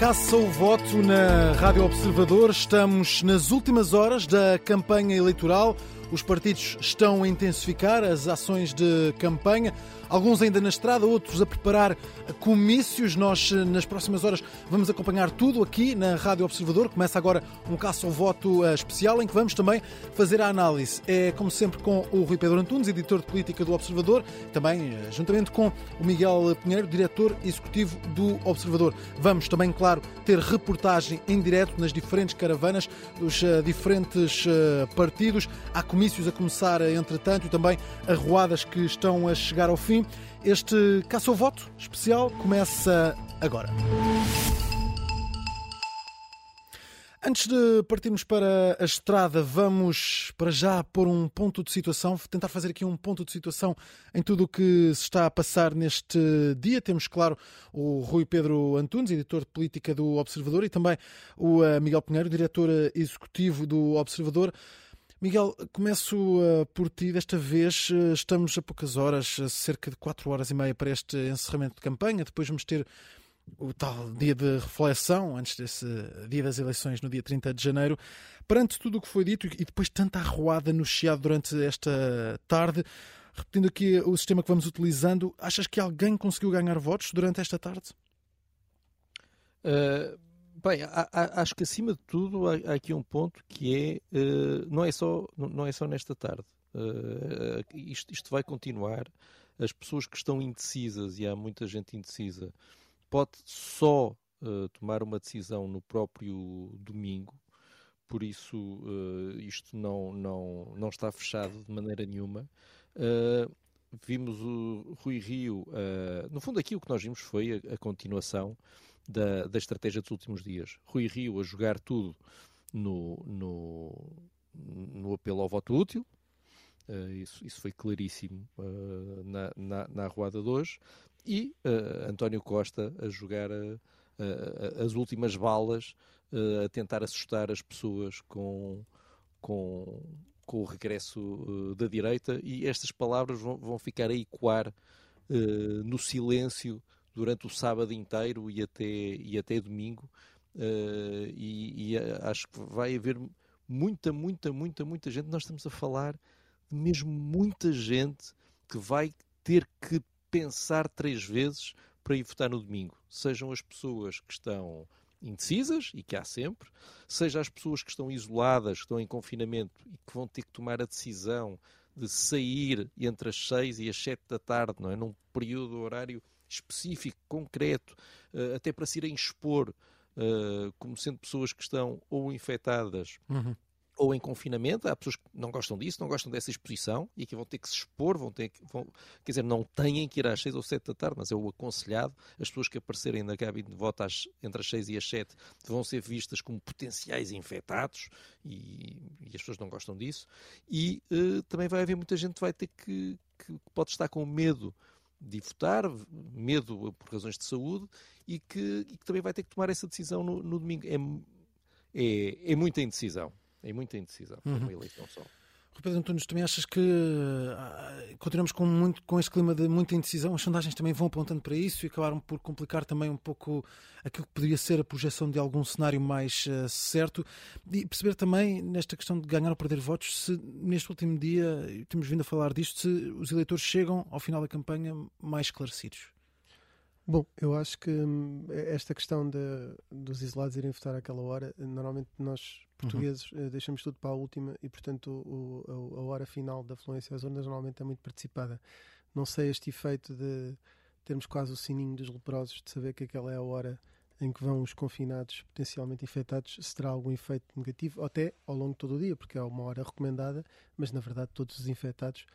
Caça o voto na Rádio Observador. Estamos nas últimas horas da campanha eleitoral. Os partidos estão a intensificar as ações de campanha, alguns ainda na estrada, outros a preparar comícios. Nós, nas próximas horas, vamos acompanhar tudo aqui na Rádio Observador. Começa agora um caça ao voto eh, especial em que vamos também fazer a análise. É, como sempre, com o Rui Pedro Antunes, editor de política do Observador, também eh, juntamente com o Miguel Pinheiro, diretor executivo do Observador. Vamos também, claro, ter reportagem em direto nas diferentes caravanas dos uh, diferentes partidos. Há a começar, entretanto, e também arruadas que estão a chegar ao fim. Este caça ao voto especial começa agora. Antes de partirmos para a estrada, vamos para já pôr um ponto de situação, tentar fazer aqui um ponto de situação em tudo o que se está a passar neste dia. Temos, claro, o Rui Pedro Antunes, editor de política do Observador, e também o eh, Miguel Pinheiro, diretor eh, executivo do Observador. Miguel, começo uh, por ti. Desta vez uh, estamos a poucas horas, a cerca de 4 horas e meia para este encerramento de campanha. Depois vamos ter o tal dia de reflexão, antes desse dia das eleições, no dia 30 de janeiro. Perante tudo o que foi dito e depois tanta arruada no Chiado durante esta tarde, repetindo aqui o sistema que vamos utilizando, achas que alguém conseguiu ganhar votos durante esta tarde? Uh Bem, acho que acima de tudo há, há aqui um ponto que é uh, não é só não é só nesta tarde. Uh, isto, isto vai continuar. As pessoas que estão indecisas e há muita gente indecisa pode só uh, tomar uma decisão no próprio domingo. Por isso isto não não não está fechado de maneira nenhuma vimos o Rui Rio. Uh, no fundo, aqui o que nós vimos foi a, a continuação da, da estratégia dos últimos dias. Rui Rio a jogar tudo no, no, no apelo ao voto útil, uh, isso, isso foi claríssimo uh, na, na, na arruada de hoje, e uh, António Costa a jogar as últimas balas, a tentar assustar as pessoas com, com, com o regresso da direita, e estas palavras vão, vão ficar a ecoar no silêncio durante o sábado inteiro e até, e até domingo. Uh, e, e, acho que vai haver muita, muita, muita, muita gente. Nós estamos a falar de mesmo muita gente que vai ter que pensar três vezes para ir votar no domingo. Sejam as pessoas que estão indecisas, e que há sempre, seja as pessoas que estão isoladas, que estão em confinamento e que vão ter que tomar a decisão de sair entre as seis e as sete da tarde, não é? Num período horário específico, concreto, uh, até para se irem expor uh, como sendo pessoas que estão ou infectadas uhum. ou em confinamento. Há pessoas que não gostam disso, não gostam dessa exposição e que vão ter que se expor, vão ter que, vão, quer dizer, não têm que ir às 6 ou 7 da tarde, mas é o aconselhado. As pessoas que aparecerem na cabine de voto às, entre as 6 e as 7 vão ser vistas como potenciais infectados e, e as pessoas não gostam disso. E uh, também vai haver muita gente que vai ter que, que pode estar com medo de votar, medo por razões de saúde, e que, e que também vai ter que tomar essa decisão no, no domingo. É, é, é, muita indecisão. É muita indecisão. Uhum. É uma eleição só. Pedro Antunes, também achas que uh, continuamos com, muito, com este clima de muita indecisão? As sondagens também vão apontando para isso e acabaram por complicar também um pouco aquilo que poderia ser a projeção de algum cenário mais uh, certo e perceber também nesta questão de ganhar ou perder votos se neste último dia, temos vindo a falar disto, se os eleitores chegam ao final da campanha mais esclarecidos. Bom, eu acho que hum, esta questão de, dos isolados irem votar àquela hora, normalmente nós portugueses uhum. deixamos tudo para a última e, portanto, o, o, a hora final da fluência às urnas normalmente é muito participada. Não sei este efeito de termos quase o sininho dos leprosos, de saber que aquela é a hora em que vão os confinados potencialmente infectados, se terá algum efeito negativo, até ao longo de todo o dia, porque é uma hora recomendada, mas na verdade todos os infectados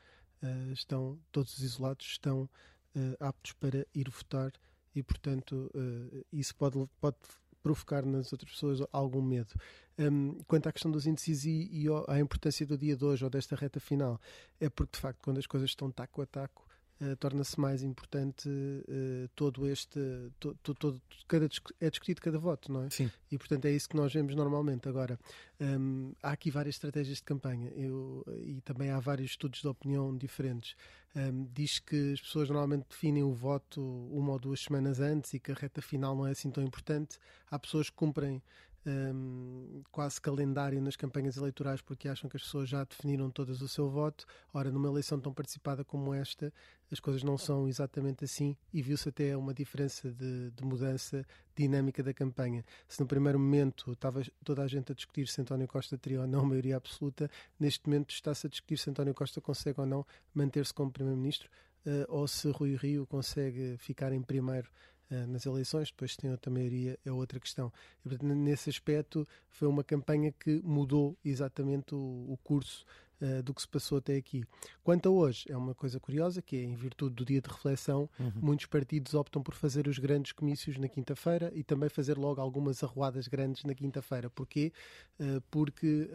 uh, estão, todos os isolados estão uh, aptos para ir votar e, portanto, uh, isso pode, pode provocar nas outras pessoas algum medo. Um, quanto à questão dos índices e, e à importância do dia de hoje ou desta reta final, é porque de facto, quando as coisas estão taco a taco, uh, torna-se mais importante uh, todo este. To, to, todo, cada, é discutido cada voto, não é? Sim. E portanto é isso que nós vemos normalmente. Agora, um, há aqui várias estratégias de campanha eu, e também há vários estudos de opinião diferentes. Um, diz que as pessoas normalmente definem o voto uma ou duas semanas antes e que a reta final não é assim tão importante. Há pessoas que cumprem um, quase calendário nas campanhas eleitorais porque acham que as pessoas já definiram todas o seu voto. Ora, numa eleição tão participada como esta, as coisas não são exatamente assim e viu-se até uma diferença de, de, mudança dinâmica da campanha. Se no primeiro momento estava toda a gente a discutir se António Costa teria ou não maioria absoluta, neste momento está-se a discutir se António Costa consegue ou não manter-se como Primeiro-Ministro uh, ou se Rui Rio consegue ficar em primeiro uh, nas eleições, depois se tem outra maioria é outra questão. E, portanto, nesse aspecto foi uma campanha que mudou exatamente o, o curso uh, do que se passou até aqui. Quanto a hoje, é uma coisa curiosa, que é em virtude do dia de reflexão, uhum. muitos partidos optam por fazer os grandes comícios na quinta-feira e também fazer logo algumas arruadas grandes na quinta-feira. Porquê? Uh, porque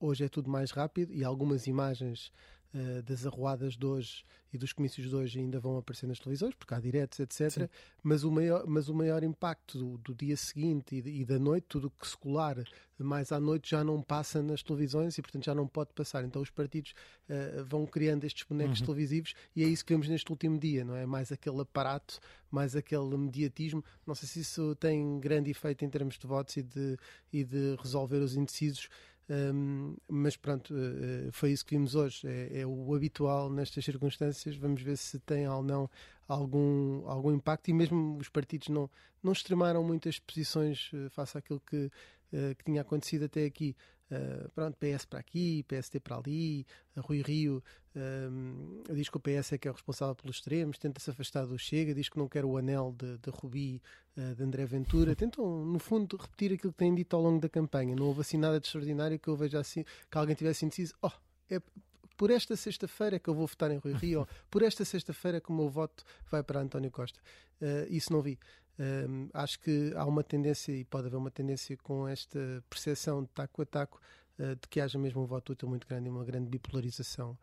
hoje é tudo mais rápido e algumas imagens uh, das arruadas de hoje e dos comícios de hoje ainda vão aparecer nas televisões, porque há diretos, etc. Mas o, maior, mas o maior impacto do, do dia seguinte e, e, da noite, tudo que se colar mais à noite já não passa nas televisões e, portanto, já não pode passar. Então os partidos uh, vão criando estes bonecos uhum. televisivos e é isso que vemos neste último dia, não é? Mais aquele aparato, mais aquele mediatismo. Não sei se isso tem grande efeito em termos de votos e de, e de resolver os indecisos. Um, mas pronto, uh, foi isso que vimos hoje. É, é, o habitual nestas circunstâncias. Vamos ver se tem ou não algum, algum impacto. E mesmo os partidos não, não extremaram muitas posições uh, face àquilo que, uh, que tinha acontecido até aqui. Uh, pronto, PS para aqui, PST para ali, Rui Rio uh, diz que o PS é que é o responsável pelos extremos, tenta se afastar do Chega, diz que não quer o anel de, de Rubi uh, de André Ventura. Tentam, no fundo, repetir aquilo que têm dito ao longo da campanha. Não houve assim nada de extraordinário que eu veja assim, que alguém tivesse indeciso, oh, é por esta sexta-feira que eu vou votar em Rui Rio, por esta sexta-feira que o meu voto vai para António Costa. Uh, isso não vi. Um, acho que há uma tendência, e pode haver uma tendência com esta percepção de taco a taco, uh, de que haja mesmo um voto útil muito grande e uma grande bipolarização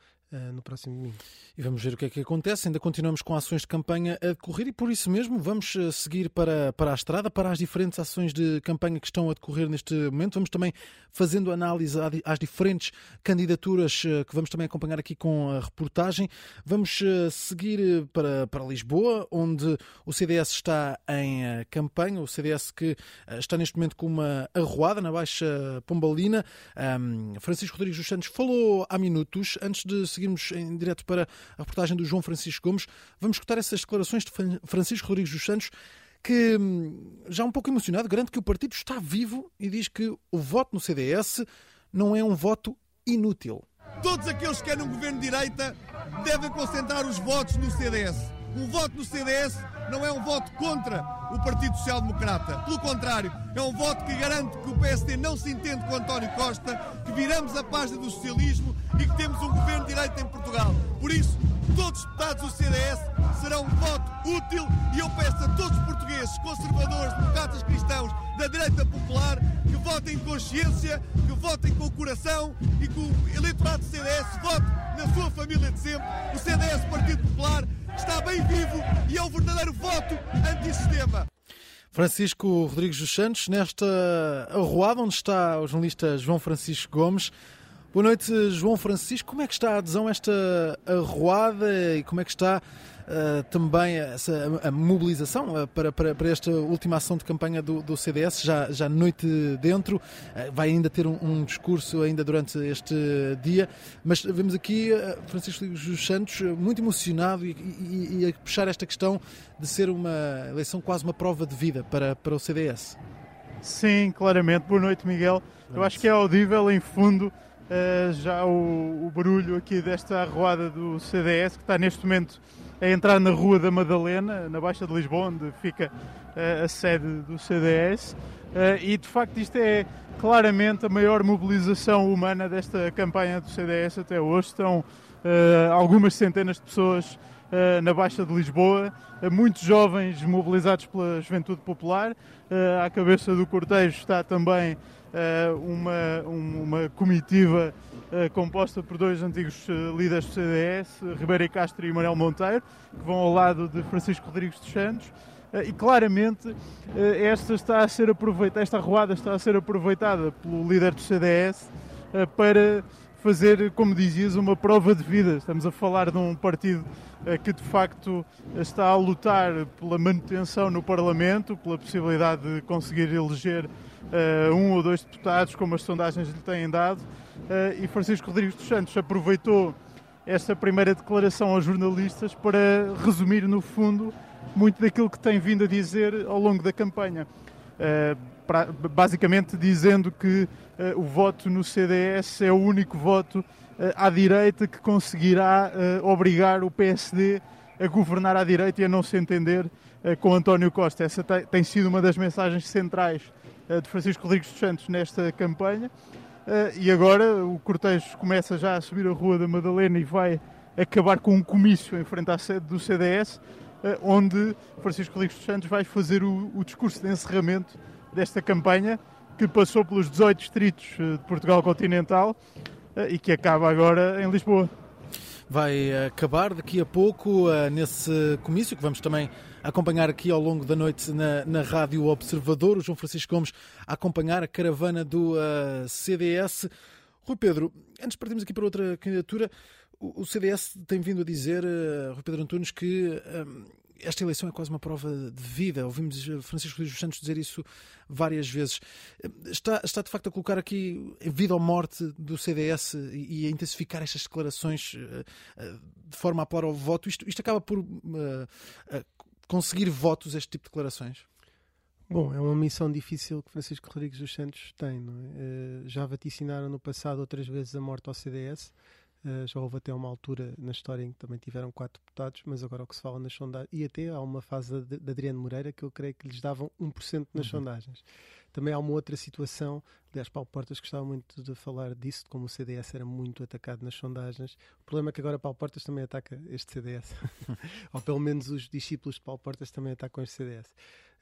no próximo domingo. E vamos ver o que é que acontece. Ainda continuamos com ações de campanha a decorrer e por isso mesmo vamos uh, seguir para, para a estrada, para as diferentes ações de campanha que estão a decorrer neste momento. Vamos também fazendo análise às diferentes candidaturas uh, que vamos também acompanhar aqui com a reportagem. Vamos seguir para, para Lisboa, onde o CDS está em campanha. O CDS que está neste momento com uma arruada na Baixa Pombalina. Francisco Rodrigues dos Santos falou há minutos, antes de seguir seguirmos em direto para a reportagem do João Francisco Gomes, vamos escutar essas declarações de Francisco Rodrigues dos Santos, que, hum, já um pouco emocionado, garante que o partido está vivo e diz que o voto no CDS não é um voto inútil. Todos aqueles que querem um governo de direita devem concentrar os votos no CDS. Um voto no CDS não é um voto contra o Partido Social Democrata. Pelo contrário, é um voto que garante que o PSD não se entende com António Costa, que viramos a página do socialismo e que temos um governo de direita em Portugal. Por isso, todos os deputados do CDS serão um voto útil e eu peço a todos os portugueses, conservadores, democratas cristãos, da direita popular, que votem com consciência, que votem com o coração e que o eleitorado do CDS vote na sua família de sempre. O CDS, Partido Popular, está bem vivo e é o verdadeiro voto antissistema. Francisco Rodrigues dos Santos, nesta arruada onde está o jornalista João Francisco Gomes. Boa noite, João Francisco. Como é que está a adesão a esta arruada e como é que está uh, também essa, a, mobilização uh, para, para, para, esta última ação de campanha do, do CDS, já, já noite dentro? Uh, vai ainda ter um, um, discurso ainda durante este dia, mas vemos aqui Francisco dos Santos muito emocionado e, e, e a puxar esta questão de ser uma eleição quase uma prova de vida para, para o CDS. Sim, claramente. Boa noite, Miguel. Eu acho que é audível em fundo já o, o, barulho aqui desta arruada do CDS, que está neste momento a entrar na Rua da Madalena, na Baixa de Lisboa, onde fica uh, a sede do CDS. Eh, e de facto isto é claramente a maior mobilização humana desta campanha do CDS até hoje. Estão algumas centenas de pessoas na Baixa de Lisboa, muitos jovens mobilizados pela Juventude Popular. À cabeça do cortejo está também uma, um, uma comitiva composta por dois antigos líderes do CDS, Ribeiro Castro e Manuel Monteiro, que vão ao lado de Francisco Rodrigues dos Santos. E claramente esta está a ser aproveitada, esta arruada está a ser aproveitada pelo líder do CDS para fazer, como dizias, uma prova de vida. Estamos a falar de um partido eh, que de facto está a lutar pela manutenção no Parlamento, pela possibilidade de conseguir eleger um ou dois deputados, como as sondagens lhe têm dado. Uh, e Francisco Rodrigues dos Santos aproveitou esta primeira declaração aos jornalistas para resumir, no fundo, muito daquilo que tem vindo a dizer ao longo da campanha. Pra, basicamente dizendo que uh, o voto no CDS é o único voto à direita que conseguirá obrigar o PSD a governar à direita e a não se entender com António Costa. Essa tem sido uma das mensagens centrais de Francisco Rodrigues dos Santos nesta campanha. E agora o cortejo começa já a subir a Rua da Madalena e vai acabar com um comício em frente à sede do CDS, onde Francisco Rodrigues dos Santos vai fazer o, o discurso de encerramento desta campanha que passou pelos 18 distritos eh, de Portugal continental eh, e que acaba agora em Lisboa. Vai acabar daqui a pouco nesse comício que vamos também acompanhar aqui ao longo da noite na, na Rádio Observador. O João Francisco Gomes a acompanhar a caravana do uh, CDS. Rui Pedro, antes de partirmos aqui para outra candidatura, o, o CDS tem vindo a dizer, uh, Rui Pedro Antunes, que esta eleição é quase uma prova de vida. Ouvimos Francisco Luís dos Santos dizer isso várias vezes. Está, está de facto a colocar aqui vida ou morte do CDS e a intensificar estas declarações de forma a apelar ao voto. Isto, isto acaba por uh, conseguir votos, este tipo de declarações? Bom, é uma missão difícil que Francisco Rodrigues dos Santos tem. É? Já vaticinaram no passado outras vezes a morte ao CDS. Uh, já houve até uma altura na história em que também tiveram quatro deputados, mas agora o que se fala nas sondagens, e até há uma fase de, de Adriano Moreira que eu creio que lhes davam 1% nas uhum. sondagens. Também há uma outra situação, aliás, Paulo Portas gostava muito de falar disso, de como o CDS era muito atacado nas sondagens. O problema é que agora Paulo Portas também ataca este CDS, ou pelo menos os discípulos de Paulo Portas também atacam este CDS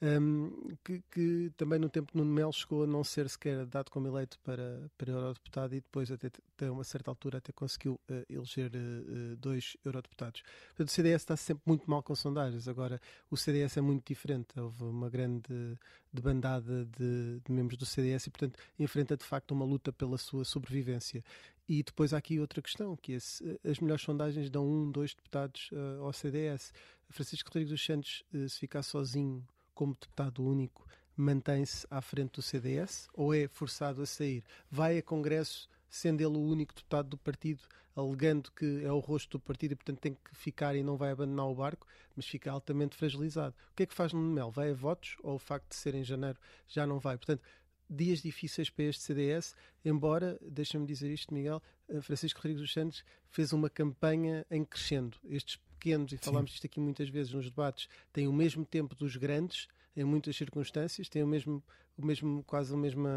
um, que, que, também no tempo de Nuno Melo chegou a não ser sequer dado como eleito para, para eurodeputado e depois até, até uma certa altura até conseguiu uh, eleger uh, dois eurodeputados. Portanto, o CDS está sempre muito mal com sondagens. Agora, o CDS é muito diferente. Houve uma grande debandada de, de membros do CDS e, portanto, enfrenta de facto uma luta pela sua sobrevivência. E depois há aqui outra questão, que é se, as melhores sondagens dão um, dois deputados uh, ao CDS. Francisco Rodrigues dos Santos, uh, se ficar sozinho como deputado único, mantém-se à frente do CDS ou é forçado a sair? Vai a Congresso sendo ele o único deputado do partido, alegando que é o rosto do partido e, portanto, tem que ficar e não vai abandonar o barco, mas fica altamente fragilizado. O que é que faz no Mel? Vai a votos ou o facto de ser em janeiro já não vai? Portanto, dias difíceis para este CDS, embora, deixa-me dizer isto, Miguel, eh, Francisco Rodrigues dos Santos fez uma campanha em crescendo. Estes pequenos, e falámos disto aqui muitas vezes nos debates, têm o mesmo tempo dos grandes, em muitas circunstâncias, têm o mesmo, o mesmo quase o mesmo,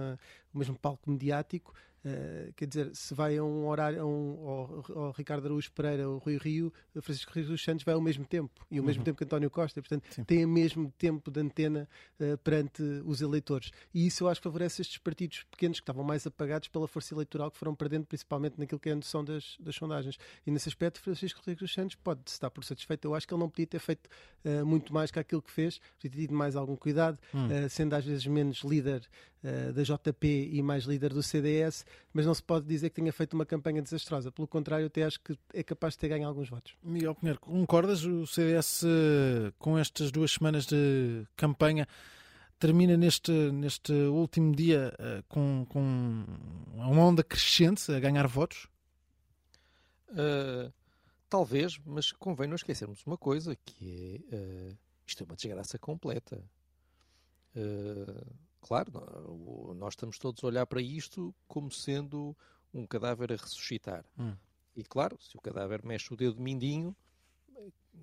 o mesmo palco mediático, Uh, quer dizer, se vai a um horário, a um, ao, ao, Ricardo Araújo Pereira, ao Rui Rio, Francisco Rio dos Santos vai ao mesmo tempo, e ao uhum. mesmo tempo que António Costa, portanto, Sim. tem o mesmo tempo de antena uh, perante os eleitores. E isso eu acho que favorece estes partidos pequenos que estavam mais apagados pela força eleitoral que foram perdendo, principalmente naquilo que é a noção das, das sondagens. E nesse aspecto, Francisco Rodrigues dos Santos pode estar por satisfeito. Eu acho que ele não podia ter feito uh, muito mais que aquilo que fez, podia ter tido mais algum cuidado, hum. sendo às vezes menos líder da JP e mais líder do CDS, mas não se pode dizer que tenha feito uma campanha desastrosa. Pelo contrário, até acho que é capaz de ter ganho alguns votos. Miguel Pinheiro, concordas? O CDS, com estas duas semanas de campanha, termina neste, neste último dia eh, com, com uma onda crescente a ganhar votos? Uh, talvez, mas convém não esquecermos uma coisa, que é uh, isto é uma desgraça completa. Uh, claro, nós estamos todos a olhar para isto como sendo um cadáver a ressuscitar. Hum. E claro, se o cadáver mexe o dedo mindinho,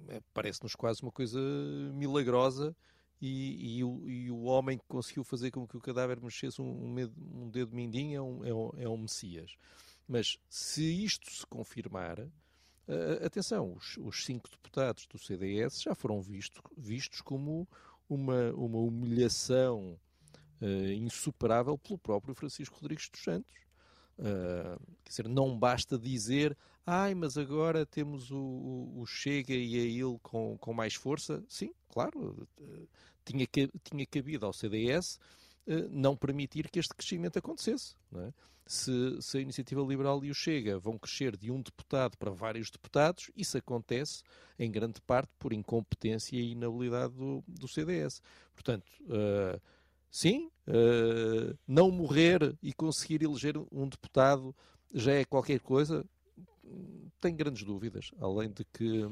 é, parece-nos quase uma coisa milagrosa e, e, o, e, o, homem que conseguiu fazer com que o cadáver mexesse um, um, dedo mindinho é um, é, um, é um Messias. Mas se isto se confirmar, Uh, atenção, os, os, cinco deputados do CDS já foram visto, vistos como uma, uma humilhação uh, insuperável pelo próprio Francisco Rodrigues dos Santos. Uh, quer dizer, não basta dizer, ai, mas agora temos o, o, Chega e a ele com, com mais força. Sim, claro, uh, tinha, tinha cabido ao CDS uh, não permitir que este crescimento acontecesse. É? Se, se, a Iniciativa Liberal e o Chega vão crescer de um deputado para vários deputados, isso acontece em grande parte por incompetência e inabilidade do, do CDS. Portanto, Sim, uh, não morrer e conseguir eleger um deputado já é qualquer coisa. Tenho grandes dúvidas, além de que,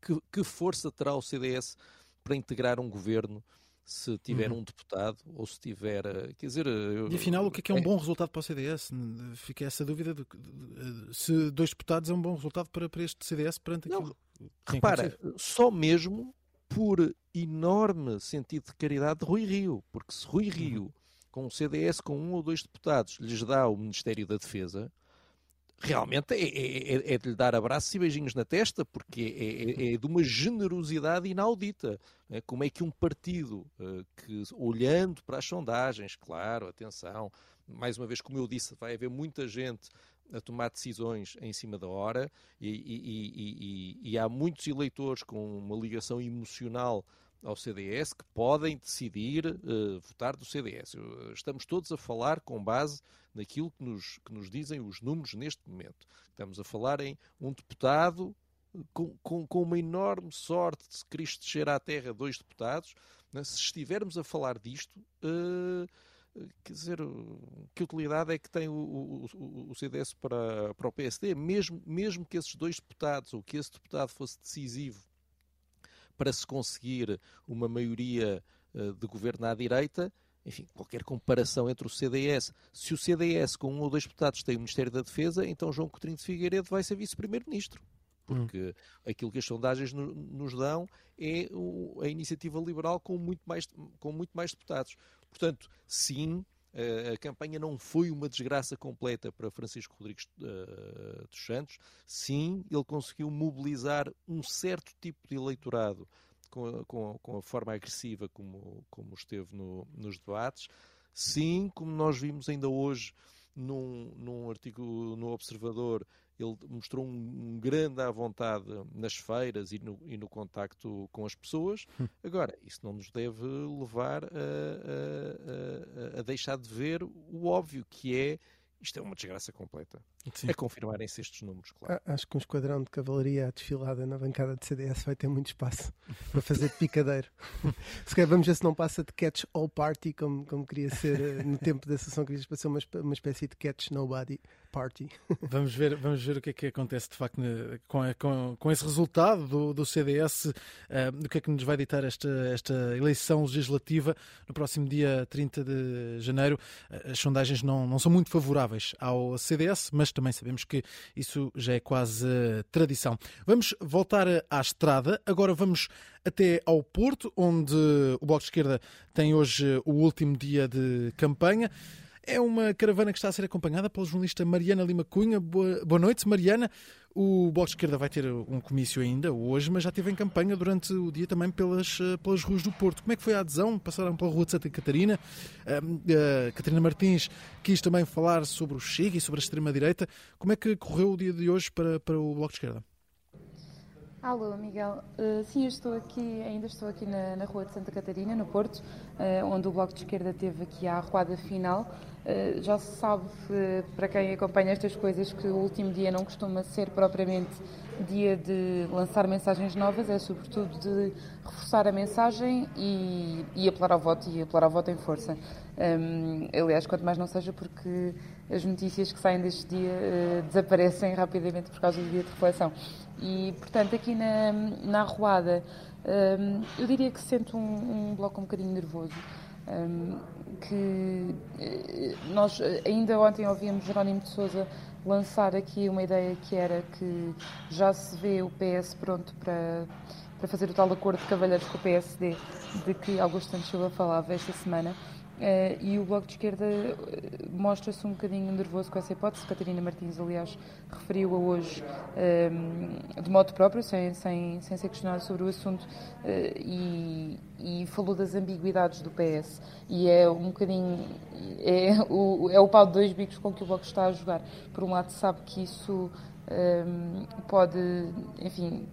que, que força terá o CDS para integrar um governo se tiver uhum. um deputado ou se tiver. Eh, quer dizer. Eu, e afinal, o que é, que é um é... bom resultado para o CDS? Fica essa dúvida de, de, de, se dois deputados é um bom resultado para, para este CDS perante aquilo. Não, repara, só mesmo por enorme sentido de caridade de Rui Rio, porque se Rui Rio, uhum. com o CDS com um ou dois deputados, lhes dá o Ministério da Defesa, realmente é, é, é, é de lhe dar abraços e beijinhos na testa, porque é, é, é de uma generosidade inaudita. Como é que um partido uh, que, olhando para as sondagens, claro, atenção, mais uma vez, como eu disse, vai haver muita gente a tomar decisões em cima da hora e, e, e, e, há muitos eleitores com uma ligação emocional ao CDS que podem decidir uh, votar do CDS. Estamos todos a falar com base naquilo que nos, que nos dizem os números neste momento. Estamos a falar em um deputado com, com, com uma enorme sorte de se Cristo descer à terra dois deputados. Né? Se estivermos a falar disto. Uh, quer dizer, que utilidade é que tem o, o, o, CDS para, para o PSD, mesmo, mesmo que esses dois deputados, ou que esse deputado fosse decisivo para se conseguir uma maioria uh, de governo à direita, enfim, qualquer comparação entre o CDS, se o CDS com um ou dois deputados tem o Ministério da Defesa, então João Coutinho de Figueiredo vai ser vice-primeiro-ministro porque hum. aquilo que as sondagens no, nos dão é o, a iniciativa liberal com muito, mais, com muito mais deputados. Portanto, sim, a campanha não foi uma desgraça completa para Francisco Rodrigues uh, dos Santos. Sim, ele conseguiu mobilizar um certo tipo de eleitorado com a, com com a forma agressiva como, como esteve no, nos debates. Sim, como nós vimos ainda hoje num, num artigo no Observador, ele mostrou um, um grande à vontade nas feiras e no, e no contacto com as pessoas. Hum. Agora, isso não nos deve levar a, a, a, a deixar de ver o óbvio que é isto é uma desgraça completa. Sim. A confirmarem-se estes números, claro. Acho que um esquadrão de cavalaria desfilada na bancada de CDS vai ter muito espaço para fazer de picadeiro. se calhar vamos ver se não passa de catch all party, como, como queria ser eh, no tempo da sessão que para ser uma, uma espécie de catch nobody party. vamos, ver, vamos ver o que é que acontece de facto com, com, com esse resultado do, do CDS, uh, o que é que nos vai ditar esta, esta eleição legislativa no próximo dia 30 de janeiro. As sondagens não, não são muito favoráveis ao CDS, mas também sabemos que isso já é quase tradição. Vamos voltar à estrada, agora vamos até ao Porto, onde o Bloco de Esquerda tem hoje o último dia de campanha. É uma caravana que está a ser acompanhada pela jornalista Mariana Lima Cunha. Boa noite, Mariana. O Bloco de Esquerda vai ter um comício ainda hoje, mas já esteve em campanha durante o dia também pelas, eh, pelas ruas do Porto. Como é que foi a adesão? Passaram pela Rua de Santa Catarina. Uh, Catarina Martins quis também falar sobre o Chega e sobre a extrema-direita. Como é que correu o dia de hoje para, para o Bloco de Esquerda? Alô, Miguel. Uh, sim, eu estou aqui, ainda estou aqui na, na Rua de Santa Catarina, no Porto, uh, onde o Bloco de Esquerda teve aqui a arruada final. Uh, já se sabe, para quem acompanha estas coisas, que o último dia não costuma ser propriamente dia de lançar mensagens novas, é sobretudo de reforçar a mensagem e, e apelar ao voto, e apelar ao voto em força. Um, aliás, quanto mais não seja porque as notícias que saem deste dia desaparecem rapidamente por causa do dia de reflexão. E, portanto, aqui na, na arruada, um, eu diria que sinto um, um bloco um bocadinho nervoso. Que eh, nós ainda ontem ouvimos Jerónimo de Souza lançar aqui uma ideia que era que já se vê o PS pronto para, para fazer o tal acordo de cavalheiros com o PSD de que Augusto Santos Silva falava esta semana Uh, e o Bloco de Esquerda uh, mostra-se um bocadinho nervoso com essa hipótese. Catarina Martins, aliás, referiu-a hoje uh, de modo próprio, sem, sem, sem ser questionada sobre o assunto, e, e, falou das ambiguidades do PS. E é um bocadinho. É o, é o pau de dois bicos com que o Bloco está a jogar. Por um lado, sabe que isso pode, enfim,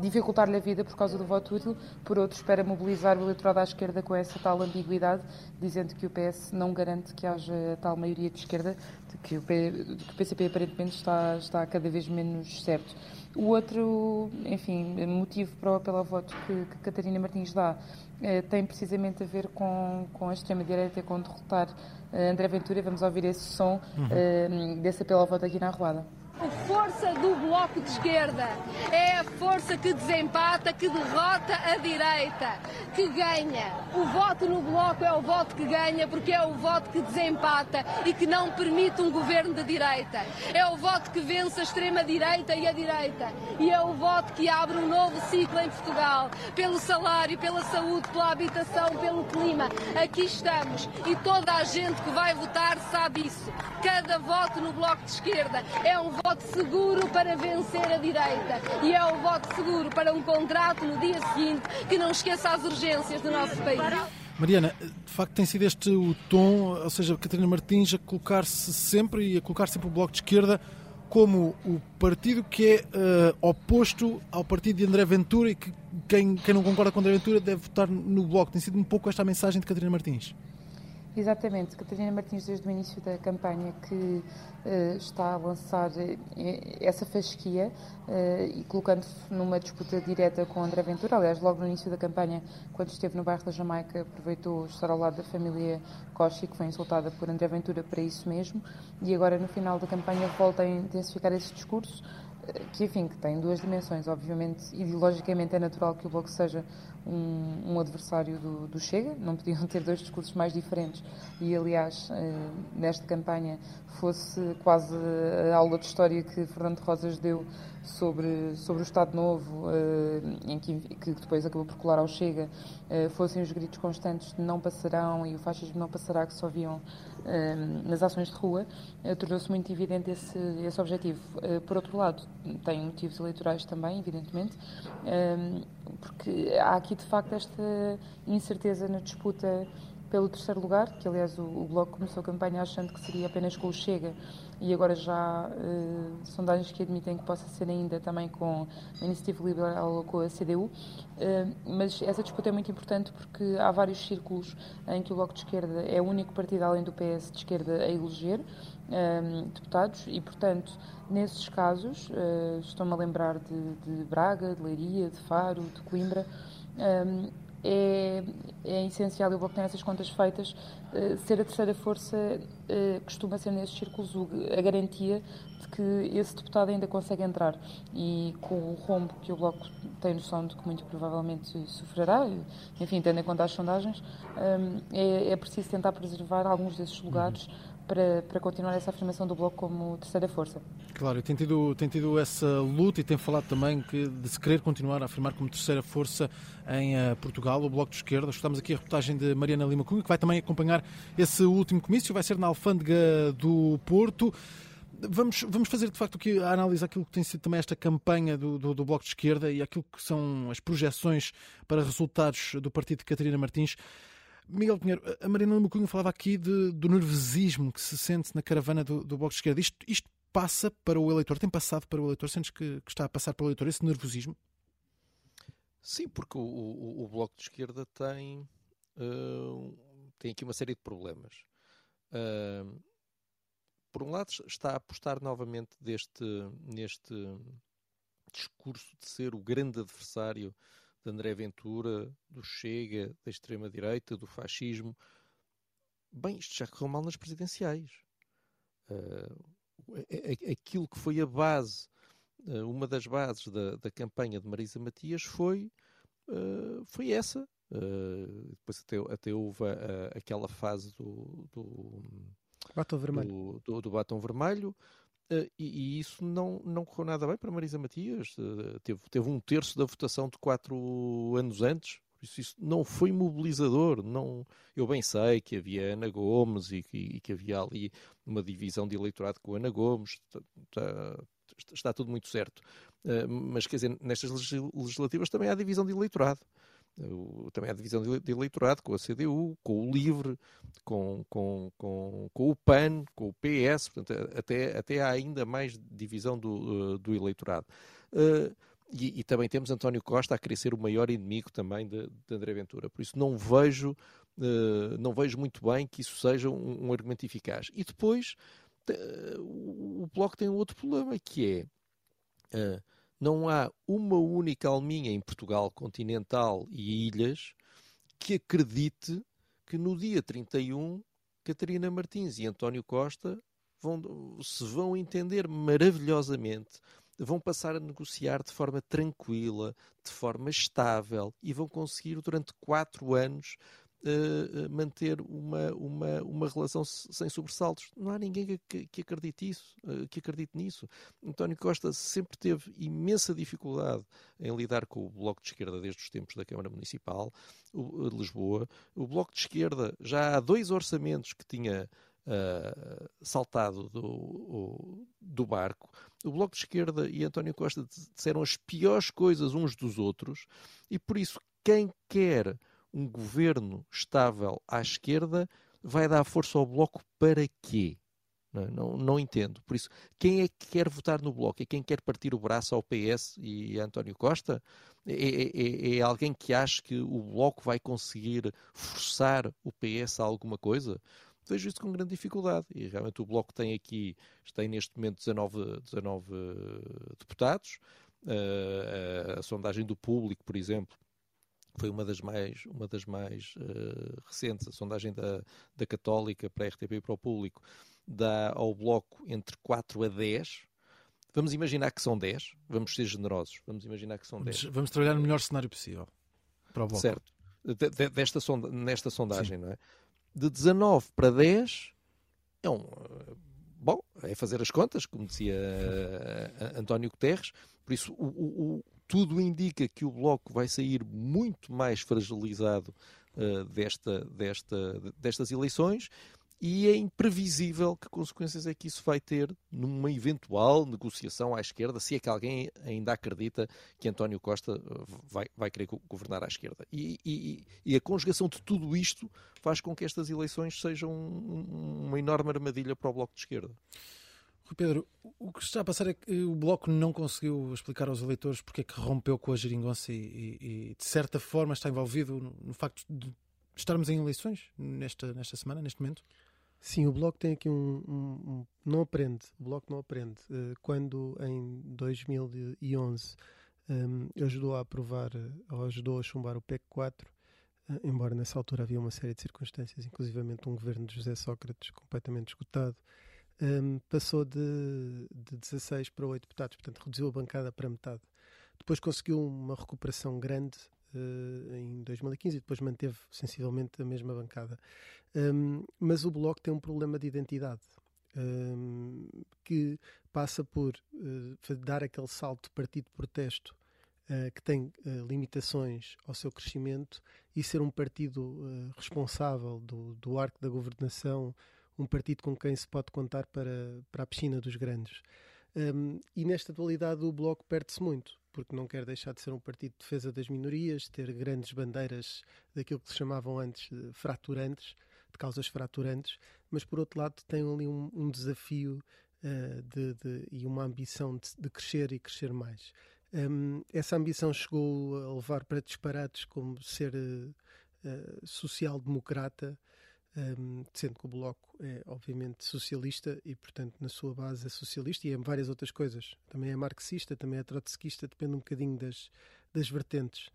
dificultar-lhe a vida por causa do voto útil, por outro espera mobilizar o eleitorado à esquerda com essa tal ambiguidade, dizendo que o PS não garante que haja tal maioria de esquerda, de que o, P, de que o PCP aparentemente está, está cada vez menos certo. O outro, enfim, motivo para o apelo ao voto que, que Catarina Martins dá eh, tem precisamente a ver com, com a extrema-direita, com derrotar eh, André Ventura. Vamos ouvir esse som uhum. eh, desse apelo ao voto aqui na Arruada. A força do bloco de esquerda é a força que desempata, que derrota a direita, que ganha. O voto no bloco é o voto que ganha porque é o voto que desempata e que não permite um governo de direita. É o voto que vence a extrema-direita e a direita. E é o voto que abre um novo ciclo em Portugal. Pelo salário, pela saúde, pela habitação, pelo clima. Aqui estamos e toda a gente que vai votar sabe isso. Cada voto no bloco de esquerda é um voto seguro para vencer a direita e é o voto seguro para um contrato no dia seguinte que não esqueça as urgências do nosso país. Mariana, de facto tem sido este o tom, ou seja, Catarina Martins a colocar-se sempre e a colocar sempre o Bloco de Esquerda como o partido que é uh, oposto ao partido de André Ventura e que quem, quem não concorda com André Ventura deve votar no Bloco. Tem sido um pouco esta a mensagem de Catarina Martins. Exatamente, Catarina Martins, desde o início da campanha, que uh, está a lançar uh, essa fasquia uh, e colocando-se numa disputa direta com André Ventura. Aliás, logo no início da campanha, quando esteve no bairro da Jamaica, aproveitou estar ao lado da família Costa, que foi insultada por André Ventura para isso mesmo, e agora no final da campanha volta a intensificar esse discurso que enfim, que tem duas dimensões. Obviamente, ideologicamente é natural que o Bloco seja um, um adversário do, do, Chega, não podiam ter dois discursos mais diferentes e, aliás, eh, nesta campanha fosse quase a aula de história que Fernando Rosas deu sobre, sobre o Estado Novo, eh, em que, que depois acabou por colar ao Chega, eh, fossem os gritos constantes de não passarão e o fascismo não passará que só viam nas ações de rua, tornou-se muito evidente esse, esse objetivo. Por outro lado, tem motivos eleitorais também, evidentemente, porque há aqui de facto esta incerteza na disputa pelo terceiro lugar, que aliás o, o Bloco começou a campanha achando que seria apenas com o Chega e agora já uh, sondagens que admitem que possa ser ainda também com a Iniciativa Liberal ou com a CDU, uh, eh, mas essa disputa é muito importante porque há vários círculos em que o Bloco de Esquerda é o único partido além do PS de esquerda a eleger um, deputados. E, portanto, nesses casos, uh, estou-me a lembrar de, de, Braga, de Leiria, de Faro, de Coimbra, um, é, é essencial, eu vou ter essas contas feitas, ser a terceira força uh, costuma ser nesses círculos a garantia de que esse deputado ainda consegue entrar. E com o rombo que o Bloco tem noção de que muito provavelmente sofrerá, enfim, tendo em conta as sondagens, um, é, é preciso tentar preservar alguns desses lugares uhum para, para continuar essa afirmação do Bloco como terceira força. Claro, tem tido, tem tido essa luta e tem falado também que, de se querer continuar a afirmar como terceira força em uh, Portugal, o Bloco de Esquerda. Estamos aqui a reportagem de Mariana Lima Cunha, que vai também acompanhar esse último comício, vai ser na Alfândega do Porto. Vamos, vamos fazer de facto aqui a análise daquilo que tem sido também esta campanha do, do, do, Bloco de Esquerda e aquilo que são as projeções para resultados do partido de Catarina Martins. Miguel Pinheiro, a Marina Lima falava aqui de, do nervosismo que se sente na caravana do, do Bloco de Esquerda. Isto, isto, passa para o eleitor, tem passado para o eleitor? Sentes que, que está a passar para o eleitor esse nervosismo? Sim, porque o, o, o Bloco de Esquerda tem, uh, tem aqui uma série de problemas. Uh, por um lado, está a apostar novamente deste, neste discurso de ser o grande adversário de André Ventura, do Chega, da extrema-direita, do fascismo. Bem, isto já correu mal nas presidenciais. Uh, aquilo que foi a base, uh, uma das bases da, da, campanha de Marisa Matias foi, uh, foi essa. depois até, até houve aquela fase do, do, batom vermelho. Do, do, do batom vermelho. Uh, e, e, isso não, não correu nada bem para Marisa Matias. Uh, teve, teve um terço da votação de quatro anos antes, por Isso, isso não foi mobilizador. Não, eu bem sei que havia Ana Gomes e, e, que havia ali uma divisão de eleitorado com Ana Gomes. Está, está tudo muito certo. Uh, mas, quer dizer, nestas legislativas também há divisão de eleitorado. Uh, também há divisão de, de eleitorado com a CDU, com o LIVRE, com, com, com, com o PAN, com o PS. Portanto, até, até há ainda mais divisão do, uh, do eleitorado. Uh, e, e, também temos António Costa a querer ser o maior inimigo também de, de André Ventura. Por isso não vejo, uh, não vejo muito bem que isso seja um, um argumento eficaz. E depois uh, o Bloco tem um outro problema que é não há uma única alminha em Portugal continental e ilhas que acredite que no dia 31 Catarina Martins e António Costa vão, se vão entender maravilhosamente vão passar a negociar de forma tranquila, de forma estável e vão conseguir durante quatro anos uh, manter uma, uma, uma relação sem sobressaltos. Não há ninguém que, que acredite isso, uh, que acredite nisso. António Costa sempre teve imensa dificuldade em lidar com o Bloco de Esquerda desde os tempos da Câmara Municipal de Lisboa. O Bloco de Esquerda já há dois orçamentos que tinha uh, saltado do, do barco. O Bloco de Esquerda e António Costa disseram as piores coisas uns dos outros e por isso quem quer um governo estável à esquerda vai dar força ao Bloco para quê? Não, não, não, entendo. Por isso, quem é que quer votar no Bloco? É quem quer partir o braço ao PS e a António Costa? É, é, é, é alguém que acha que o Bloco vai conseguir forçar o PS a alguma coisa? vejo isso com grande dificuldade. E realmente o Bloco tem aqui, tem neste momento 19, 19 deputados. Uh, a, a sondagem do público, por exemplo, foi uma das mais, uma das mais uh, recentes, a sondagem da, da Católica para a RTP e para o público, dá ao Bloco entre 4 a 10. Vamos imaginar que são 10, vamos ser generosos, vamos imaginar que são 10. Vamos, vamos trabalhar no melhor cenário possível para o Bloco. Certo, de, de, desta sonda, nesta sondagem, Sim. não é? de 19 para 10 é um. Bom, é fazer as contas, como dizia uh, António Guterres, por isso o, o, o, tudo indica que o Bloco vai sair muito mais fragilizado uh, desta, desta, destas eleições e é imprevisível que consequências é que isso vai ter numa eventual negociação à esquerda, se é que alguém ainda acredita que António Costa eh, vai, vai querer governar à esquerda. E, e, e a conjugação de tudo isto faz com que estas eleições sejam uma enorme armadilha para o Bloco de Esquerda. Rui Pedro, o que está a passar é que o Bloco não conseguiu explicar aos eleitores porque é que rompeu com a geringonça e, e, e de certa forma está envolvido no, no facto de estarmos em eleições nesta, nesta semana, neste momento? Sim, o Bloco tem aqui um, um, um, não aprende, o Bloco não aprende. Uh, quando em 2011 um, ajudou a aprovar, ou ajudou a chumbar o PEC 4, uh, embora nessa altura havia uma série de circunstâncias, inclusivamente um governo de José Sócrates completamente esgotado, um, passou de, de 16 para 8 deputados, portanto reduziu a bancada para metade. Depois conseguiu uma recuperação grande uh, em 2015 e depois manteve sensivelmente a mesma bancada. Um, mas o Bloco tem um problema de identidade. Um, que passa por uh, dar aquele salto de partido de protesto uh, que tem uh, limitações ao seu crescimento e ser um partido responsável do, do arco da governação, um partido com quem se pode contar para, para a piscina dos grandes. Um, e nesta atualidade o Bloco perde-se muito porque não quer deixar de ser um partido de defesa das minorias, ter grandes bandeiras daquilo que se chamavam antes de fraturantes, de causas fraturantes, mas por outro lado tem ali um, um desafio uh, de, de, e uma ambição de, de, crescer e crescer mais. Um, essa ambição chegou a levar para disparates como ser uh, uh, social-democrata, um, sendo que o Bloco é obviamente socialista e, portanto, na sua base é socialista e em várias outras coisas. Também é marxista, também é trotskista, depende um bocadinho das, das vertentes.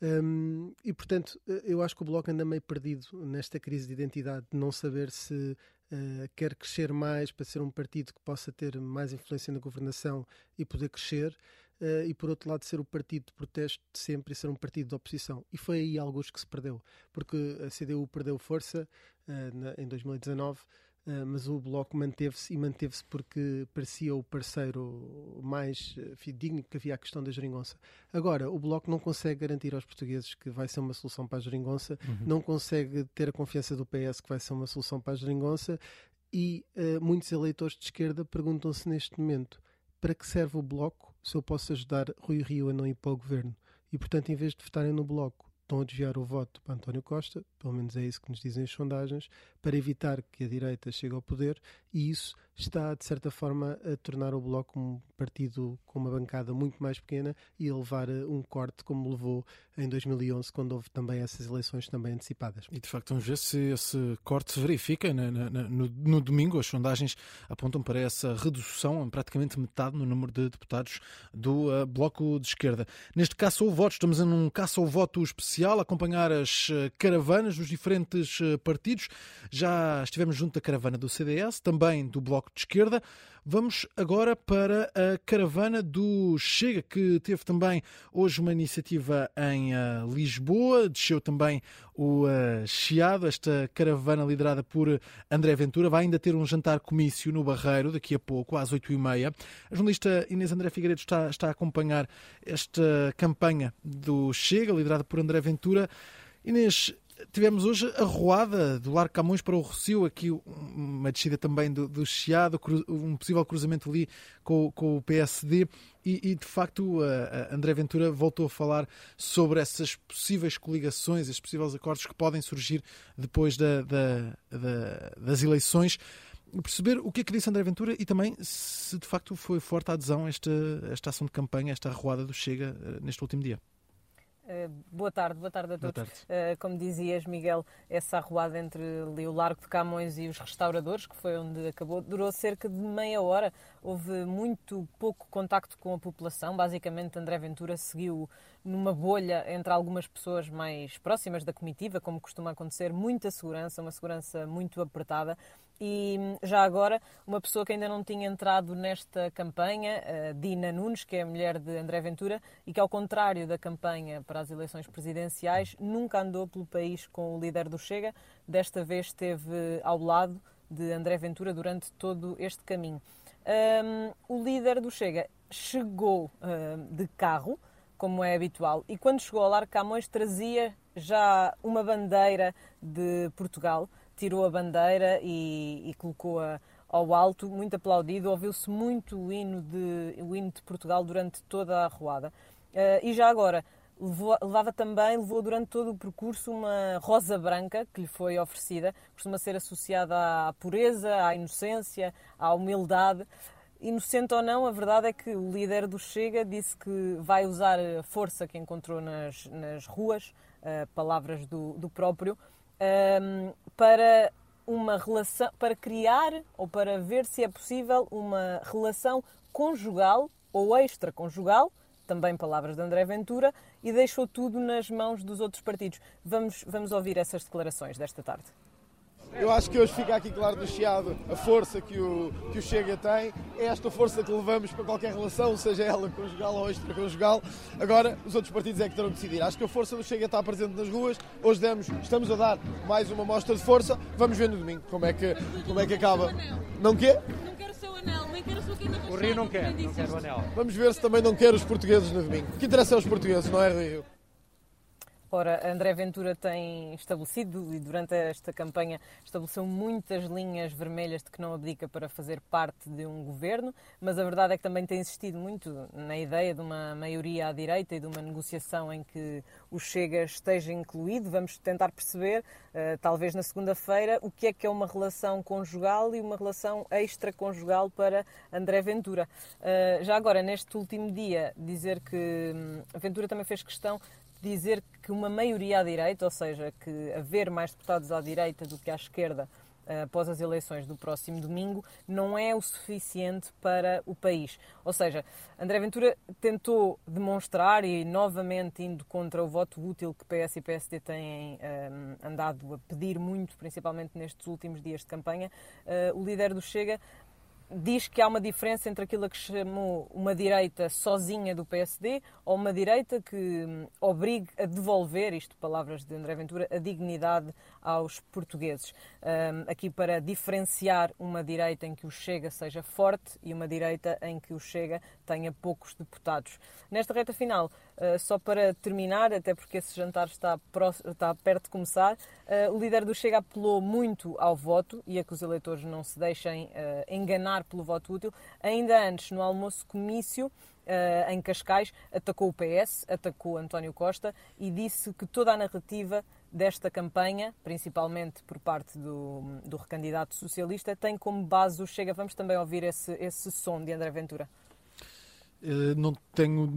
Um, e, portanto, eu acho que o Bloco anda meio perdido nesta crise de identidade, de não saber se uh, quer crescer mais para ser um partido que possa ter mais influência na governação e poder crescer, uh, e por outro lado ser o partido de protesto de sempre e ser um partido de oposição. E foi aí alguns que se perdeu, porque a CDU perdeu força uh, na, em 2019. Uh, mas o Bloco manteve-se e manteve-se porque parecia o parceiro mais uh, digno que havia a questão da geringonça. Agora, o Bloco não consegue garantir aos portugueses que vai ser uma solução para a geringonça, uhum. não consegue ter a confiança do PS que vai ser uma solução para a geringonça e uh, muitos eleitores de esquerda perguntam-se neste momento para que serve o Bloco se eu posso ajudar Rui Rio a não ir para o governo? E, portanto, em vez de votarem no Bloco, estão a desviar o voto para António Costa, pelo menos é isso que nos dizem as sondagens, para evitar que a direita chegue ao poder e isso está, de certa forma, a tornar o Bloco um partido com uma bancada muito mais pequena e a levar um corte como levou em 2011, quando houve também essas eleições também antecipadas. E, de facto, vamos ver se esse corte se verifica. Na, no, domingo, as sondagens apontam para essa redução praticamente metade no número de deputados do uh, Bloco de Esquerda. Neste caso, o voto, estamos em um caça ao voto especial, acompanhar as uh, caravanas dos diferentes partidos. Já estivemos junto da caravana do CDS, também do Bloco de Esquerda. Vamos agora para a caravana do Chega, que teve também hoje uma iniciativa em uh, Lisboa. Desceu também o uh, Chiado, esta caravana liderada por André Ventura. Vai ainda ter um jantar comício no Barreiro daqui a pouco, às oito e meia. A jornalista Inês André Figueiredo está, está a acompanhar esta campanha do Chega, liderada por André Ventura. Inês, tivemos hoje a roada do Largo Camões para o Rocio, aqui uma descida também do, do Chiado, um possível cruzamento ali com, com o PSD e, e, de facto a, a André Ventura voltou a falar sobre essas possíveis coligações, esses possíveis acordos que podem surgir depois da, da, da, das eleições perceber o que é que disse André Ventura e também se de facto foi forte a adesão a esta, esta ação de campanha, esta arruada do Chega eh, neste último dia. Uh, boa tarde, boa tarde a todos. Tarde. Uh, como dizias, Miguel, essa arruada entre o Largo de Camões e os restauradores, que foi onde acabou, durou cerca de meia hora. Houve muito pouco contacto com a população. Basicamente, André Ventura seguiu numa bolha entre algumas pessoas mais próximas da comitiva, como costuma acontecer, muita segurança, uma segurança muito apertada. E já agora, uma pessoa que ainda não tinha entrado nesta campanha, Dina Nunes, que é a mulher de André Ventura, e que, ao contrário da campanha para as eleições presidenciais, nunca andou pelo país com o líder do Chega, desta vez esteve ao lado de André Ventura durante todo este caminho. Um, o líder do Chega chegou um, de carro, como é habitual, e quando chegou ao Largo Camões trazia já uma bandeira de Portugal tirou a bandeira e, e colocou-a ao alto, muito aplaudido. Ouviu-se muito o hino, de, o hino de Portugal durante toda a arruada. Uh, e já agora, levou, levava também, levou durante todo o percurso uma rosa branca que lhe foi oferecida. Costuma ser associada à pureza, à inocência, à humildade. Inocente ou não, a verdade é que o líder do Chega disse que vai usar a força que encontrou nas, nas ruas, uh, palavras do, do próprio, um, para uma relação, para criar ou para ver se é possível uma relação conjugal ou extraconjugal, também palavras de André Ventura, e deixou tudo nas mãos dos outros partidos. Vamos, vamos ouvir essas declarações desta tarde. Eu acho que hoje fica aqui claro do Chiado a força que o, que o Chega tem, é esta força que levamos para qualquer relação, seja ela conjugal ou extraconjugal. Agora, os outros partidos é que terão que decidir. Acho que a força do Chega está presente nas ruas, hoje demos, estamos a dar mais uma mostra de força, vamos ver no domingo como é que, como é que acaba. Não quer? Não quero o seu anel, nem quero a sua caneta O Rio não quer, não quer o anel. Vamos ver se também não quer os portugueses no domingo. O que interessa é os portugueses, não é Rio? Ora, André Ventura tem estabelecido e durante esta campanha estabeleceu muitas linhas vermelhas de que não abdica para fazer parte de um governo, mas a verdade é que também tem insistido muito na ideia de uma maioria à direita e de uma negociação em que o Chega esteja incluído. Vamos tentar perceber, uh, talvez na segunda-feira, o que é que é uma relação conjugal e uma relação extraconjugal para André Ventura. Uh, já agora, neste último dia, dizer que hum, Ventura também fez questão dizer que uma maioria à direita, ou seja, que haver mais deputados à direita do que à esquerda eh, após as eleições do próximo domingo, não é o suficiente para o país. Ou seja, André Ventura tentou demonstrar, e novamente indo contra o voto útil que PS e PSD têm um, eh, andado a pedir muito, principalmente nestes últimos dias de campanha, uh, o líder do Chega diz que há uma diferença entre aquilo que chamou uma direita sozinha do PSD ou uma direita que hum, obrigue a devolver, isto palavras de André Ventura, a dignidade aos portugueses. Um, aqui para diferenciar uma direita em que o Chega seja forte e uma direita em que o Chega tenha poucos deputados. Nesta reta final, uh, só para terminar, até porque esse jantar está, próximo, está perto de começar, uh, o líder do Chega apelou muito ao voto e a que os eleitores não se deixem uh, enganar pelo voto útil. Ainda antes, no almoço comício, Uh, em Cascais, atacou o PS, atacou António Costa e disse que toda a narrativa desta campanha, principalmente por parte do, do recandidato socialista, tem como base o Chega. Vamos também ouvir esse, esse som de André Ventura. Eh, não tenho,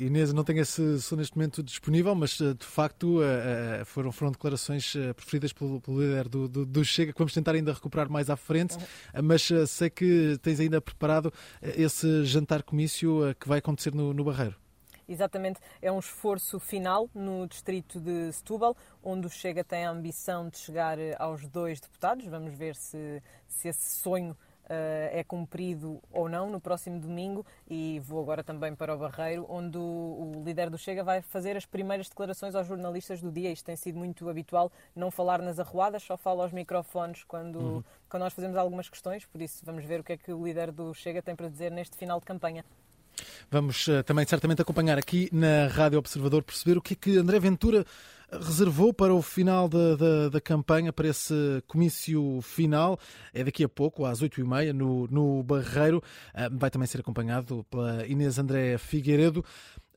Inês, não tenho esse som neste momento disponível, mas eh, de facto eh, foram, foram declarações preferidas pelo, pelo líder do, do, do, Chega, que vamos tentar ainda recuperar mais à frente, uhum. mas sei que tens ainda preparado esse jantar comício que vai acontecer no, no Barreiro. Exatamente, é um esforço final no distrito de Setúbal, onde o Chega tem a ambição de chegar aos dois deputados. Vamos ver se, se esse sonho Uh, é cumprido ou não no próximo domingo e vou agora também para o Barreiro, onde o, o, líder do Chega vai fazer as primeiras declarações aos jornalistas do dia. Isto tem sido muito habitual, não falar nas arruadas, só fala aos microfones quando, uhum. quando nós fazemos algumas questões, por isso vamos ver o que é que o líder do Chega tem para dizer neste final de campanha. Vamos uh, também certamente acompanhar aqui na Rádio Observador, perceber o que é que André Ventura reservou para o final da, da, da, campanha, para esse comício final. É daqui a pouco, às oito e meia, no, no Barreiro. Uh, vai também ser acompanhado pela Inês André Figueiredo.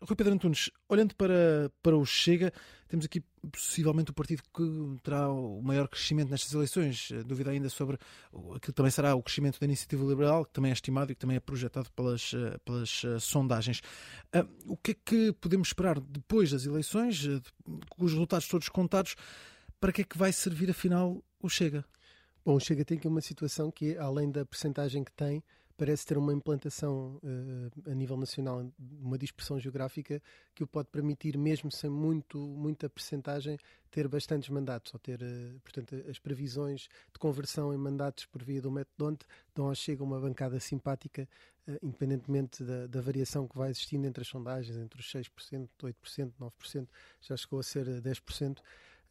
Rui Pedro Antunes, olhando para, para o Chega, temos aqui possivelmente o partido que terá o maior crescimento nestas eleições. Dúvida ainda sobre aquilo também será o crescimento da iniciativa liberal, que também é estimado e que também é projetado pelas, eh, pelas uh, sondagens. O que é que podemos esperar depois das eleições, com os resultados todos contados, para que é que vai servir afinal o Chega? Bom, o Chega tem aqui uma situação que, além da percentagem que tem, parece ter uma implantação uh, a nível nacional, uma dispersão geográfica que o pode permitir, mesmo sem muito, muita percentagem, ter bastantes mandatos, ou ter, uh, portanto, as previsões de conversão em mandatos por via do método DONT dão ao chega uma bancada simpática, uh, independentemente da, da, variação que vai existindo entre as sondagens, entre os 6%, 8%, 9%, já chegou a ser 10%.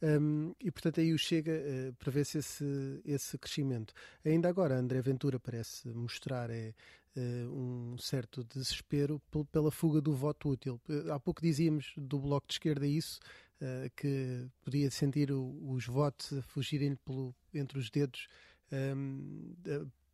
Um, e portanto aí o Chega uh, prevê-se esse, esse crescimento. Ainda agora, André Ventura parece mostrar é, uh, um certo desespero pela fuga do voto útil. Há pouco dizíamos do Bloco de Esquerda isso, uh, que podia sentir o, os votos a fugirem entre os dedos um,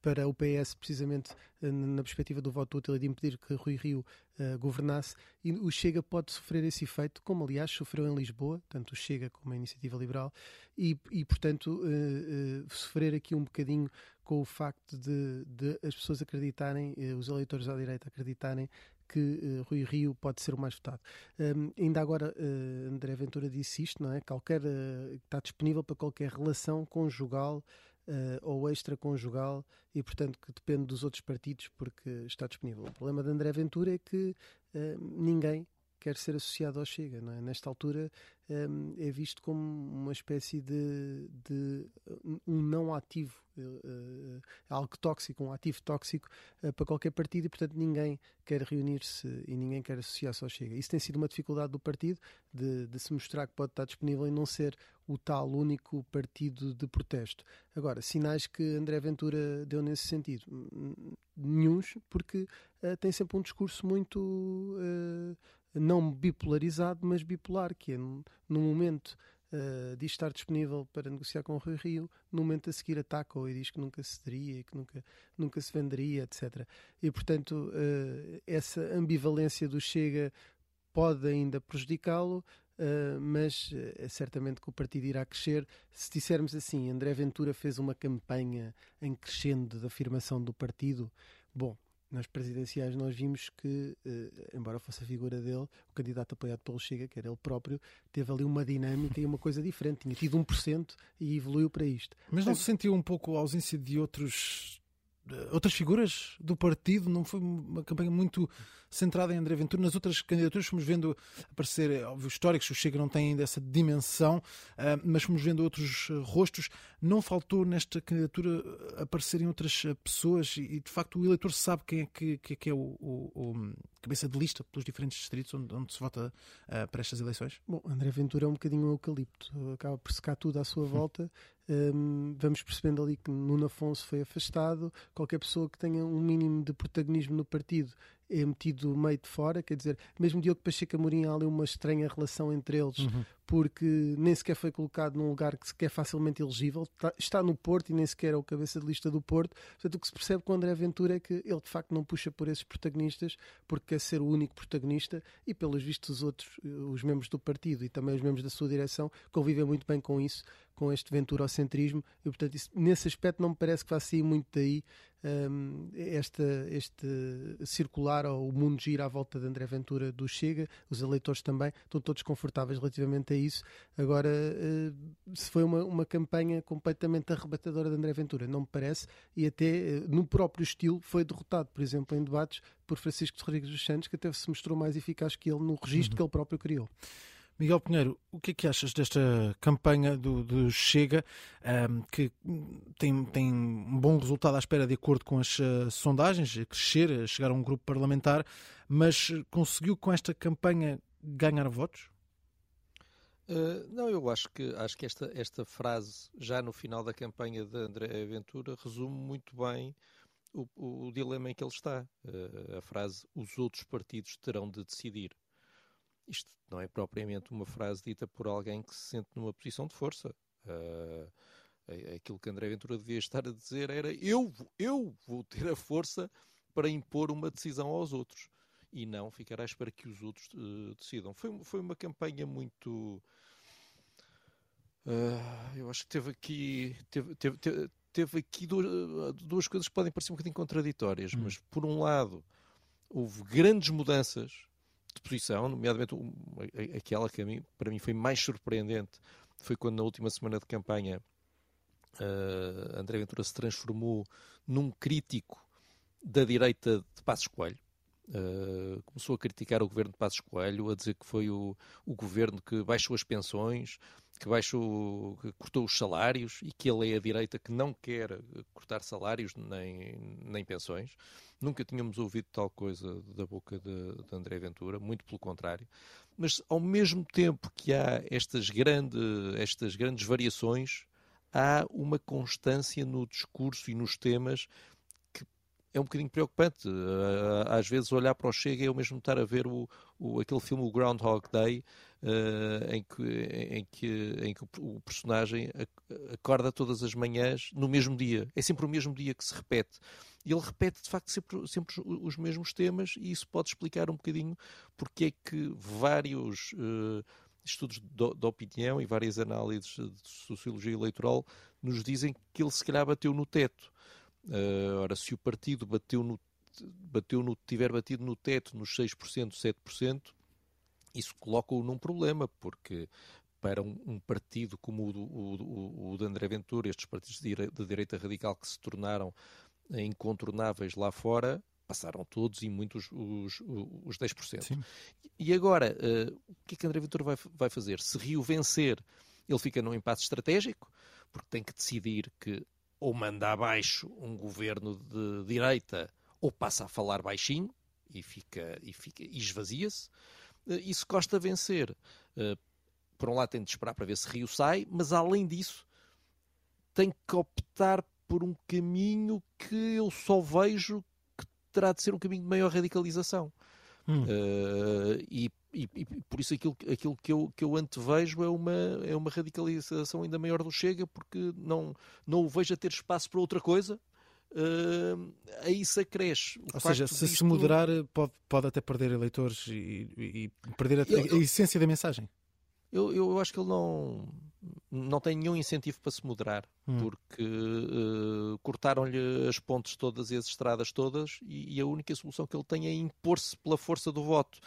para o PS, precisamente eh, na perspectiva do voto útil e de impedir que Rui Rio uh, governasse. E o Chega pode sofrer esse efeito, como aliás sofreu em Lisboa, tanto o Chega como a Iniciativa Liberal, e, e portanto, uh, uh, sofrer aqui um bocadinho com o facto de, de as pessoas acreditarem, os eleitores à direita acreditarem que uh, Rui Rio pode ser o mais votado. Um, ainda agora, uh, André Ventura disse isto, não é? Qualquer, uh, está disponível para qualquer relação conjugal uh, ou extraconjugal e, portanto, que depende dos outros partidos porque está disponível. O problema de André Ventura é que uh, ninguém quer ser associado ao Chega. É? Nesta altura um, é visto como uma espécie de, de um não ativo, uh, algo tóxico, um ativo tóxico uh, para qualquer partido e, portanto, ninguém quer reunir-se e ninguém quer associar-se ao Chega. Isso tem sido uma dificuldade do partido, de, de, se mostrar que pode estar disponível e não ser o tal único partido de protesto. Agora, sinais que André Ventura deu nesse sentido? Nenhuns, porque uh, tem sempre um discurso muito não bipolarizado, mas bipolar, que é no momento uh, estar disponível para negociar com o Rui Rio, no momento a seguir ataca-o e diz que nunca cederia, que nunca, nunca se venderia, etc. E, portanto, uh, essa ambivalência do Chega pode ainda prejudicá-lo, Uh, mas é certamente que o partido irá crescer. Se dissermos assim, André Ventura fez uma campanha em crescendo de afirmação do partido, bom, nas presidenciais nós vimos que, eh, embora fosse a figura dele, o candidato apoiado pelo Chega, que era ele próprio, teve ali uma dinâmica e uma coisa diferente. Tinha tido 1% e evoluiu para isto. Mas não se sentiu um pouco a ausência de outros outras figuras do partido, não foi uma campanha muito centrada em André Ventura. Nas outras candidaturas fomos vendo aparecer, é óbvio, históricos, o Chega não tem ainda essa dimensão, uh, mas fomos vendo outros uh, rostos. Não faltou nesta candidatura aparecerem outras pessoas e, de facto, o eleitor sabe quem é que, que, é, que é o, o, o, cabeça de lista pelos diferentes distritos onde, onde se vota para estas eleições? Bom, André Ventura é um bocadinho um eucalipto, acaba por secar tudo à sua volta. Um, vamos percebendo ali que Nuno Afonso foi afastado. Qualquer pessoa que tenha um mínimo de protagonismo no partido é metido meio de fora, quer dizer, mesmo Diogo Pacheco Amorim há ali uma estranha relação entre eles, uhum. porque nem sequer foi colocado num lugar que sequer é facilmente elegível, está, está, no Porto e nem sequer é o cabeça de lista do Porto, portanto o que se percebe com o André Ventura é que ele de facto não puxa por esses protagonistas, porque quer ser o único protagonista e pelos vistos os outros, os membros do partido e também os membros da sua direção convivem muito bem com isso, com este venturocentrismo e portanto isso, nesse aspecto não me parece que vá sair muito daí um, esta, este circular ou o mundo gira à volta de André Ventura do Chega, os eleitores também estão todos confortáveis relativamente a isso. Agora, uh, se foi uma, uma campanha completamente arrebatadora de André Ventura, não me parece, e até uh, no próprio estilo foi derrotado, por exemplo, em debates por Francisco Rodrigues dos Santos, que até se mostrou mais eficaz que ele no registro uhum. que ele próprio criou. Miguel Pinheiro, o que é que achas desta campanha do, do Chega, um, que tem, tem um bom resultado à espera de acordo com as uh, sondagens, a crescer, a chegar a um grupo parlamentar, mas conseguiu com esta campanha ganhar votos? Uh, não, eu acho que, acho que esta, esta frase, já no final da campanha de André Ventura, resume muito bem o, o, dilema em que ele está. Uh, a frase: os outros partidos terão de decidir. Isto não é propriamente uma frase dita por alguém que se sente numa posição de força. Uh, aquilo que André Ventura devia estar a dizer era eu, eu vou ter a força para impor uma decisão aos outros e não ficar à espera que os outros uh, decidam. Foi, foi uma campanha muito. Uh, eu acho que teve aqui. Teve, teve, teve, teve aqui duas, duas, coisas que podem parecer um bocadinho contraditórias, hum. mas por um lado houve grandes mudanças de posição, nomeadamente aquela que mim, para mim foi mais surpreendente, foi quando na última semana de campanha uh, André Ventura se transformou num crítico da direita de Passos Coelho. Uh, começou a criticar o governo de Passos Coelho, a dizer que foi o, o governo que baixou as pensões, que baixou, que cortou os salários e que ele é a direita que não quer cortar salários nem, nem pensões. Nunca tínhamos ouvido tal coisa da boca de, de André Ventura, muito pelo contrário. Mas ao mesmo tempo que há estas, grande, estas grandes variações, há uma constância no discurso e nos temas é um bocadinho preocupante. Às vezes olhar para o Chega é o mesmo estar a ver o, o aquele filme o Groundhog Day, uh, em, que, em, que, em que o personagem acorda todas as manhãs no mesmo dia. É sempre o mesmo dia que se repete. E ele repete, de facto, sempre, sempre os mesmos temas, e isso pode explicar um bocadinho porque é que vários uh, estudos de, opinião e várias análises de sociologia eleitoral nos dizem que ele se calhar bateu no teto. Uh, ora, se o partido bateu no, bateu no, tiver batido no teto nos 6%, 7%, isso coloca-o num problema, porque para um, um partido como o, o, o, de André Ventura, estes partidos de, de direita radical que se tornaram incontornáveis lá fora, passaram todos e muitos os, os, os 10%. Sim. E agora, uh, o que é que André Ventura vai, vai fazer? Se Rio vencer, ele fica num impasse estratégico, porque tem que decidir que ou manda abaixo um governo de direita ou passa a falar baixinho e fica e, fica, e esvazia-se. Uh, e se Costa vencer, uh, por um lado tem de esperar para ver se Rio sai, mas além disso tem que optar por um caminho que eu só vejo que terá de ser um caminho de maior radicalização. Hum. Uh, e, e, e, por isso aquilo, aquilo que, eu, que eu antevejo é uma, é uma radicalização ainda maior do Chega, porque não, não o vejo a ter espaço para outra coisa. Uh, aí se acresce. Ou seja, se disto... se moderar, pode, pode até perder eleitores e, e perder a, eu, a, a essência da mensagem. Eu, eu acho que ele não, não tem nenhum incentivo para se moderar, hum. porque uh, cortaram-lhe as pontes todas e as estradas todas, e, e, a única solução que ele tem é impor-se pela força do voto.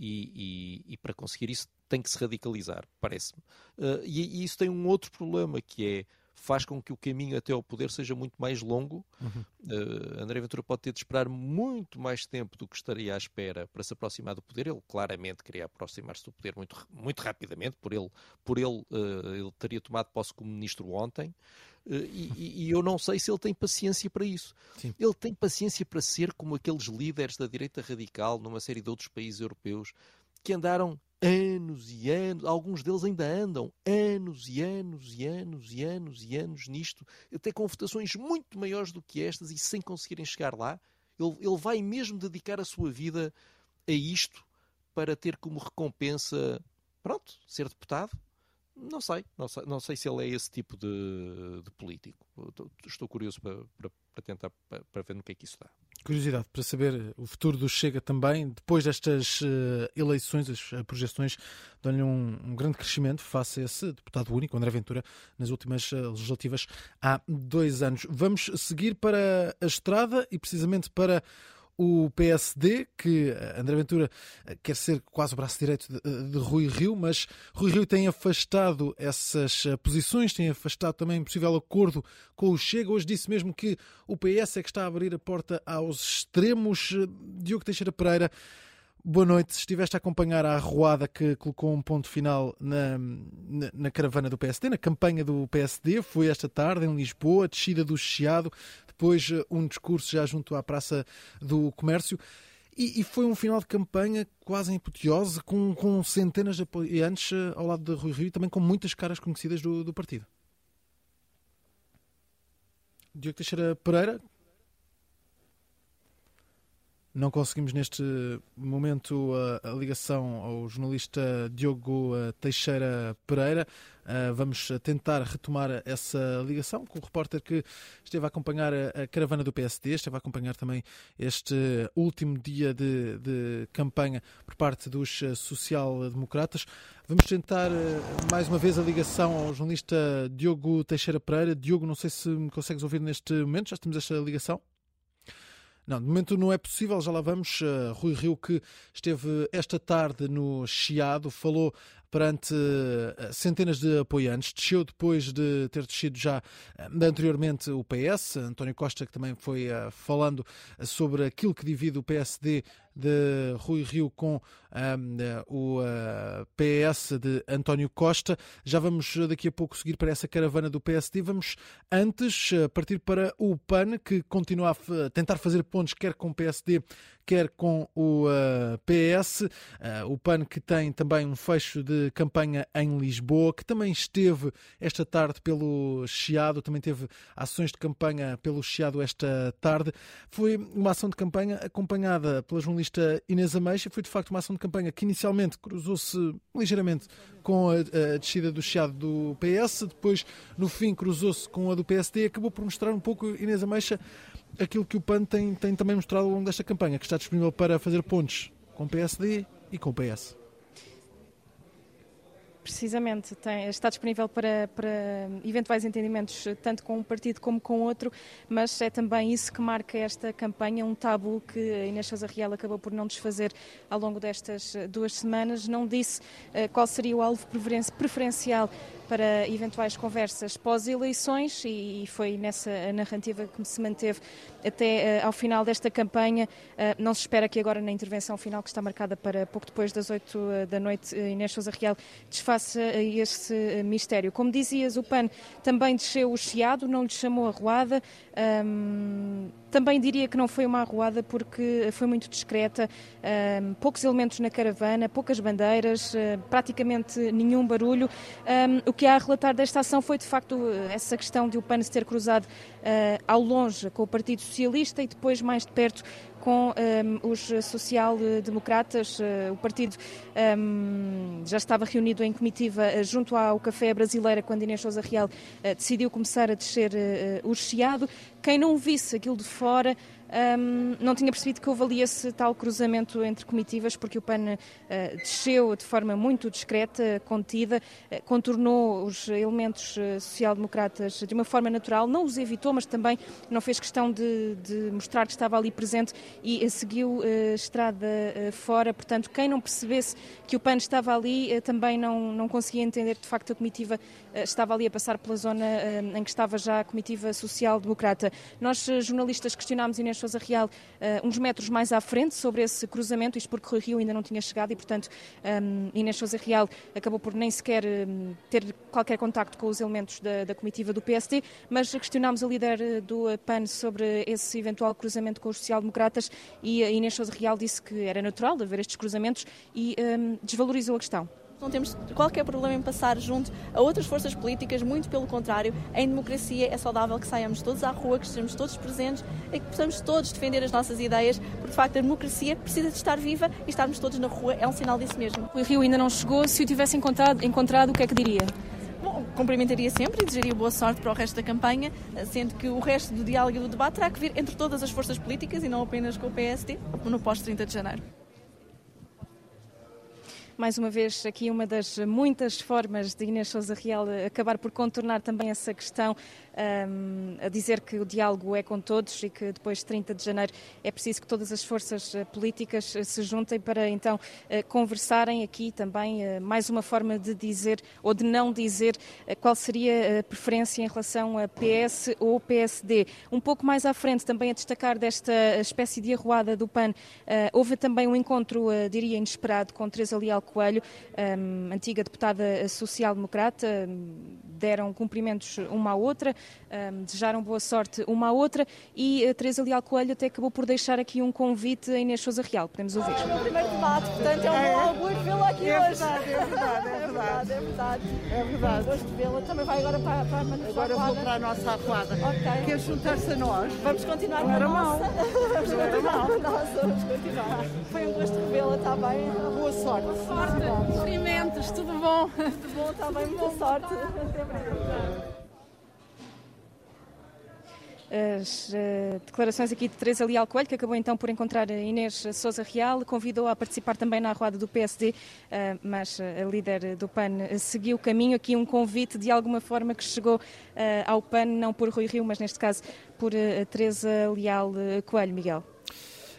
E, e, e, para conseguir isso tem que se radicalizar, parece-me. Uh, e, e, isso tem um outro problema, que é faz com que o caminho até ao poder seja muito mais longo. Uhum. Uh, André Ventura pode ter de esperar muito mais tempo do que estaria à espera para se aproximar do poder. Ele claramente queria aproximar-se do poder muito, muito rapidamente, por ele, por ele, uh, ele teria tomado posse como ministro ontem. Uh, e, e, eu não sei se ele tem paciência para isso. Sim. Ele tem paciência para ser como aqueles líderes da direita radical numa série de outros países europeus que andaram anos e anos, alguns deles ainda andam anos e anos e anos e anos e anos nisto, até com votações muito maiores do que estas e sem conseguirem chegar lá. Ele, ele vai mesmo dedicar a sua vida a isto para ter como recompensa, pronto, ser deputado? Não sei, não sei, não sei se ele é esse tipo de, de político. Estou curioso para, para, para tentar para, para ver no que é que isso dá. Curiosidade para saber o futuro do Chega também. Depois destas uh, eleições, as uh, projeções dão-lhe um, um, grande crescimento face a esse deputado único, André Ventura, nas últimas uh, legislativas há dois anos. Vamos seguir para a estrada e precisamente para o PSD, que eh, André Ventura eh, quer ser quase o braço direito de, eh, de, Rui Rio, mas Rui Rio tem afastado essas posições, tem afastado também um possível acordo com o Chega. Hoje disse mesmo que o PS é que está a abrir a porta aos extremos. Diogo Teixeira Pereira Boa noite. Estiveste a acompanhar a arruada que colocou um ponto final na, na, na, caravana do PSD, na campanha do PSD. Foi esta tarde em Lisboa, descida do Chiado, depois eh, um discurso já junto à Praça do Comércio. E, e foi um final de campanha quase em apoteose, com, com, centenas de apoiantes eh, ao lado de Rui Rio e também com muitas caras conhecidas do, do partido. Diogo Teixeira Pereira, não conseguimos neste momento a, a ligação ao jornalista Diogo eh, Teixeira Pereira. Uh, vamos tentar retomar essa ligação com o repórter que esteve a acompanhar a, a caravana do PSD, esteve a acompanhar também este último dia de, de campanha por parte dos eh, social-democratas. Vamos tentar uh, mais uma vez a ligação ao jornalista Diogo Teixeira Pereira. Diogo, não sei se me consegues ouvir neste momento, já temos esta ligação. Não, de momento não é possível, já lá vamos. Uh, Rui Rio, que esteve esta tarde no Chiado, falou perante uh, centenas de apoiantes, desceu depois de ter descido já uh, anteriormente o PS. António Costa, que também foi falando sobre aquilo que divide o PSD de Rui Rio com um, o uh, PS de António Costa. Já vamos daqui a pouco seguir para essa caravana do PSD. Vamos antes partir para o PAN, que continua a tentar fazer pontos quer com o PSD, quer com o uh, PS. Uh, o PAN que tem também um fecho de campanha em Lisboa, que também esteve esta tarde pelo Chiado, também teve ações de campanha pelo Chiado esta tarde. Foi uma ação de campanha acompanhada pela jornalista Inês Ameixa. Foi de facto uma ação de campanha que inicialmente cruzou-se ligeiramente com a, a descida do Chiado do PS, depois no fim cruzou-se com a do PSD e acabou por mostrar um pouco Inês Ameixa aquilo que o PAN tem, tem também mostrado ao longo desta campanha, que está disponível para fazer pontos com o PSD e com o PS. Precisamente, tem, está disponível para, para, eventuais entendimentos tanto com um partido como com outro, mas é também isso que marca esta campanha, um tabu que Inês Sousa Real acabou por não desfazer ao longo destas duas semanas. Não disse uh, qual seria o alvo preferencial para eventuais conversas pós-eleições e foi nessa narrativa que se manteve até uh, ao final desta campanha. Uh, não se espera que agora na intervenção final, que está marcada para pouco depois das 8 uh, da noite, Inês Sousa Real desfaça esse mistério. Como dizias, o PAN também desceu o chiado, não lhe chamou a. Um, também diria que não foi uma arruada porque foi muito discreta, um, poucos elementos na caravana, poucas bandeiras, uh, praticamente nenhum barulho. Um, o que há a relatar desta ação foi de facto essa questão de o PAN se ter cruzado uh, ao longe com o Partido Socialista e depois mais de perto com um, os social-democratas. Uh, o partido um, já estava reunido em comitiva uh, junto ao Café Brasileira quando Inês Sousa Real uh, decidiu começar a descer o Chiado. Quem não visse aquilo de fora um, não tinha percebido que houve ali esse tal cruzamento entre comitivas, porque o PAN uh, desceu de forma muito discreta, contida, uh, contornou os elementos uh, social-democratas de uma forma natural, não os evitou, mas também não fez questão de, de mostrar que estava ali presente e seguiu estrada fora. Portanto, quem não percebesse que o PAN estava ali também não, não conseguia entender que de facto a comitiva estava ali a passar pela zona em que estava já a comitiva social-democrata. Nós, jornalistas, questionámos Inês Sousa Real uns metros mais à frente sobre esse cruzamento, isto porque o Rio ainda não tinha chegado e, portanto, Inês Sousa Real acabou por nem sequer ter qualquer contacto com os elementos da, da comitiva do PSD, mas questionámos a líder eh, do PAN sobre esse eventual cruzamento com os social-democratas e Inês Sousa Real disse que era natural haver estes cruzamentos e desvalorizou a questão. Não temos qualquer problema em passar junto a outras forças políticas, muito pelo contrário. Em democracia é saudável que saiamos todos à rua, que estejamos todos presentes e que possamos todos defender as nossas ideias, porque de facto a democracia precisa de estar viva e estarmos todos na rua é um sinal disso mesmo. O Rio ainda não chegou, se o tivesse encontrado, encontrado o que é que diria? Bom, cumprimentaria sempre e desejaria boa sorte para o resto da campanha, sendo que o resto do diálogo e do debate terá que vir entre todas as forças políticas e não apenas com o PSD, no pós-30 de janeiro. Mais uma vez, aqui uma das muitas formas de Inês Souza Real acabar por contornar também essa questão um, a dizer que o diálogo é com todos e que depois de 30 de janeiro é preciso que todas as forças eh, políticas eh, se juntem para então eh, conversarem aqui também mais uma forma de dizer ou de não dizer qual seria a preferência em relação a PS ou PSD. Um pouco mais à frente, também a destacar desta espécie de arruada do PAN, houve também um encontro, diria, inesperado com Teresa Leal Coelho, antiga deputada social-democrata, deram cumprimentos uma à outra, um, desejaram boa sorte uma à outra e a Teresa Leal Coelho até acabou por deixar aqui um convite a Inês Sousa Real. Podemos ouvir. É o meu primeiro debate, portanto é um bom orgulho vê-la aqui é hoje. Verdade, é verdade, é verdade, é verdade. É verdade. Gosto de vê-la. Também vai agora para, para a Agora vou para a nossa arruada. Ok. Quer juntar-se a nós? Vamos continuar Não na era nossa. mal. Vamos continuar na nossa. Vamos continuar. Foi um gosto revê-la, está bem? Boa sorte. Boa sorte. Cumprimentos, tudo bom? Tudo bom, está bem? Boa sorte. Até breve. As uh, declarações aqui de Teresa Leal Coelho, que acabou então por encontrar a Inês Souza Real, convidou-a a participar também na arruada do PSD, uh, mas a líder do PAN seguiu o caminho. Aqui um convite de alguma forma que chegou uh, ao PAN, não por Rui Rio, mas neste caso por Teresa Leal Coelho. Miguel.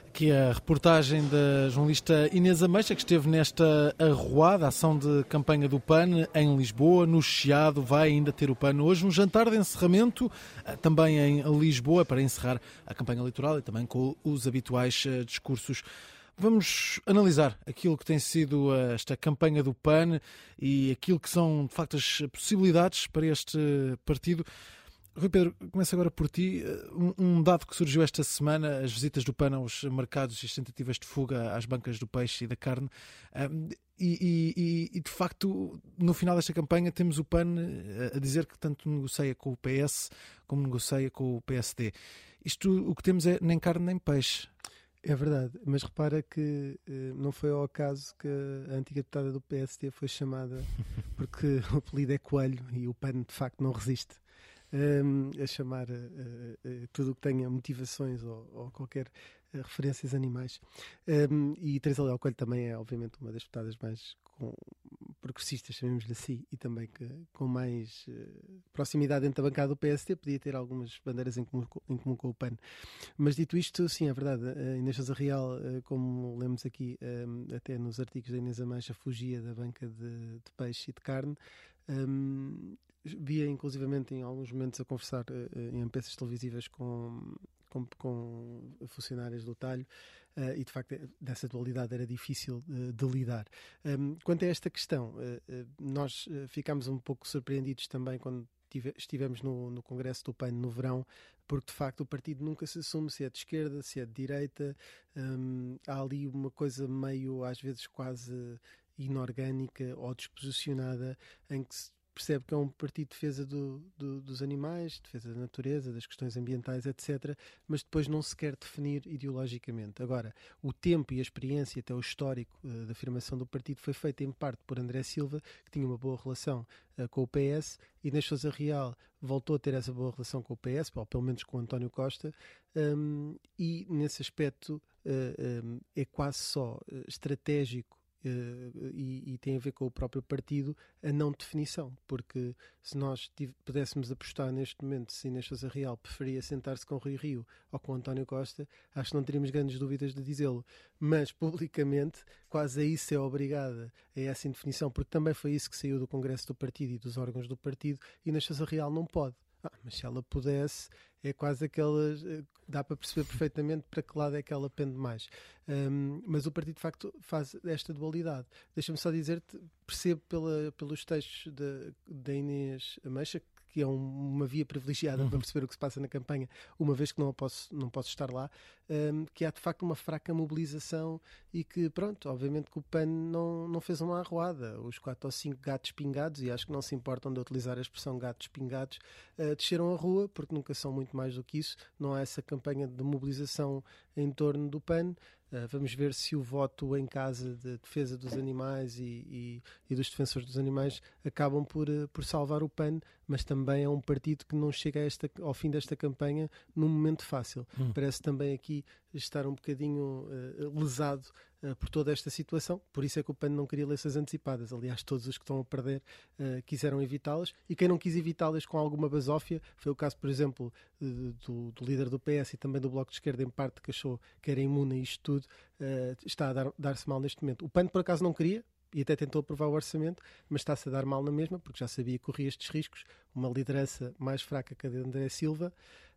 Aqui a reportagem da jornalista Inês Ameixa, que esteve nesta arruada, ação de campanha do PAN em Lisboa, no Chiado, vai ainda ter o PAN hoje, um jantar de encerramento eh, também em Lisboa, para encerrar a campanha eleitoral e também com os habituais eh, discursos. Vamos analisar aquilo que tem sido eh, esta campanha do PAN e aquilo que são, de facto, as possibilidades para este partido. Rui Pedro, começo agora por ti. Um dado que surgiu esta semana, as visitas do PAN aos mercados e as tentativas de fuga às bancas do peixe e da carne. E, e, e, de facto, no final desta campanha, temos o PAN a dizer que tanto negocia com o PS como negocia com o PSD. Isto o que temos é nem carne nem peixe. É verdade, mas repara que uh, não foi ao acaso que a antiga deputada do PSD foi chamada, porque o apelido é Coelho e o PAN de facto não resiste um, a chamar uh, uh, tudo o que tenha motivações ou, ou qualquer uh, referências animais. Um, e Teresa Leal Coelho também é, obviamente, uma das deputadas mais com, progressistas, chamemos-lhe assim, e também que, com mais proximidade dentro da bancada do PSD, podia ter algumas bandeiras em comum, em comum, com o PAN. Mas dito isto, sim, é verdade, a Inês Sousa Real, como lemos aqui um, até nos artigos da Inês Amancha, fugia da banca de, de peixe e de carne. Um, via inclusivamente em alguns momentos a conversar uh, em empresas televisivas com, com, com funcionários do talho uh, e de facto dessa dualidade era difícil uh, de lidar. Um, quanto a esta questão, nós ficámos um pouco surpreendidos também quando tive, estivemos no, no Congresso do PAN no verão, porque de facto o partido nunca se assume se é de esquerda, se é de direita, um, há ali uma coisa meio às vezes quase inorgânica ou desposicionada em que se percebe que é um partido de defesa do, do, dos animais, defesa da natureza, das questões ambientais, etc., mas depois não se quer definir ideologicamente. Agora, o tempo e a experiência, até o histórico uh, da afirmação do partido, foi feito em parte por André Silva, que tinha uma boa relação uh, com o PS, e Inês Sousa Real voltou a ter essa boa relação com o PS, ou pelo menos com o António Costa, um, e nesse aspecto uh, um, é quase só estratégico e, e, tem a ver com o próprio partido, a não definição, porque se nós pudéssemos apostar neste momento se Inês Sousa Real preferia sentar-se com Rui Rio ou com António Costa, acho que não teríamos grandes dúvidas de dizê-lo, mas publicamente quase a isso é obrigada, a essa indefinição, porque também foi isso que saiu do Congresso do Partido e dos órgãos do Partido, e Inês Sousa Real não pode. Ah, mas se ela pudesse, é quase aquelas. Eh, dá para perceber perfeitamente para que lado é que ela pende mais. Um, mas o partido, de facto, faz esta dualidade. Deixa-me só dizer-te, percebo pela, pelos textos da Inês Ameixa é um, uma via privilegiada uhum. para perceber o que se passa na campanha, uma vez que não posso, não posso estar lá, um, que há de facto uma fraca mobilização e que, pronto, obviamente que o PAN não, não fez uma arruada. Os quatro ou cinco gatos pingados, e acho que não se importam de utilizar a expressão gatos pingados, uh, desceram a rua, porque nunca são muito mais do que isso. Não há essa campanha de mobilização em torno do PAN. Uh, vamos ver se o voto em casa de defesa dos animais e, e, e dos defensores dos animais acabam por, uh, por salvar o PAN, mas também é um partido que não chega esta, ao fim desta campanha num momento fácil. Hum. Parece também aqui estar um bocadinho uh, lesado uh, por toda esta situação, por isso é que o PAN não queria eleições antecipadas. Aliás, todos os que estão a perder uh, quiseram evitá-las e quem não quis evitá-las com alguma basófia foi o caso, por exemplo, do, do, líder do PS e também do Bloco de Esquerda, em parte, que achou que era imune a isto tudo, está a dar-se dar mal neste momento. O PAN, por acaso, não queria, e até tentou aprovar o orçamento, mas está-se a dar mal na mesma, porque já sabia que corria estes riscos, uma liderança mais fraca que a de André Silva,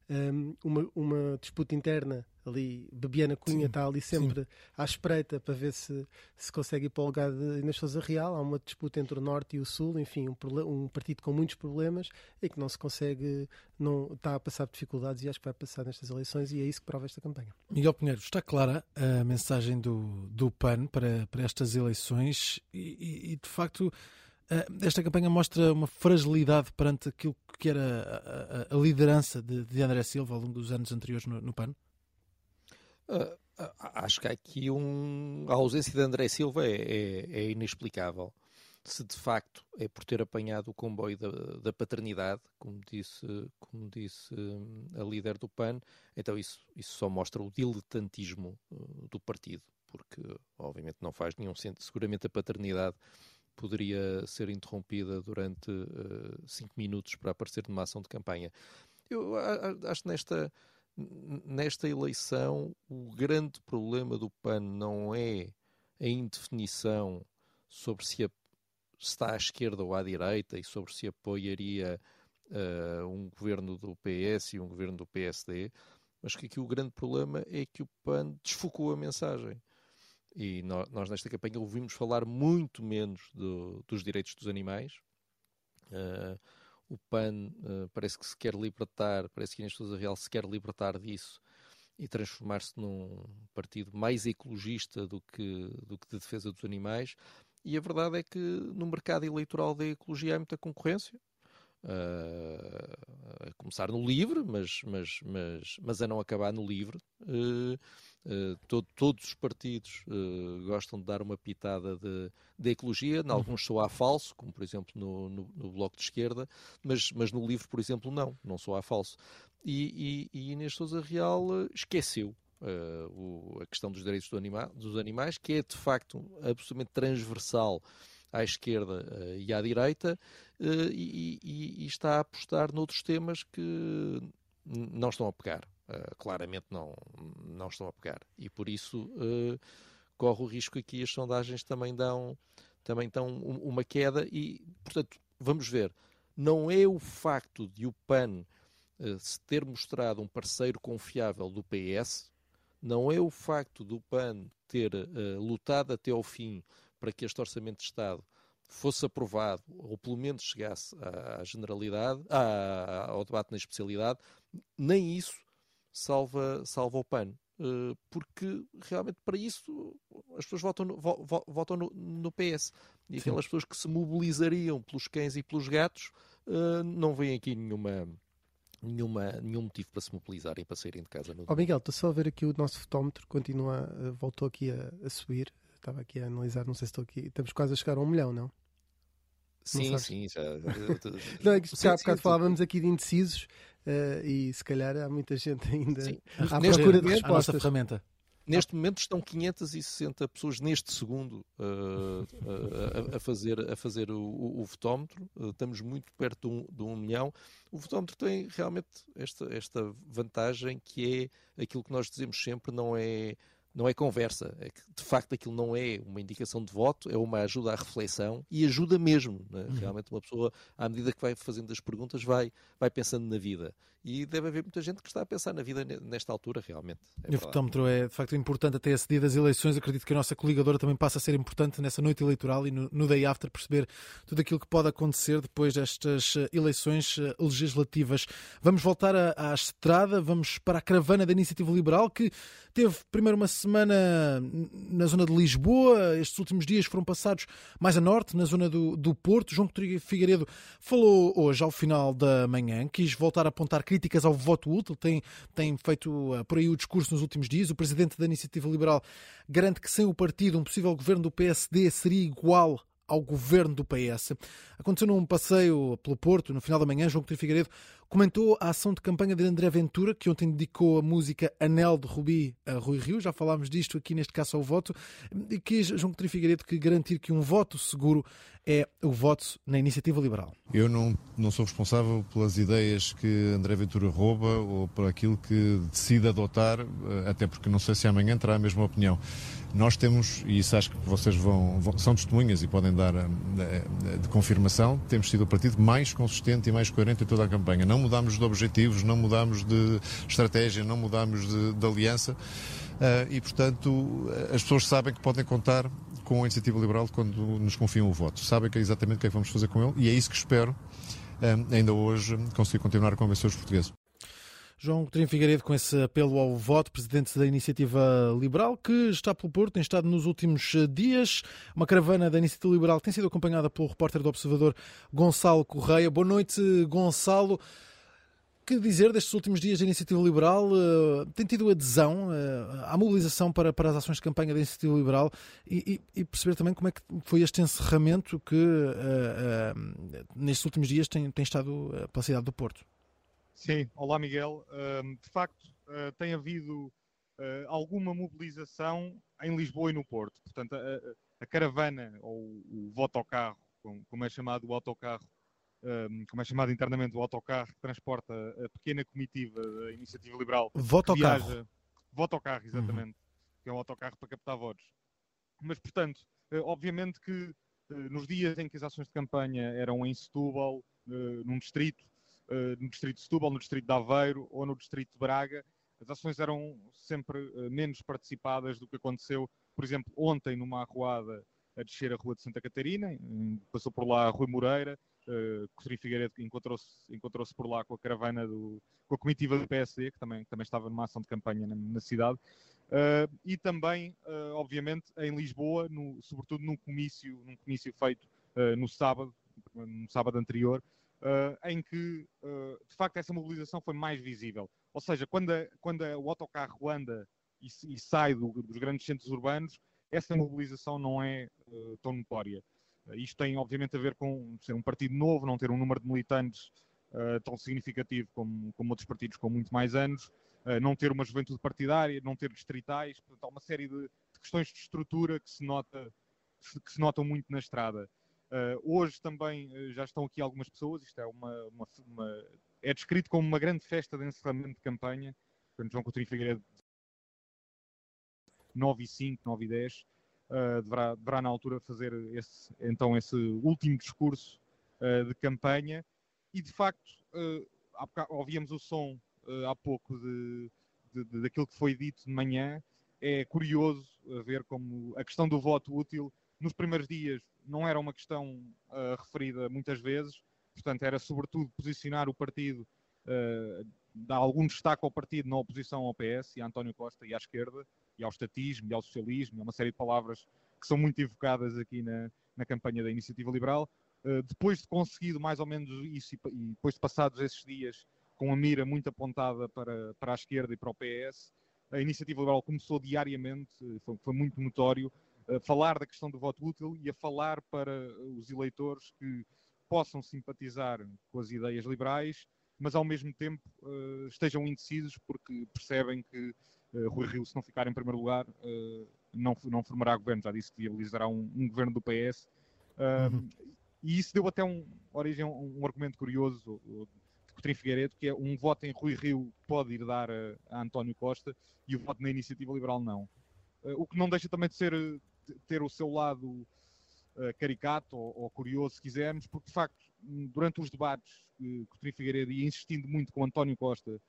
um, uma, uma, disputa interna ali, Bebiana Cunha está ali sempre sim. à espreita para ver se, se consegue ir para o lugar de Inês Sousa Real. Há uma disputa entre o Norte e o Sul, enfim, um, um, partido com muitos problemas e que não se consegue, não está a passar dificuldades e acho que vai passar nestas eleições e é isso que prova esta campanha. Miguel Pinheiro, está clara a mensagem do, do PAN para, para estas eleições e, e, e de facto esta campanha mostra uma fragilidade perante aquilo que era a, a, a liderança de, de, André Silva ao longo dos anos anteriores no, no PAN? Uh, acho que aqui um, a ausência de André Silva é, é, é, inexplicável. Se de facto é por ter apanhado o comboio da, da paternidade, como disse, como disse hum, a líder do PAN, então isso, isso só mostra o diletantismo uh, do partido, porque obviamente não faz nenhum sentido. Seguramente a paternidade poderia ser interrompida durante uh, cinco minutos para aparecer numa ação de campanha. Eu acho que nesta, nesta eleição o grande problema do PAN não é a indefinição sobre se, está à esquerda ou à direita e sobre se apoiaria uh, um governo do PS e um governo do PSD, mas que aqui o grande problema é que o PAN desfocou a mensagem. E nós, nós, nesta campanha ouvimos falar muito menos do, dos direitos dos animais. Uh, o PAN uh, parece que se quer libertar, parece que a Sousa Real se quer libertar disso e transformar-se num partido mais ecologista do que, do que de defesa dos animais. E a verdade é que no mercado eleitoral da ecologia há muita concorrência. Uh, a começar no livre, mas, mas, mas, mas a não acabar no livre. Uh, Uh, todo, todos os partidos gostam de dar uma pitada de, de ecologia, em alguns soa a falso, como por exemplo no, no, no, Bloco de Esquerda, mas, mas no livro, por exemplo, não, não soa a falso. E, e, e Inês Souza Real esqueceu o, a questão dos direitos do anima, dos animais, que é de facto absolutamente transversal à esquerda e à direita, e, e, está a apostar noutros temas que não estão a pegar. Uh, claramente não, não estão a pegar. E por isso uh, corre o risco aqui, as sondagens também dão, também dão uma queda e, portanto, vamos ver. Não é o facto de o PAN uh, se ter mostrado um parceiro confiável do PS, não é o facto do PAN ter lutado até ao fim para que este Orçamento de Estado fosse aprovado, ou pelo menos chegasse à, generalidade, à, ao debate na especialidade, nem isso salva, salva o PAN. uh, porque realmente para isso as pessoas votam no, vo, votam no, no PS. E Sim. aquelas pessoas que se mobilizariam pelos cães e pelos gatos uh, não vêm aqui nenhuma nenhuma, nenhum motivo para se mobilizarem para saírem de casa. No oh, Miguel, estou só a ver aqui o nosso fotómetro, continua, voltou aqui a, a, subir. Estava aqui a analisar, não sei se estou aqui. Estamos quase a chegar a um milhão, não? Sim, sim, já. não, é que sim, há bocado sim, falávamos aqui de indecisos uh, e se calhar há muita gente ainda sim. à procura de respostas. A nossa ferramenta. Neste momento estão 560 pessoas neste segundo uh, uh, a, a, fazer, a fazer o, o, o votómetro. Uh, estamos muito perto de um, de um, milhão. O votómetro tem realmente esta, esta vantagem que é aquilo que nós dizemos sempre, não é não é conversa, é que de facto aquilo não é uma indicação de voto, é uma ajuda à reflexão e ajuda mesmo. Né? Uhum. Realmente uma pessoa, à medida que vai fazendo as perguntas, vai, vai pensando na vida. E deve haver muita gente que está a pensar na vida nesta altura, realmente. É o fotómetro é de facto importante até esse dia das eleições. Acredito que a nossa coligadora também passa a ser importante nessa noite eleitoral e no, no day after perceber tudo aquilo que pode acontecer depois destas eh, eleições eh, legislativas. Vamos voltar à, à estrada, vamos para a caravana da Iniciativa Liberal que teve primeiro uma semana na zona de Lisboa. Estes últimos dias foram passados mais a norte, na zona do, do Porto. João Figueiredo falou hoje, ao final da manhã, quis voltar a apontar críticas ao voto útil. Tem, tem feito uh, por aí o discurso nos últimos dias. O presidente da Iniciativa Liberal garante que sem o partido um possível governo do PSD seria igual ao governo do PS. Aconteceu num passeio pelo Porto, no final da manhã, João Coutinho Figueiredo comentou a ação de campanha de André Ventura, que ontem dedicou a música Anel de Rubi a Rui Rio, já falámos disto aqui neste caso ao voto, e quis João Coutinho Figueiredo que garantir que um voto seguro é o voto na iniciativa liberal. Eu não, não sou responsável pelas ideias que André Ventura rouba ou por aquilo que decide adotar, eh, até porque não sei se amanhã terá a mesma opinião. Nós temos, e isso acho que vocês vão, vão são testemunhas e podem dar de, eh, eh, de confirmação, temos sido o partido mais consistente e mais coerente em toda a campanha. Não mudámos de objetivos, não mudámos de estratégia, não mudámos de, de aliança. Uh, e, portanto, as pessoas sabem que podem contar com a Iniciativa Liberal quando nos confiam o voto. Sabem que é exatamente o que é que vamos fazer com ele e é isso que espero uh, ainda hoje conseguir continuar a convencer os portugueses. João Coutinho Figueiredo com esse apelo ao voto, presidente da Iniciativa Liberal, que está pelo Porto, tem estado nos últimos eh, dias. Uma caravana da Iniciativa Liberal tem sido acompanhada pelo repórter do Observador Gonçalo Correia. Boa noite, Gonçalo. Que dizer destes últimos dias da Iniciativa Liberal? Uh, tem tido adesão uh, à mobilização para, para as ações de campanha da Iniciativa Liberal e, e, e perceber também como é que foi este encerramento que uh, nestes últimos dias tem, tem estado pela cidade do Porto. Sim, olá Miguel. de facto, tem havido alguma mobilização em Lisboa e no Porto. Portanto, a, a caravana, ou o votocarro, como é chamado o autocarro, um, como é chamado internamente o autocarro, que transporta a pequena comitiva da Iniciativa Liberal. Votocarro. Viaja, votocarro, exatamente. Uhum. Que é um autocarro para captar votos. Mas, portanto, uh, obviamente que nos dias em que as ações de campanha eram em Setúbal, num distrito, eh, no distrito de Setúbal, no distrito de Aveiro ou no distrito de Braga, as ações eram sempre menos participadas do que aconteceu, por exemplo, ontem numa arruada a descer a Rua de Santa Catarina, passou por lá Rui Moreira, uh, Figueiredo encontrou-se encontrou por lá com a caravana, do, com a comitiva do PSD, que também, que também estava numa ação de campanha na, na cidade, uh, e também, uh, obviamente, em Lisboa, no, sobretudo num comício, num comício feito uh, no sábado, no sábado anterior, em que, de facto, essa mobilização foi mais visível. Ou seja, quando, a, quando a, o autocarro anda e, e sai do, dos grandes centros urbanos, essa mobilização não é tão notória. Isto tem, obviamente, a ver com ser um partido novo, não ter um número de militantes tão significativo como, como outros partidos com muito mais anos, não ter uma juventude partidária, não ter distritais, portanto, há uma série de, de questões de estrutura que se, nota, que se notam muito na estrada. Uh, hoje também uh, já estão aqui algumas pessoas, isto é uma, uma, uma, é descrito como uma grande festa de encerramento de campanha. Portanto, João Coutinho Figueiredo 9 e 5, 9 e 10, uh, deverá, deverá na altura fazer esse, então esse último discurso de campanha. E de facto uh, ouvíamos o som há pouco de, de, de, daquilo que foi dito de manhã. É curioso ver como a questão do voto útil nos primeiros dias não era uma questão uh, referida muitas vezes, portanto, era sobretudo posicionar o partido uh, dá algum destaque ao partido na oposição ao PS e a António Costa e à esquerda, e ao estatismo e ao socialismo, e uma série de palavras que são muito evocadas aqui na, na campanha da Iniciativa Liberal. Uh, depois de conseguido mais ou menos isso e, depois de passados esses dias com a mira muito apontada para, para a esquerda e para o PS, a Iniciativa Liberal começou diariamente, foi, foi muito notório, a falar da questão do voto útil e a falar para os eleitores que possam simpatizar com as ideias liberais, mas ao mesmo tempo uh, estejam indecisos porque percebem que uh, Rui Rio, se não ficar em primeiro lugar, uh, não, não formará governo. Já disse que viabilizará um, um governo do PS. Uhum. E isso deu até um, origem a um, um argumento curioso de Coutinho Figueiredo, que é um voto em Rui Rio pode ir dar a, a António Costa e o voto na Iniciativa Liberal não. o que não deixa também de ser ter o seu lado caricato ou, ou, curioso, se quisermos, porque de facto, durante os debates, uh, Coutinho Figueiredo ia insistindo muito com António Costa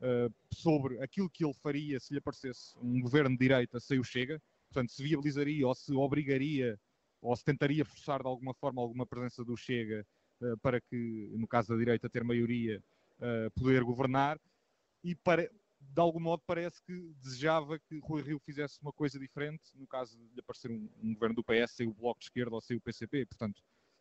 uh, sobre aquilo que ele faria se lhe aparecesse um governo de direita sem o Chega, portanto, se viabilizaria ou se obrigaria ou se tentaria forçar de alguma forma alguma presença do Chega uh, para que, no caso da direita, ter maioria, poder governar. E para, de algum modo parece que desejava que Rui Rio fizesse uma coisa diferente, no caso de aparecer um, um governo do PS sem o Bloco de Esquerda ou sem o PCP. Portanto,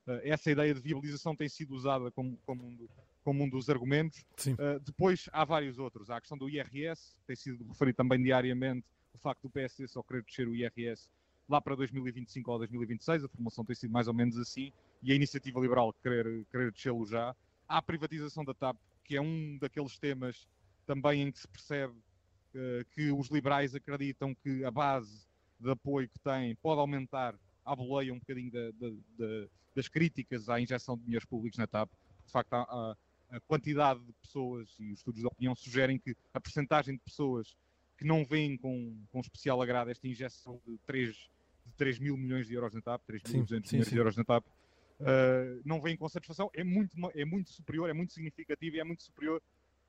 uh, essa ideia de viabilização tem sido usada como, como, um, como um, dos argumentos. Uh, depois há vários outros. Há a questão do IRS, tem sido referido também diariamente o facto do PSD só querer descer o IRS lá para 2025 ou 2026, a formação tem sido mais ou menos assim, e a iniciativa liberal querer, querer descê-lo já. Há a privatização da TAP, que é um daqueles temas também em que se percebe uh, que os liberais acreditam que a base de apoio que têm pode aumentar à boleia um bocadinho da, da, da, das críticas à injeção de dinheiros públicos na TAP. De facto, a, a, quantidade de pessoas e os estudos de opinião sugerem que a percentagem de pessoas que não veem com, com especial agrado esta injeção de 3, de 3 mil milhões de euros na TAP, 3.200 milhões de euros na TAP, uh, não veem com satisfação, é muito, é muito superior, é muito significativo e é muito superior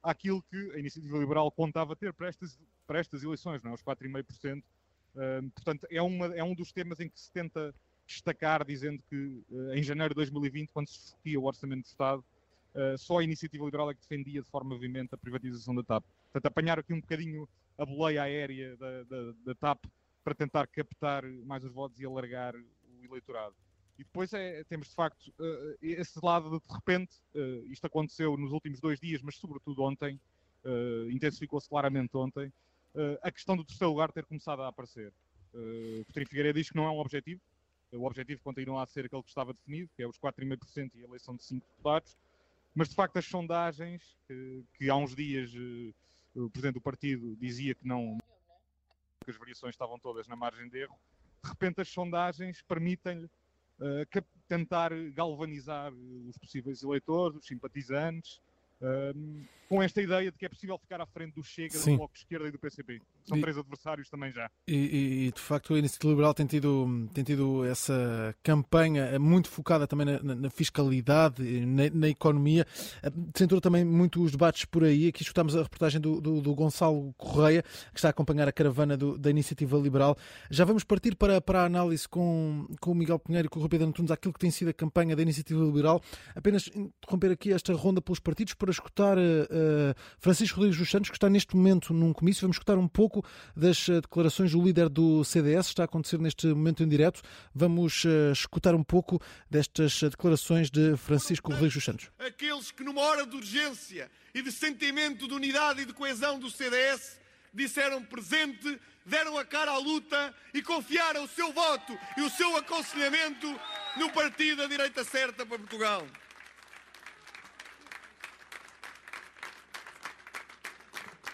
àquilo que a Iniciativa Liberal contava ter para estas, para estas eleições, não é? os 4,5%. Uh, portanto, é, uma, é um dos temas em que se tenta destacar, dizendo que uh, em janeiro de 2020, quando se discutia o Orçamento do Estado, só a Iniciativa Liberal é que defendia de forma veemente a privatização da TAP. Portanto, apanhar aqui um bocadinho a boleia aérea da, da, da TAP para tentar captar mais os votos e alargar o eleitorado. E depois é, temos de facto uh, esse lado de, de repente, uh, isto aconteceu nos últimos dois dias, mas sobretudo ontem, uh, intensificou-se claramente ontem, a questão do terceiro lugar ter começado a aparecer. Uh, Coutinho Figueiredo diz que não é um objetivo, o objetivo continua a ser aquele que estava definido, que é os 4,5% e a eleição de 5 deputados, mas de facto as sondagens, que, que há uns dias o Presidente do Partido dizia que não, que as variações estavam todas na margem de erro, de repente as sondagens permitem-lhe uh, tentar galvanizar os possíveis eleitores, os simpatizantes, uh, com esta ideia de que é possível ficar à frente do Chega, Sim. do Bloco de Esquerda e do PCP. São e, três adversários também já. E, e, de facto a Iniciativa Liberal tem tido, tem tido essa campanha muito focada também na, na fiscalidade, na, na, economia. Centrou também muito os debates por aí. Aqui escutamos a reportagem do, do, do Gonçalo Correia, que está a acompanhar a caravana do, da Iniciativa Liberal. Já vamos partir para, para a análise com, com o Miguel Pinheiro e com o Rui Pedro Antunes àquilo que tem sido a campanha da Iniciativa Liberal. Apenas interromper aqui esta ronda pelos partidos para escutar uh, Francisco Rodrigues dos Santos, que está neste momento num comício. Vamos escutar um pouco das uh, declarações do líder do CDS, está a acontecer neste momento em direto. Vamos uh, escutar um pouco destas declarações de Francisco Rodrigues dos Santos. Aqueles que numa hora de urgência e de sentimento de unidade e de coesão do CDS disseram presente, deram a cara à luta e confiaram o seu voto e o seu aconselhamento no partido da direita certa para Portugal.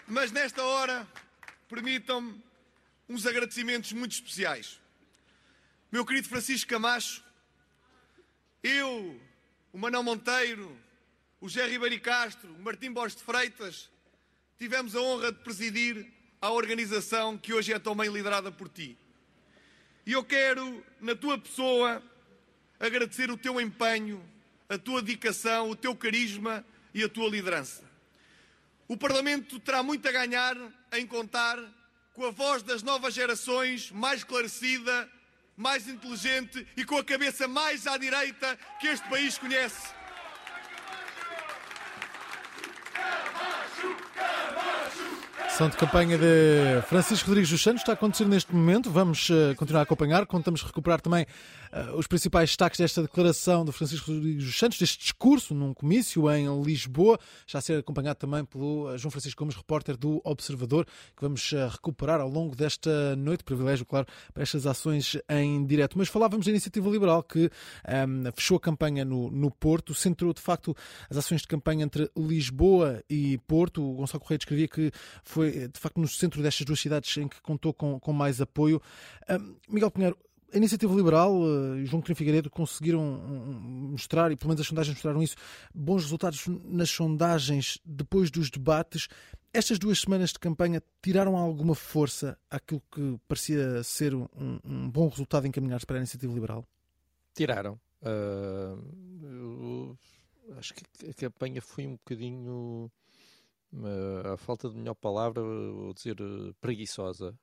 Mas nesta hora, permitam-me uns agradecimentos muito especiais. Meu querido Francisco Camacho, eu, o Manuel Monteiro, o José Ribeiro Castro, o Martim Borges de Freitas, tivemos a honra de presidir a organização que hoje é também liderada por ti. E eu quero, na tua pessoa, agradecer o teu empenho, a tua dedicação, o teu carisma e a tua liderança. O Parlamento terá muito a ganhar em contar com a voz das novas gerações mais esclarecida, mais inteligente e com a cabeça mais à direita que este país conhece. Camacho! São de campanha de Francisco Rodrigues dos Santos, está a acontecer neste momento. Vamos uh, continuar a acompanhar. Contamos recuperar também os principais destaques desta declaração de Francisco Rodrigues dos Santos, deste discurso num comício em Lisboa, já a ser acompanhado também pelo uh, João Francisco Gomes, repórter do Observador, que vamos recuperar ao longo desta noite. Privilégio, claro, para estas ações em direto. Mas falávamos da Iniciativa Liberal, que um, fechou a campanha no, no Porto, centrou de facto as ações de campanha entre Lisboa e Porto. O Gonçalo Correia descrevia que foi de facto no centro destas duas cidades em que contou com, com mais apoio. Um, Miguel Pinheiro, a Iniciativa Liberal e uh, João Coutinho Figueiredo conseguiram mostrar, e pelo menos as sondagens mostraram isso, bons resultados nas sondagens depois dos debates. Estas duas semanas de campanha tiraram alguma força àquilo que parecia ser um, um bom resultado encaminhado para a Iniciativa Liberal? Tiraram. Uh, acho que a campanha foi um bocadinho a falta de melhor palavra, vou dizer eh, preguiçosa.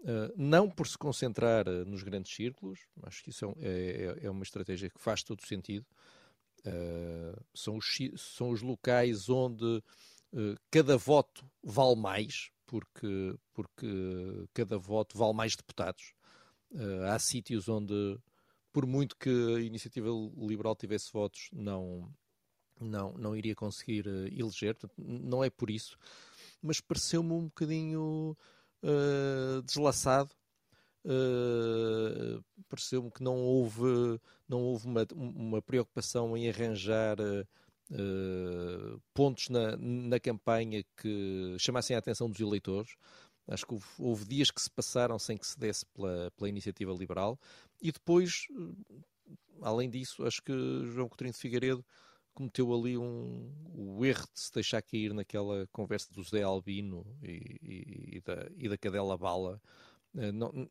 Uh, não por se concentrar eh, nos grandes círculos, acho que isso é, é, é uma estratégia que faz todo sentido. Uh, são, os, são os locais onde cada voto vale mais, porque, porque cada voto vale mais deputados. há sítios onde, por muito que a iniciativa liberal tivesse votos, não, não, não iria conseguir eleger, não é por isso, mas pareceu-me um bocadinho uh, deslaçado. Uh, pareceu-me que não houve, não houve uma, uma preocupação em arranjar pontos na, na campanha que chamassem a atenção dos eleitores. Acho que houve, houve, dias que se passaram sem que se desse pela, pela iniciativa liberal. E depois, além disso, acho que João Coutinho de Figueiredo cometeu ali um, o erro de se deixar cair naquela conversa do Zé Albino e, e, e, da, e da Cadela Bala. Uh, não,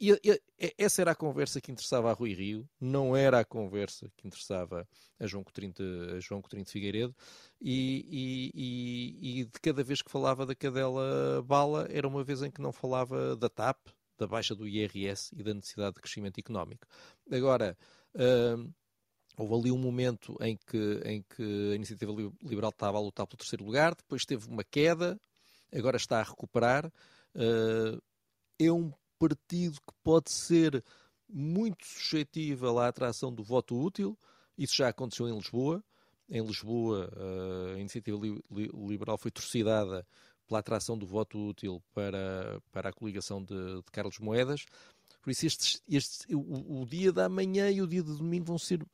e, e, essa era a conversa que interessava a Rui Rio, não era a conversa que interessava a João Coutinho de, a João Coutinho de Figueiredo, e, e, e, de cada vez que falava da cadela bala, era uma vez em que não falava da TAP, da baixa do IRS e da necessidade de crescimento económico. Agora, uh, Houve ali um momento em que, em que a Iniciativa Liberal estava a lutar pelo terceiro lugar, depois teve uma queda, agora está a recuperar. Uh, é um partido que pode ser muito suscetível à atração do voto útil. Isso já aconteceu em Lisboa. Em Lisboa, uh, a Iniciativa Liberal foi torcidada pela atração do voto útil para, para a coligação de, de Carlos Moedas. Por isso, estes, estes, o, o dia da manhã e o dia de domingo vão ser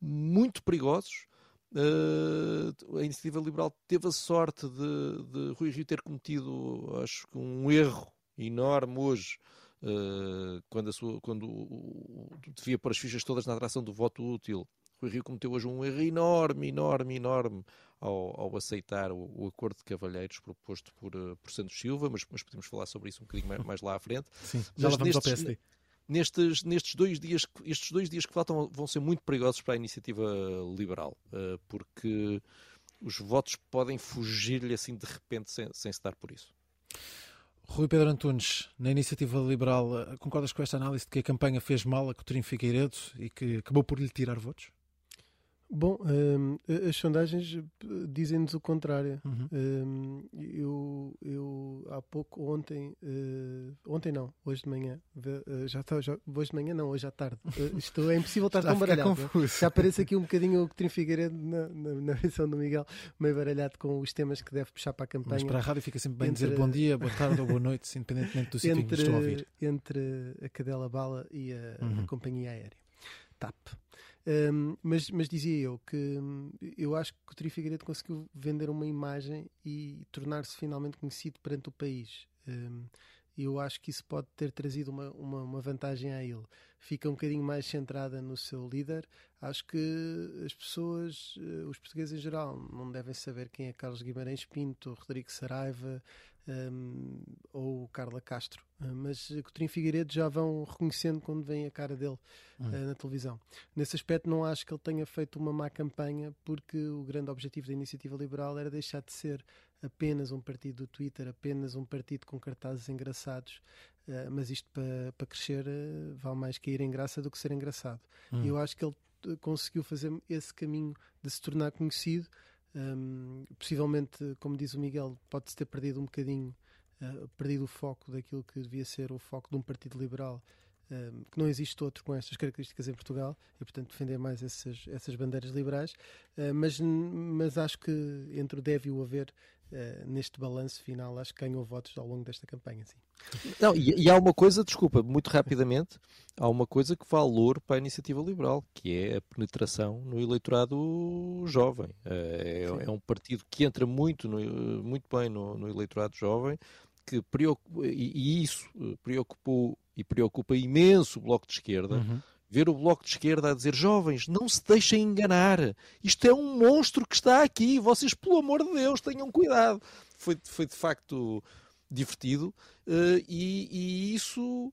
muito perigosos. Uh, a iniciativa liberal teve a sorte de, de Rui Rio ter cometido, acho que, um erro enorme hoje, uh, quando, a sua, quando o, o, devia pôr as fichas todas na atração do voto útil. Rui Rio cometeu hoje um erro enorme, enorme, enorme ao, ao aceitar o, o, acordo de cavalheiros proposto por, uh, por Santos Silva, mas, mas podemos falar sobre isso um bocadinho mais, mais lá à frente. Sim, já mas lá vamos nestes, ao PSD nestes, nestes dois dias, estes dois dias que faltam vão ser muito perigosos para a iniciativa liberal, eh, porque os votos podem fugir-lhe assim de repente sem, sem se dar por isso. Rui Pedro Antunes, na iniciativa liberal, eh, concordas com esta análise de que a campanha fez mal a Coutinho Figueiredo e que acabou por lhe tirar votos? Bom, um, as sondagens dizem-nos o contrário. Uhum. Um, eu, eu há pouco, ontem, uh, ontem não, hoje de manhã, uh, já já, hoje de manhã não, hoje à tarde. Isto é impossível estar tão baralhado. Já aparece aqui um bocadinho o Coutinho Figueiredo na, na, na versão do Miguel, meio baralhado com os temas que deve puxar para a campanha. Mas para a rádio fica sempre bem entre, dizer bom dia, boa tarde ou boa noite, independentemente do sítio entre, que estou a ouvir. Entre a cadela bala e a, uhum. a companhia aérea. TAP. Um, mas, mas, dizia eu que hum, eu acho que o Tri Figueiredo conseguiu vender uma imagem e tornar-se finalmente conhecido perante o país. Um, eu acho que isso pode ter trazido uma, uma, uma, vantagem a ele. Fica um bocadinho mais centrada no seu líder. Acho que as pessoas, eh, os portugueses em geral, não devem saber quem é Carlos Guimarães Pinto, Rodrigo Saraiva, um, ou Carla Castro. Uh, mas Coutinho Figueiredo já vão reconhecendo quando vem a cara dele uh, na televisão. Nesse aspecto, não acho que ele tenha feito uma má campanha, porque o grande objetivo da iniciativa liberal era deixar de ser apenas um partido do Twitter, apenas um partido com cartazes engraçados. Uh, mas isto para pa crescer vale mais cair em graça do que ser engraçado. Hum. E eu acho que ele conseguiu fazer esse caminho de se tornar conhecido Um, possivelmente, como diz o Miguel, pode-se ter perdido um bocadinho, uh, perdido o foco daquilo que devia ser o foco de um partido liberal, um, que não existe outro com estas características em Portugal, e portanto defender mais essas, essas bandeiras liberais, uh, mas, mas acho que entre o deve e o haver, uh, neste balanço final, acho que ganhou votos ao longo desta campanha, sim. Não, e, e, há uma coisa, desculpa, muito rapidamente, há uma coisa que valor para a iniciativa liberal, que é a penetração no eleitorado jovem. É, é um partido que entra muito, no, muito bem no, no, eleitorado jovem, que preocupa, e, e, isso preocupou e preocupa imenso o Bloco de Esquerda. Uhum. Ver o Bloco de Esquerda a dizer jovens, não se deixem enganar, isto é um monstro que está aqui, vocês, pelo amor de Deus, tenham cuidado. Foi, foi de facto divertido, uh, e, e, isso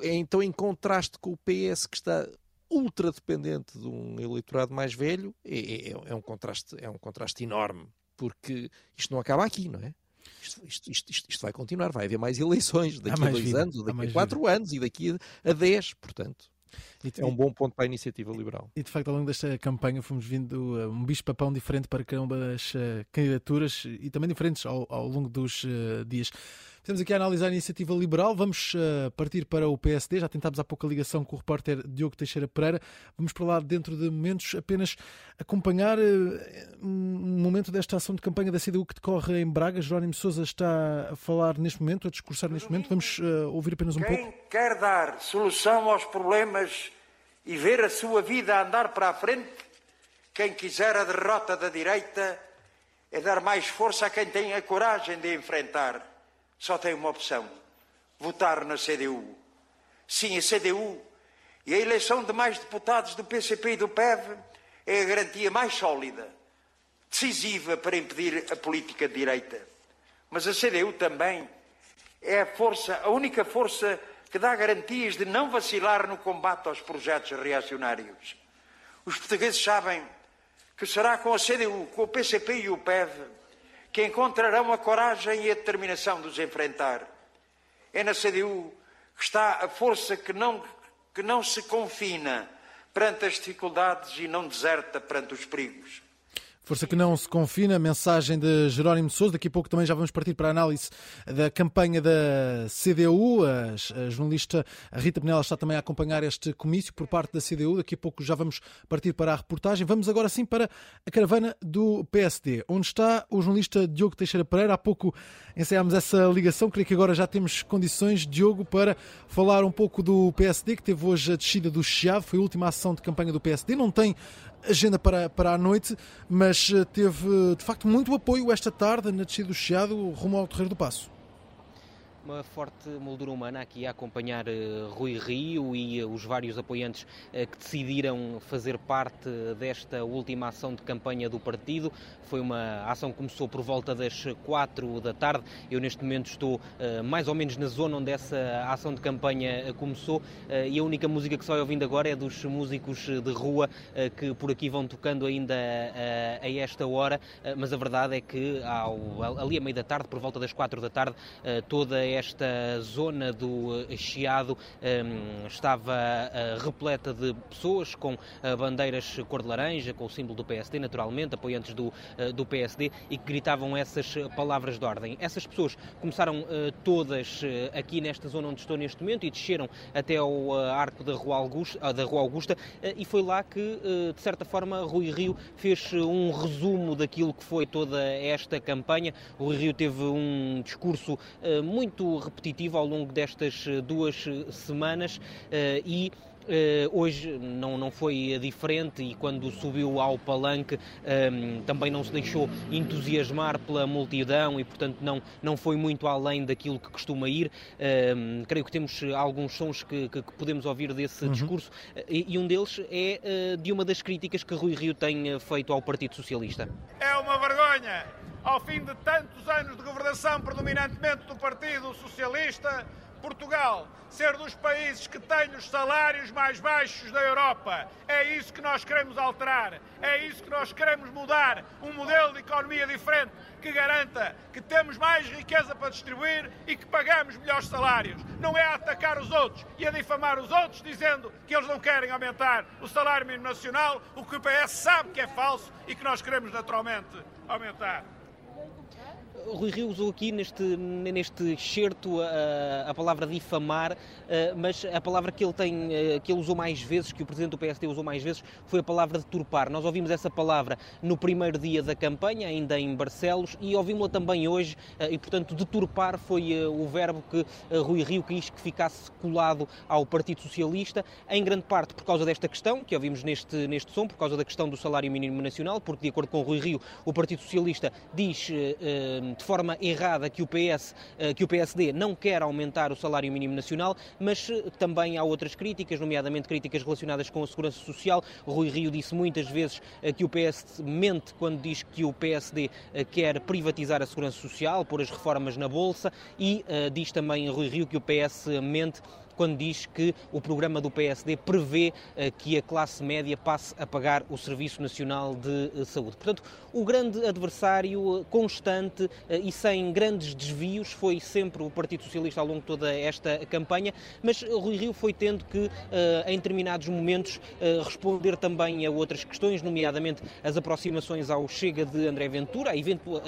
é então em contraste com o PS que está ultra dependente de um eleitorado mais velho, é, é, é, um, contraste, é um contraste enorme, porque isto não acaba aqui, não é? Isto, isto, isto, isto vai continuar, vai haver mais eleições daqui a dois vida. anos, daqui a quatro vida. anos e daqui a dez, portanto. É um bom ponto para a iniciativa liberal. E de facto, ao longo desta campanha, fomos vindo uh, um bicho-papão diferente para cada uma das uh, candidaturas e também diferentes ao, ao longo dos uh, dias. Temos aqui a analisar a iniciativa liberal. Vamos uh, partir para o PSD. Já tentámos há pouco a ligação com o repórter Diogo Teixeira Pereira. Vamos para lá dentro de momentos apenas acompanhar uh, um momento desta ação de campanha da CDU que decorre em Braga. Jerónimo Sousa está a falar neste momento, a discursar neste momento. Vamos uh, ouvir apenas um Quem pouco. Quem quer dar solução aos problemas e ver a sua vida andar para a frente, quem quiser a derrota da direita é dar mais força a quem tem a coragem de enfrentar só tem uma opção: votar na CDU. Sim, a CDU e a eleição de mais deputados do PCP e do PEV é a garantia mais sólida, decisiva para impedir a política de direita. Mas a CDU também é a força, a única força que dá garantias de não vacilar no combate aos projetos reacionários. Os portugueses sabem que será com a CDU, com o PCP e o PEV que encontrarão a coragem e a determinação de os enfrentar. É na CDU que está a força que não, que não se confina perante as dificuldades e não deserta perante os perigos. Força que não se confina, mensagem de Jerónimo de Sousa. Daqui a pouco também já vamos partir para a análise da campanha da CDU. A, jornalista Rita Penela está também a acompanhar este comício por parte da CDU. Daqui a pouco já vamos partir para a reportagem. Vamos agora sim para a caravana do PSD, onde está o jornalista Diogo Teixeira Pereira. Há pouco ensaiámos essa ligação. Creio que agora já temos condições, Diogo, para falar um pouco do PSD, que teve hoje a descida do Chiado. Foi a última ação de campanha do PSD. Não tem agenda para, para a noite, mas eh, teve de facto muito apoio esta tarde na descida do Chiado rumo ao Terreiro do Passo uma forte moldura humana aqui a acompanhar uh, Rui Rio e uh, os vários apoiantes uh, que decidiram fazer parte desta última ação de campanha do partido. Foi uma ação que começou por volta das quatro da tarde. Eu neste momento estou mais ou menos na zona onde essa ação de campanha começou e a única música que vai ouvindo agora é dos músicos de rua que por aqui vão tocando ainda a esta hora, mas a verdade é que ao, ali a meio da tarde, por volta das quatro da tarde, toda esta zona do eh, Chiado ehm, estava eh, repleta de pessoas com eh, bandeiras cor de laranja, com o símbolo do PSD, naturalmente, apoiantes do, do PSD, e que gritavam essas palavras de ordem. Essas pessoas começaram todas aqui nesta zona onde estou neste momento e desceram até ao arco da Rua Augusta, da Rua Augusta e foi lá que, de certa forma, Rui Rio fez um resumo daquilo que foi toda esta campanha. O Rui Rio teve um discurso muito repetitivo ao longo destas eh, duas eh, semanas eh, e hoje não, não foi diferente e quando subiu ao palanque um, ehm, também não se deixou entusiasmar pela multidão e, portanto, não, não foi muito além daquilo que costuma ir. Um, ehm, creio que temos alguns sons que, que, que podemos ouvir desse uhum. discurso e, e, um deles é uh, de uma das críticas que Rui Rio tem feito ao Partido Socialista. É uma vergonha ao fim de tantos anos de governação predominantemente do Partido Socialista, Portugal ser dos países que têm os salários mais baixos da Europa. É isso que nós queremos alterar, é isso que nós queremos mudar. Um modelo de economia diferente que garanta que temos mais riqueza para distribuir e que pagamos melhores salários. Não é a atacar os outros e a difamar os outros dizendo que eles não querem aumentar o salário mínimo nacional, o que o PS sabe que é falso e que nós queremos naturalmente aumentar. Rui Rio usou aqui neste, neste excerto a, a palavra difamar, mas a palavra que ele tem, que ele usou mais vezes, que o Presidente do PSD usou mais vezes, foi a palavra deturpar. Nós ouvimos essa palavra no primeiro dia da campanha, ainda em Barcelos, e ouvimos-la também hoje, e portanto deturpar foi o verbo que Rui Rio quis que ficasse colado ao Partido Socialista, em grande parte por causa desta questão, que ouvimos neste, neste som, por causa da questão do salário mínimo nacional, porque de acordo com Rui Rio, o Partido Socialista diz de forma errada que o PS, que o PSD não quer aumentar o salário mínimo nacional, mas também há outras críticas, nomeadamente críticas relacionadas com a segurança social. Rui Rio disse muitas vezes que o PS mente quando diz que o PSD quer privatizar a segurança social, pôr as reformas na bolsa e diz também Rui Rio que o PS mente quando diz que o programa do PSD prevê que a classe média passe a pagar o Serviço Nacional de Saúde. Portanto, o grande adversário constante e sem grandes desvios foi sempre o Partido Socialista ao longo de toda esta campanha, mas Rui Rio foi tendo que, em determinados momentos, responder também a outras questões, nomeadamente as aproximações ao Chega de André Ventura, a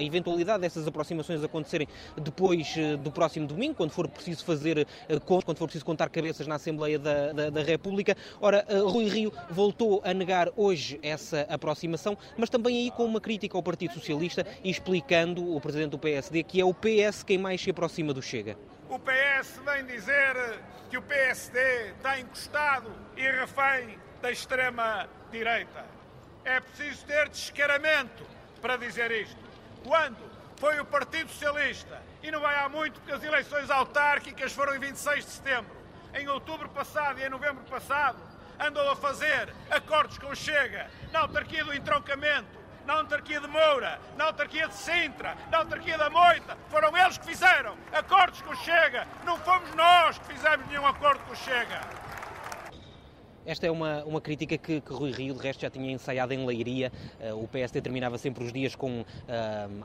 eventualidade dessas aproximações acontecerem depois do próximo domingo, quando for preciso fazer contas, quando for preciso contar cabeças na Assembleia da, da, da República. Ora, uh, Rui Rio voltou a negar hoje essa aproximação, mas também aí com uma crítica ao Partido Socialista explicando o Presidente do PSD que é o PS quem mais se aproxima do Chega. O PS vem dizer que o PSD está encostado e refém da extrema-direita. É preciso ter descaramento para dizer isto. Quando foi o Partido Socialista, e não vai há muito porque as eleições autárquicas foram em 26 de setembro, em outubro passado e em novembro passado, andou a fazer acordos com Chega na autarquia do entroncamento, na autarquia de Moura, na autarquia de Sintra, na autarquia da Moita. Foram eles que fizeram acordos com Chega. Não fomos nós que fizemos nenhum acordo com Chega. Esta é uma, uma crítica que, que Rui Rio, de resto, já tinha ensaiado em Leiria. Uh, o PSD terminava sempre os dias com uh,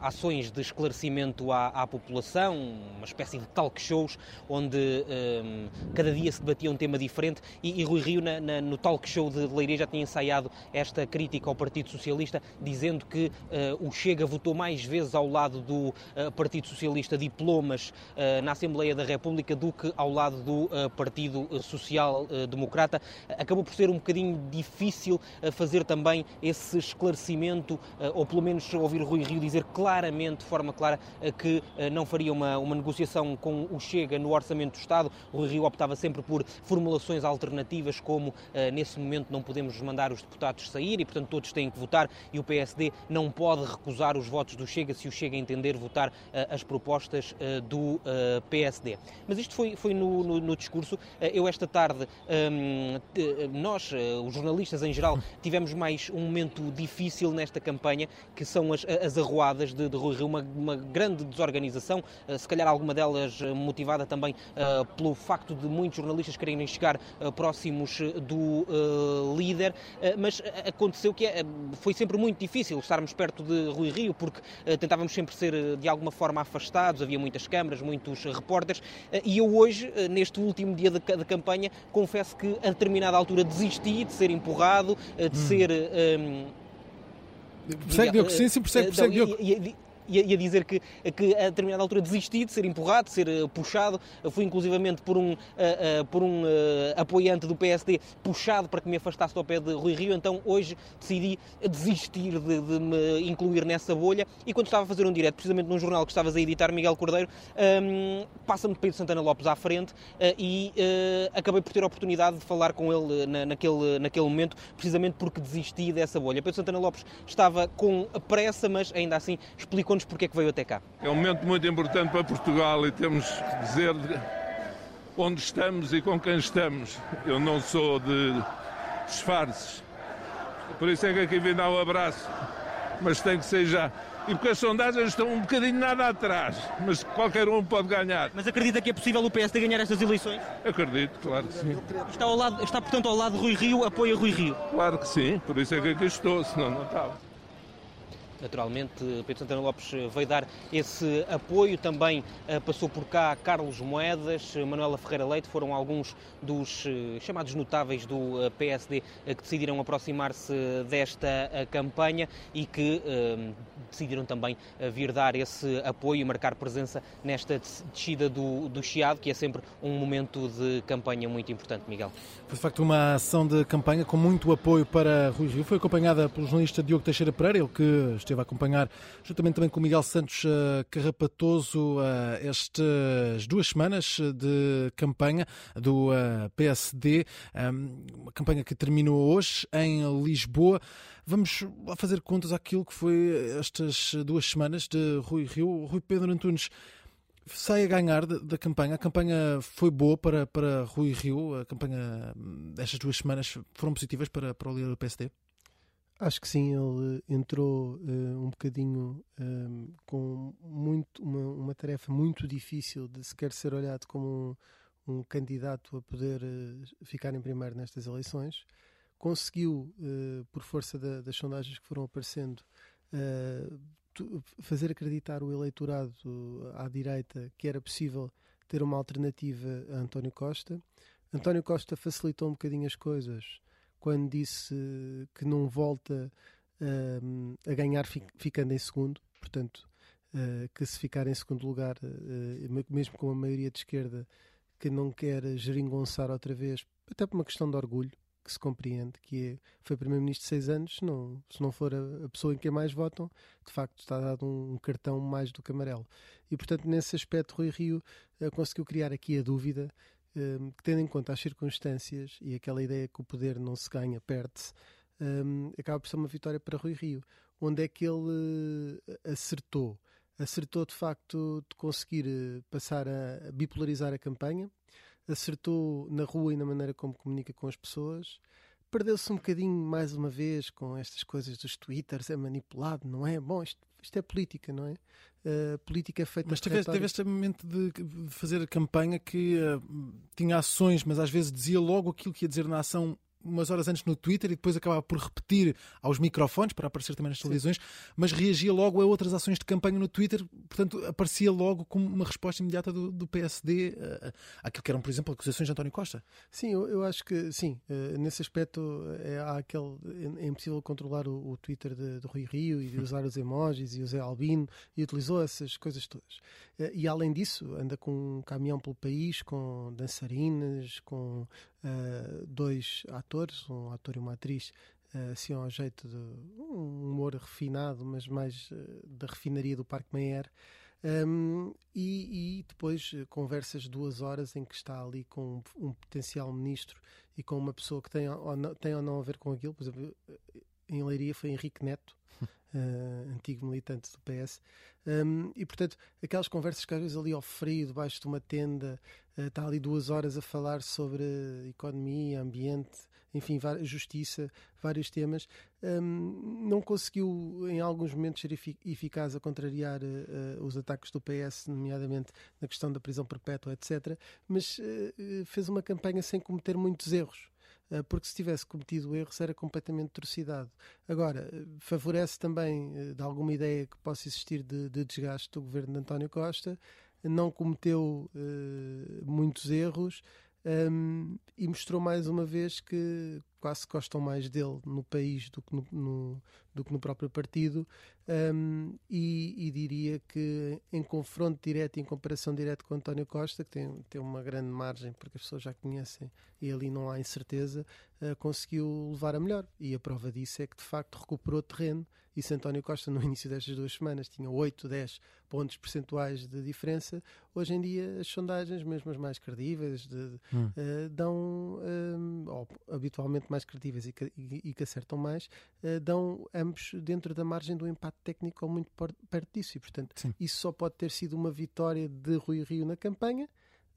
ações de esclarecimento à, à, população, uma espécie de talk shows, onde uh, cada dia se debatia um tema diferente. E, e Rui Rio, na, na, no talk show de Leiria, já tinha ensaiado esta crítica ao Partido Socialista, dizendo que o Chega votou mais vezes ao lado do Partido Socialista diplomas na Assembleia da República do que ao lado do Partido Social Democrata acabou por ser um bocadinho difícil fazer também esse esclarecimento, ou pelo menos ouvir Rui Rio dizer claramente, de forma clara, que não faria uma, uma negociação com o Chega no Orçamento do Estado. Rui Rio optava sempre por formulações alternativas, como nesse momento não podemos mandar os deputados sair e, portanto, todos têm que votar e o PSD não pode recusar os votos do Chega se o Chega entender votar as propostas do PSD. Mas isto foi, foi no, no, no discurso. Eu, esta tarde, hum, nós, os jornalistas em geral, tivemos mais um momento difícil nesta campanha, que são as, as arruadas de, de Rui Rio, uma, uma, grande desorganização, se calhar alguma delas motivada também pelo facto de muitos jornalistas quererem chegar próximos do líder, mas aconteceu que foi sempre muito difícil estarmos perto de Rui Rio, porque tentávamos sempre ser de alguma forma afastados, havia muitas câmaras, muitos repórteres, e eu hoje, neste último dia de campanha, confesso que a determinada altura desisti de ser empurrado, de hum. ser. Um, persegue, Diogo, sim, sim, persegue, persegue, Diogo. E, a dizer que, que a determinada altura desisti de ser empurrado, de ser uh, puxado. Fui inclusivamente por um, uh, uh, por um apoiante do PSD puxado para que me afastasse do pé de Rui Rio. Então hoje decidi desistir de, de me incluir nessa bolha. E quando estava a fazer um direto, precisamente num jornal que estavas a editar, Miguel Cordeiro, um, passa-me Pedro Santana Lopes à frente e acabei por ter a oportunidade de falar com ele na, naquele, naquele momento, precisamente porque desisti dessa bolha. Pedro Santana Lopes estava com pressa, mas ainda assim explicou-nos porque é que veio até cá. É um momento muito importante para Portugal e temos que dizer onde estamos e com quem estamos. Eu não sou de disfarces. Por isso é que aqui vim dar um abraço mas tem que ser já. E porque as sondagens estão um bocadinho nada atrás, mas qualquer um pode ganhar. Mas acredita que é possível o PSD ganhar estas eleições? Acredito, claro que sim. Está, ao lado, está portanto, ao lado de Rui Rio, apoia Rui Rio? Claro que sim, por isso é que aqui estou, senão não estava. Naturalmente, Pedro Santana Lopes veio dar esse apoio. Também eh, passou por cá Carlos Moedas, Manuela Ferreira Leite, foram alguns dos eh, chamados notáveis do eh, PSD que decidiram aproximar-se desta campanha e que decidiram também vir dar esse apoio e marcar presença nesta descida do, do Chiado, que é sempre um momento de campanha muito importante, Miguel. Foi de facto uma ação de campanha com muito apoio para Rui Rio. Foi acompanhada pelo jornalista Diogo Teixeira Pereira, ele que esteve a acompanhar, juntamente também com Miguel Santos uh, Carrapatoso, uh, estas duas semanas de campanha do PSD, um, uma campanha que terminou hoje em Lisboa. Vamos fazer contas àquilo que foi estas duas semanas de Rui Rio. Rui Pedro Antunes sai a ganhar da, campanha. A campanha foi boa para, para Rui Rio. A campanha destas duas semanas foram positivas para, para o líder do PSD? Acho que sim, ele entrou uh, um bocadinho um, com muito, uma, uma, tarefa muito difícil de sequer ser olhado como um, um candidato a poder uh, ficar em primeiro nestas eleições. Conseguiu, uh, por força da, das sondagens que foram aparecendo, fazer acreditar o eleitorado à direita que era possível ter uma alternativa a António Costa. António Costa facilitou um bocadinho as coisas quando disse que não volta uh, a ganhar ficando em segundo, portanto, uh, que se ficar em segundo lugar, uh, mesmo com a maioria de esquerda, que não quer geringonçar outra vez, até por uma questão de orgulho, que se compreende, que é, foi Primeiro-Ministro seis anos, não, se não for a, a, pessoa em quem mais votam, de facto está dado um, um, cartão mais do que amarelo. E, portanto, nesse aspecto, Rui Rio conseguiu criar aqui a dúvida um, que, tendo em conta as circunstâncias e aquela ideia que o poder não se ganha, perde-se, um, acaba por ser uma vitória para Rui Rio. Onde é que ele uh, acertou? Acertou de facto de conseguir uh, passar a bipolarizar a campanha, acertou na rua e na maneira como comunica com as pessoas, perdeu-se um bocadinho mais uma vez com estas coisas dos twitters, é manipulado, não é? Bom, isto, isto é política, não é? Uh, política feita Mas teve, teve este momento de fazer a campanha que uh, tinha ações, mas às vezes dizia logo aquilo que ia dizer na ação umas horas antes no Twitter e depois acabava por repetir aos microfones para aparecer também nas Sim. televisões, mas reagia logo a outras ações de campanha no Twitter, portanto aparecia logo como uma resposta imediata do, do PSD uh, àquilo que eram, por exemplo, acusações de António Costa. Sim, eu, eu acho que sim, uh, nesse aspecto é, há aquele, é, é impossível controlar o, o Twitter de, de, Rui Rio e de usar os emojis e o Zé Albino e utilizou essas coisas todas. Uh, e além disso, anda com um caminhão pelo país, com dançarinas, com uh, dois atores, um ator e uma atriz, uh, assim ao jeito de um humor refinado, mas mais uh, da refinaria do Parque Meyer. Um, e, e, depois conversas duas horas em que está ali com um, um potencial ministro e com uma pessoa que tem ou, não, tem ou não a ver com aquilo. Por exemplo, em Leiria foi Henrique Neto, uh, antigo militante do PS. Um, e portanto, aquelas conversas que às vezes ali ao frio, debaixo de uma tenda, uh, está ali duas horas a falar sobre economia, ambiente, enfim, justiça, vários temas, um, não conseguiu em alguns momentos ser eficaz a contrariar uh, os ataques do PS, nomeadamente na questão da prisão perpétua, etc. Mas fez uma campanha sem cometer muitos erros. Eh, porque se tivesse cometido erros era completamente torcidado. Agora, eh, favorece também eh, de alguma ideia que possa existir de, de desgaste do governo de António Costa, não cometeu muitos erros um, e mostrou mais uma vez que quase gostam mais dele no país do que no, no do que no próprio partido. Um, e, e, diria que em confronto direto, em comparação direta com António Costa, que tem, tem uma grande margem porque as pessoas já conhecem e ali não há incerteza, uh, conseguiu levar a melhor. E a prova disso é que de facto recuperou terreno. E se António Costa no início destas duas semanas tinha 8, 10 pontos percentuais de diferença, hoje em dia as sondagens, mesmo as mais credíveis, de, hum. uh, dão, um, ou habitualmente mais credíveis e que, e, e que acertam mais, uh, dão ambos dentro da margem do empate técnico ou muito perto disso. E, portanto, Sim. isso só pode ter sido uma vitória de Rui Rio na campanha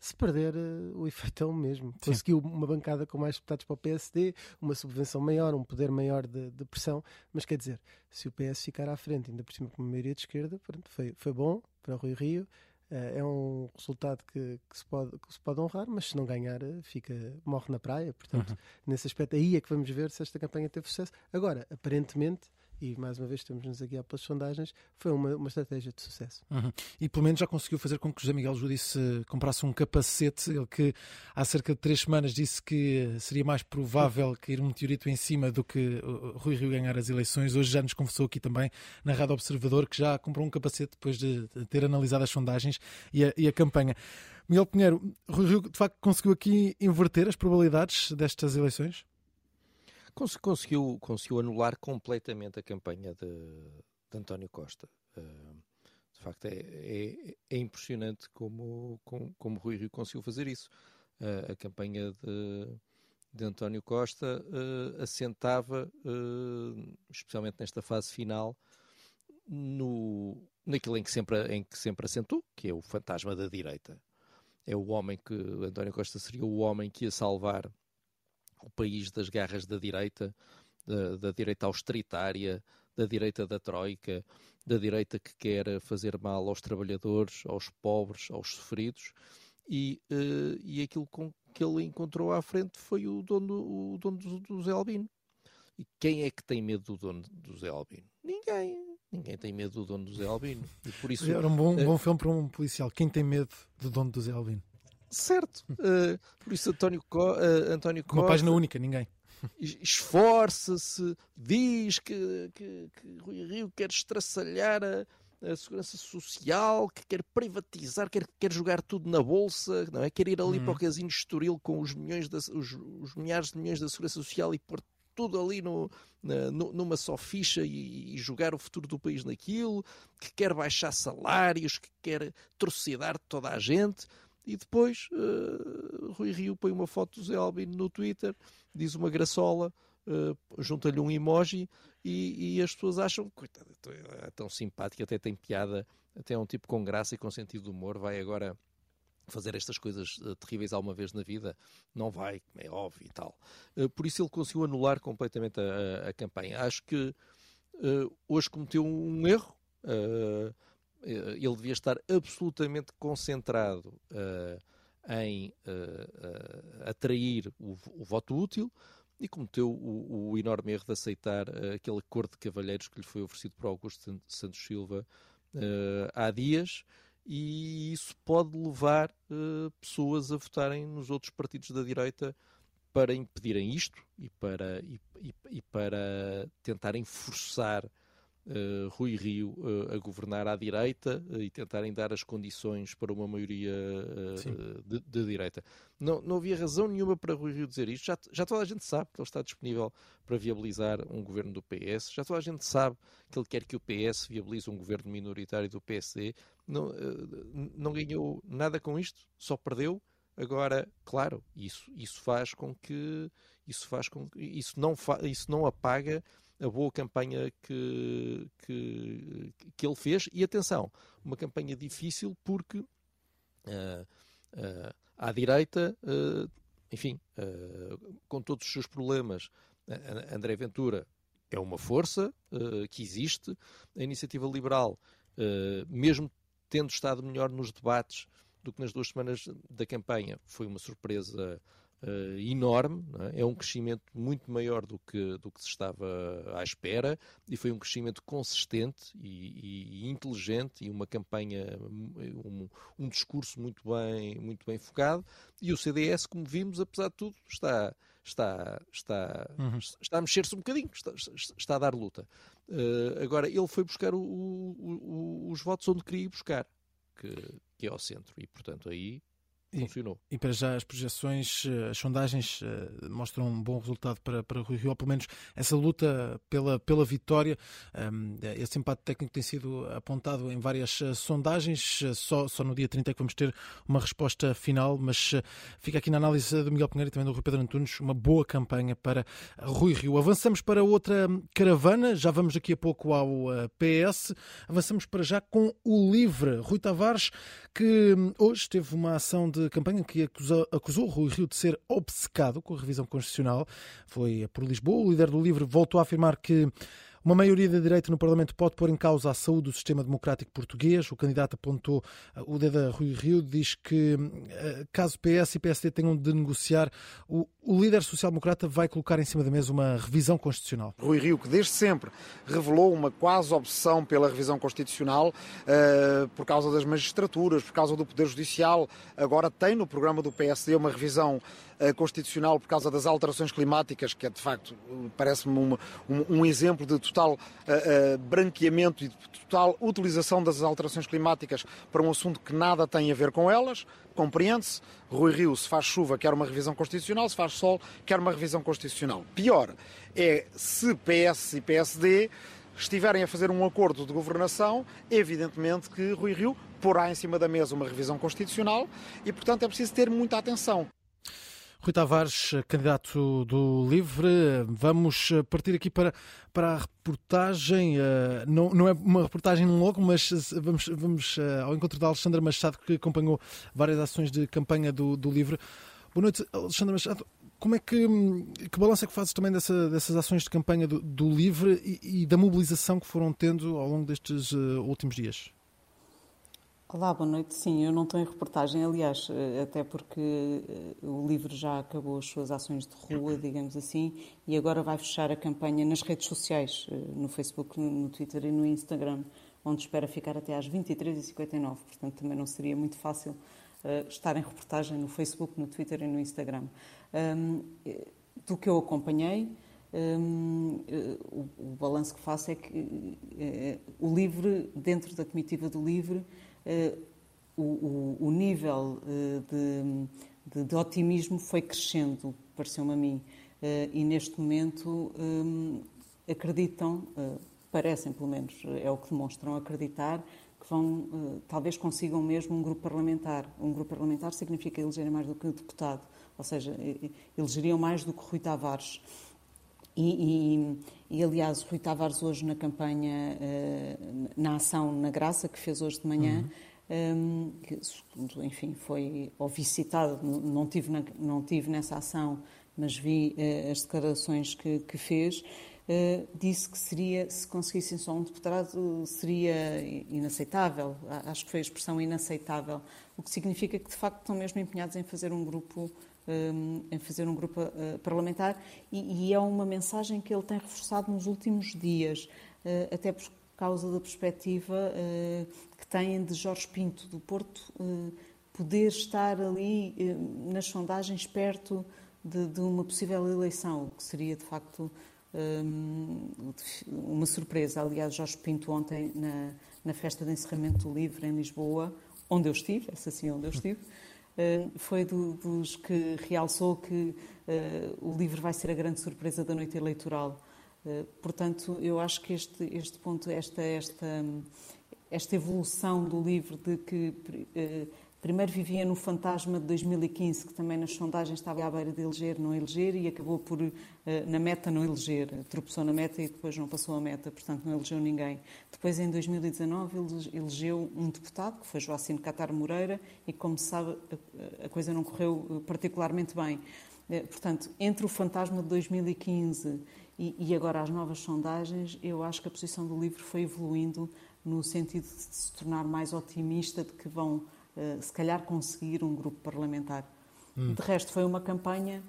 se perder, uh, o efeito é o mesmo. Sim. Conseguiu uma bancada com mais deputados para o PSD, uma subvenção maior, um poder maior de, de, pressão, mas quer dizer, se o PS ficar à frente, ainda por cima com uma maioria de esquerda, pronto, foi, foi bom para o Rui Rio. Uh, é um resultado que, que, se pode, que se pode honrar, mas se não ganhar, fica, morre na praia. Portanto, uhum. nesse aspecto, aí é que vamos ver se esta campanha teve sucesso. Agora, aparentemente, e mais uma vez estamos-nos a guiar pelas sondagens, foi uma, uma estratégia de sucesso. Uhum. E pelo menos já conseguiu fazer com que José Miguel Judice comprasse um capacete, ele que há cerca de três semanas disse que seria mais provável cair um meteorito em cima do que Rui Rio ganhar as eleições. Hoje já nos confessou aqui também na Rádio Observador que já comprou um capacete depois de ter analisado as sondagens e a, e a campanha. Miguel Pinheiro, Rui Rio de facto conseguiu aqui inverter as probabilidades destas eleições? Conseguiu, conseguiu anular completamente a campanha de, de António Costa. Uh, de facto, é, é, é, impressionante como, como, como Rui Rio conseguiu fazer isso. Uh, a campanha de, de António Costa uh, assentava, especialmente nesta fase final, no, naquilo em que, sempre, em que sempre assentou, que é o fantasma da direita. É o homem que, António Costa seria o homem que ia salvar o país das guerras da direita, da, da direita austeritária, da direita da troika, da direita que quer fazer mal aos trabalhadores, aos pobres, aos sofridos, e, uh, e aquilo com que ele encontrou à frente foi o dono, o dono do, do Zé Albino. E quem é que tem medo do dono do Zé Albino? Ninguém. Ninguém tem medo do dono do Zé Albino. E por isso, Era um bom, uh, bom filme para um policial. Quem tem medo do dono do Zé Albino? Certo. Uh, por isso, António, Co uh, António Costa. Uma página única, ninguém. Esforça-se, diz que, que, que Rui Rio quer estraçalhar a, a segurança social, que quer privatizar, quer, quer jogar tudo na bolsa, não é? Quer ir ali uhum. para o casino Estoril com os milhões, da, os, os, milhares de milhões da segurança social e pôr tudo ali no, na, numa só ficha e, e, jogar o futuro do país naquilo, que quer baixar salários, que quer trucidar toda a gente. E depois uh, Rui Rio põe uma foto do Zé Albino no Twitter, diz uma graçola, uh, junta-lhe um emoji e, e, as pessoas acham, coitado, é tão simpático, até tem piada, até é um tipo com graça e com sentido de humor, vai agora fazer estas coisas uh, terríveis alguma vez na vida, não vai, é óbvio e tal. Uh, por isso ele conseguiu anular completamente a, a, a campanha. Acho que uh, hoje cometeu um erro. Eh, ele devia estar absolutamente concentrado uh, em uh, atrair o, o, voto útil e cometeu o, o, enorme erro de aceitar aquele acordo de cavalheiros que lhe foi oferecido por Augusto Santos Silva há dias. E isso pode levar pessoas a votarem nos outros partidos da direita para impedirem isto e para, e, e, e para tentarem forçar uh, Rui Rio uh, a governar à direita uh, e tentarem dar as condições para uma maioria de, de, direita. Não, não havia razão nenhuma para Rui Rio dizer isto. Já, já toda a gente sabe que ele está disponível para viabilizar um governo do PS. Já toda a gente sabe que ele quer que o PS viabilize um governo minoritário do PSD. Não, não ganhou nada com isto, só perdeu. Agora, claro, isso, isso faz com que isso faz com que isso não, fa, isso não apaga a boa campanha que, que, que ele fez. E atenção, uma campanha difícil porque uh, uh, à direita, uh, enfim, com todos os seus problemas, André Ventura é uma força que existe. A iniciativa liberal, mesmo tendo estado melhor nos debates do que nas duas semanas da campanha, foi uma surpresa uh, enorme, é? é? um crescimento muito maior do que, do que se estava à espera e foi um crescimento consistente e, e inteligente e uma campanha, um, um, discurso muito bem, muito bem focado e o CDS, como vimos, apesar de tudo, está está, está, uhum. está a mexer-se um bocadinho, está, está, a dar luta. Uh, agora, ele foi buscar o, o, o, os votos onde queria ir buscar, que, que é ao centro, e portanto aí funcionou. E, e, para já as projeções, eh, as sondagens uh, mostram um bom resultado para, para Rui Rio, ou pelo menos essa luta pela, pela vitória. Esse empate técnico tem sido apontado em várias uh, sondagens, só, só no dia 30 é que vamos ter uma resposta final, mas fica aqui na análise do Miguel Pinheiro e também do Rui Pedro Antunes, uma boa campanha para Rui Rio. Avançamos para outra caravana, já vamos daqui a pouco ao PS, avançamos para já com o LIVRE. Rui Tavares, que hum, hoje teve uma ação de campanha que acusou, acusou Rui Rio de ser obcecado com a revisão constitucional. Foi por Lisboa. O líder do LIVRE voltou a afirmar que uma maioria da direita no Parlamento pode pôr em causa a saúde do sistema democrático português. O candidato apontou o dedo a Rui Rio, diz que eh, caso PS e PSD tenham de negociar, o, o líder social-democrata vai colocar em cima da mesa uma revisão constitucional. Rui Rio, que desde sempre revelou uma quase obsessão pela revisão constitucional uh, por causa das magistraturas, por causa do Poder Judicial, agora tem no programa do PSD uma revisão uh, constitucional por causa das alterações climáticas, que é de facto, parece-me um, um, exemplo de total uh, branqueamento e de total utilização das alterações climáticas para um assunto que nada tem a ver com elas compreende-se. Rui Rio, se faz chuva, quer uma revisão constitucional, se faz sol, quer uma revisão constitucional. Pior é se PS e PSD estiverem a fazer um acordo de governação, evidentemente que Rui Rio porá em cima da mesa uma revisão constitucional e, portanto, é preciso ter muita atenção. Rui Tavares, candidato do Livre. Vamos eh, partir aqui para, para a reportagem. Eh, não, não é uma reportagem logo, mas vamos, vamos eh, ao encontro da Alexandra Machado, que acompanhou várias ações de campanha do, do Livre. Boa noite, Alexandra Machado. Como é que, que balanço é que fazes também dessa, dessas ações de campanha do, do Livre e, e, da mobilização que foram tendo ao longo destes últimos dias? Olá, boa noite. Sim, eu não estou em reportagem, aliás, eh, até porque eh, o livro já acabou as suas ações de rua, digamos assim, e agora vai fechar a campanha nas redes sociais, eh, no Facebook, no Twitter e no Instagram, onde espera ficar até às 23h59. Portanto, também não seria muito fácil estar em reportagem no Facebook, no Twitter e no Instagram. do que eu acompanhei, o, o balanço que faço é que o livro, dentro da comitiva do livro, eh, o, o, o, nível eh, de, de, de, otimismo foi crescendo, pareceu-me a mim. Eh, e neste momento acreditam, parecem pelo menos, é o que demonstram acreditar, que vão, talvez consigam mesmo um grupo parlamentar. Um grupo parlamentar significa elegerem mais do que um deputado, ou seja, elegeriam mais do que Rui Tavares. E, e, e, aliás, o Rui Tavares hoje na campanha, uh, na ação na Graça, que fez hoje de manhã, uhum. um, que, enfim, foi ou visitado, não tive, na, não tive nessa ação, mas vi uh, as declarações que, que fez, uh, disse que seria, se conseguissem só um deputado, seria inaceitável. Acho que foi a expressão inaceitável, o que significa que, de facto, estão mesmo empenhados em fazer um grupo em fazer um grupo uh, parlamentar e, é uma mensagem que ele tem reforçado nos últimos dias, uh, até por causa da perspectiva uh, que têm de Jorge Pinto do Porto poder estar ali nas sondagens perto de, uma possível eleição, o que seria de facto um, uma surpresa. Aliás, Jorge Pinto ontem na, na festa de encerramento do livro em Lisboa, onde eu estive, essa sim onde eu estive, eh, foi do, dos que realçou que uh, o livro vai ser a grande surpresa da noite eleitoral. Uh, portanto, eu acho que este, este ponto, esta, esta, esta evolução do livro de que Primeiro vivia no fantasma de 2015, que também nas sondagens estava à beira de eleger, não eleger, e acabou por, eh, na meta, não eleger. Tropeçou na meta e depois não passou a meta, portanto não elegeu ninguém. Depois, em 2019, elegeu um deputado, que foi Joacine Catar Moreira, e como se sabe, a coisa não correu eh, particularmente bem. Eh, portanto, entre o fantasma de 2015 e agora as novas sondagens, eu acho que a posição do livro foi evoluindo no sentido de se tornar mais otimista de que vão se calhar conseguir um grupo parlamentar. Hum. De resto, foi uma campanha,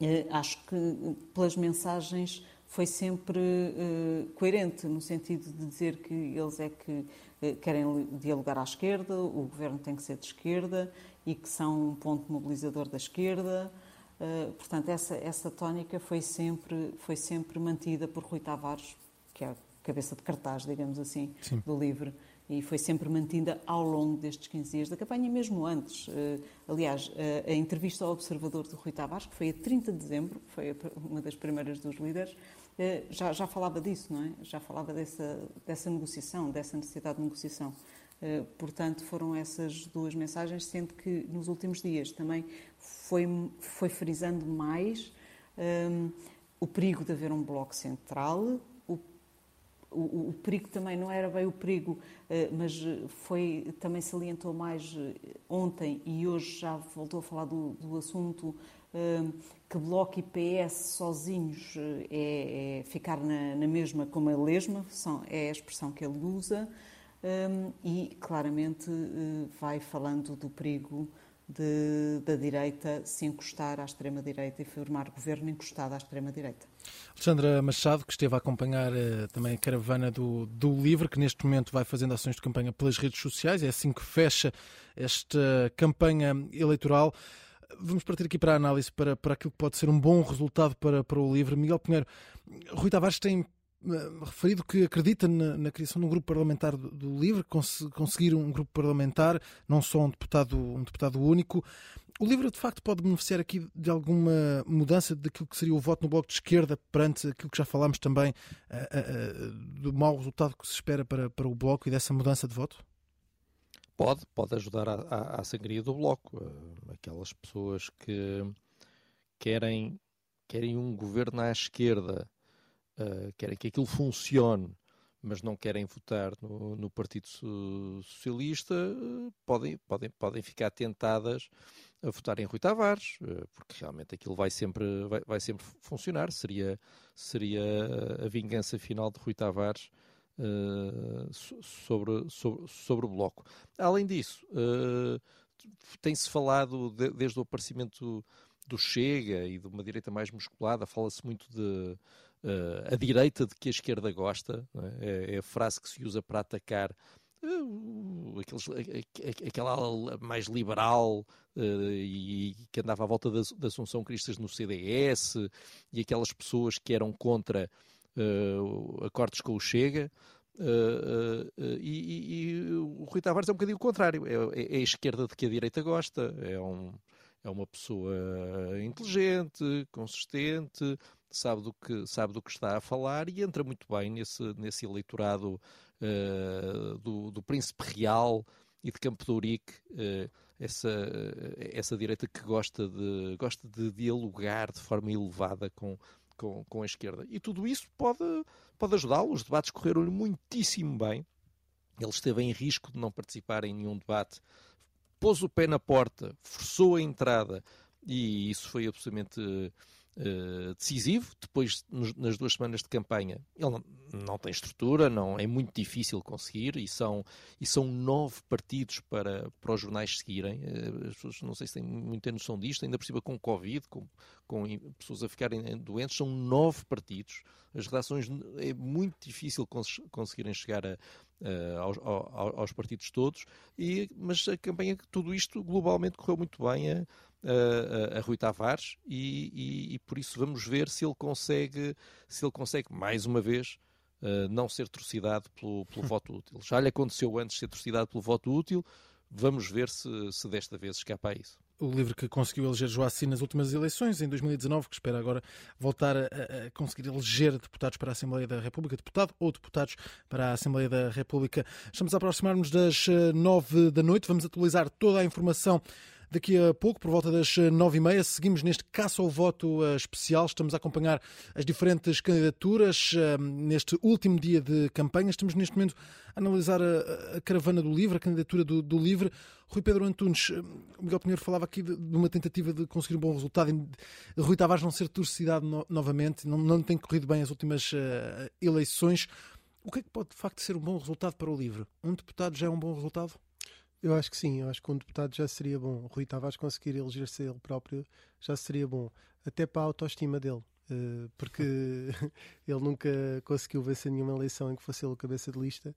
eh, acho que pelas mensagens foi sempre eh, coerente, no sentido de dizer que eles é que querem dialogar à esquerda, o governo tem que ser de esquerda e que são um ponto mobilizador da esquerda. portanto, essa, essa tónica foi sempre, foi sempre mantida por Rui Tavares, que é a cabeça de cartaz, digamos assim, Sim. do livro e foi sempre mantida ao longo destes 15 dias da campanha, mesmo antes. Uh, aliás, uh, a entrevista ao Observador do Rui Tavares, que foi a 30 de dezembro, foi uma das primeiras dos líderes, uh, já, já, falava disso, não é? Já falava dessa, dessa negociação, dessa necessidade de negociação. portanto, foram essas duas mensagens, sendo que nos últimos dias também foi, foi frisando mais um, o perigo de haver um bloco central, o, o, perigo também não era bem o perigo, mas foi também salientou mais ontem e hoje já voltou a falar do, do assunto que Bloco e PS sozinhos é, é ficar na, na, mesma como a lesma, são, é a expressão que ele usa, e claramente vai falando do perigo de, da direita se encostar à extrema-direita e formar governo encostado à extrema-direita. Alexandra Machado, que esteve a acompanhar uh, também a caravana do, do LIVRE, que neste momento vai fazendo ações de campanha pelas redes sociais, é assim que fecha esta campanha eleitoral. Vamos partir aqui para a análise para, para aquilo que pode ser um bom resultado para, para o LIVRE. Miguel Pinheiro, Rui Tavares tem eh, referido que acredita na, na, criação de um grupo parlamentar do, do LIVRE, cons conseguir um grupo parlamentar, não só um deputado, um deputado único. O LIVRE, de facto, pode beneficiar aqui de alguma mudança daquilo que seria o voto no Bloco de Esquerda perante aquilo que já falámos também uh, uh, do mau resultado que se espera para, para o Bloco e dessa mudança de voto? Pode, pode ajudar à, sangria do Bloco. Uh, aquelas pessoas que querem, querem um governo à esquerda uh, querem que aquilo funcione, mas não querem votar no, no Partido Socialista, podem, podem, podem ficar tentadas a votar em Rui Tavares, uh, porque realmente aquilo vai sempre, vai, vai, sempre funcionar. Seria, seria a vingança final de Rui Tavares. sobre, sobre, sobre o Bloco. Além disso, tem-se falado de, desde o aparecimento do Chega e de uma direita mais musculada, fala-se muito de uh, a direita de que a esquerda gosta, é? É, é? a frase que se usa para atacar uh, aqueles, aquela ala mais liberal uh, e que andava à volta da, da Assunção Cristas no CDS e aquelas pessoas que eram contra acordos com o Chega. Uh, uh, uh, e, e, o Rui Tavares é um bocadinho o contrário. É, é, é, a esquerda de que a direita gosta. É, um, é uma pessoa inteligente, consistente, sabe do que, sabe do que está a falar e entra muito bem nesse, nesse eleitorado uh, do, do Príncipe Real e de Campo de Ourique, uh, essa, essa direita que gosta de, gosta de dialogar de forma elevada com, com, com a esquerda. E tudo isso pode, pode ajudá-lo. Os debates correram-lhe muitíssimo bem. Ele esteve em risco de não participar em nenhum debate, pôs o pé na porta, forçou a entrada e isso foi absolutamente uh, decisivo. Depois, nos, nas duas semanas de campanha, ele não, não, tem estrutura, não é muito difícil conseguir e são, e são nove partidos para, para os jornais seguirem. Uh, as pessoas não sei se têm muita noção disto, ainda por cima com Covid, com, com pessoas a ficarem doentes, são nove partidos. As redações é muito difícil cons conseguirem chegar a, uh, aos, aos, aos, partidos todos, e, mas a campanha, tudo isto globalmente correu muito bem. A, a Rui Tavares e, e, e, por isso vamos ver se ele consegue, se ele consegue mais uma vez uh, não ser trucidado pelo, pelo voto útil. Já lhe aconteceu antes ser trucidado pelo voto útil, vamos ver se, se desta vez escapa a isso o livro que conseguiu eleger Joacim nas últimas eleições, em 2019, que espera agora voltar a, a, conseguir eleger deputados para a Assembleia da República, deputado ou deputados para a Assembleia da República. Estamos a aproximar-nos das eh, nove da noite, vamos atualizar toda a informação Daqui a pouco, por volta das nove e meia, seguimos neste caça ao voto eh, especial. Estamos a acompanhar as diferentes candidaturas eh, neste último dia de campanha. Estamos neste momento a analisar a, caravana do LIVRE, a candidatura do, do LIVRE. Rui Pedro Antunes, eh, o Miguel Pinheiro falava aqui de, de, uma tentativa de conseguir um bom resultado. De Rui Tavares não ser torcidado no, novamente, não, não tem corrido bem as últimas uh, eleições. O que é que pode de facto ser um bom resultado para o LIVRE? Um deputado já é um bom resultado? Eu acho que sim, eu acho que um deputado já seria bom. Rui Tavares conseguir eleger-se ele próprio já seria bom, até para a autoestima dele, eh, porque ele nunca conseguiu vencer nenhuma eleição em que fosse ele cabeça de lista.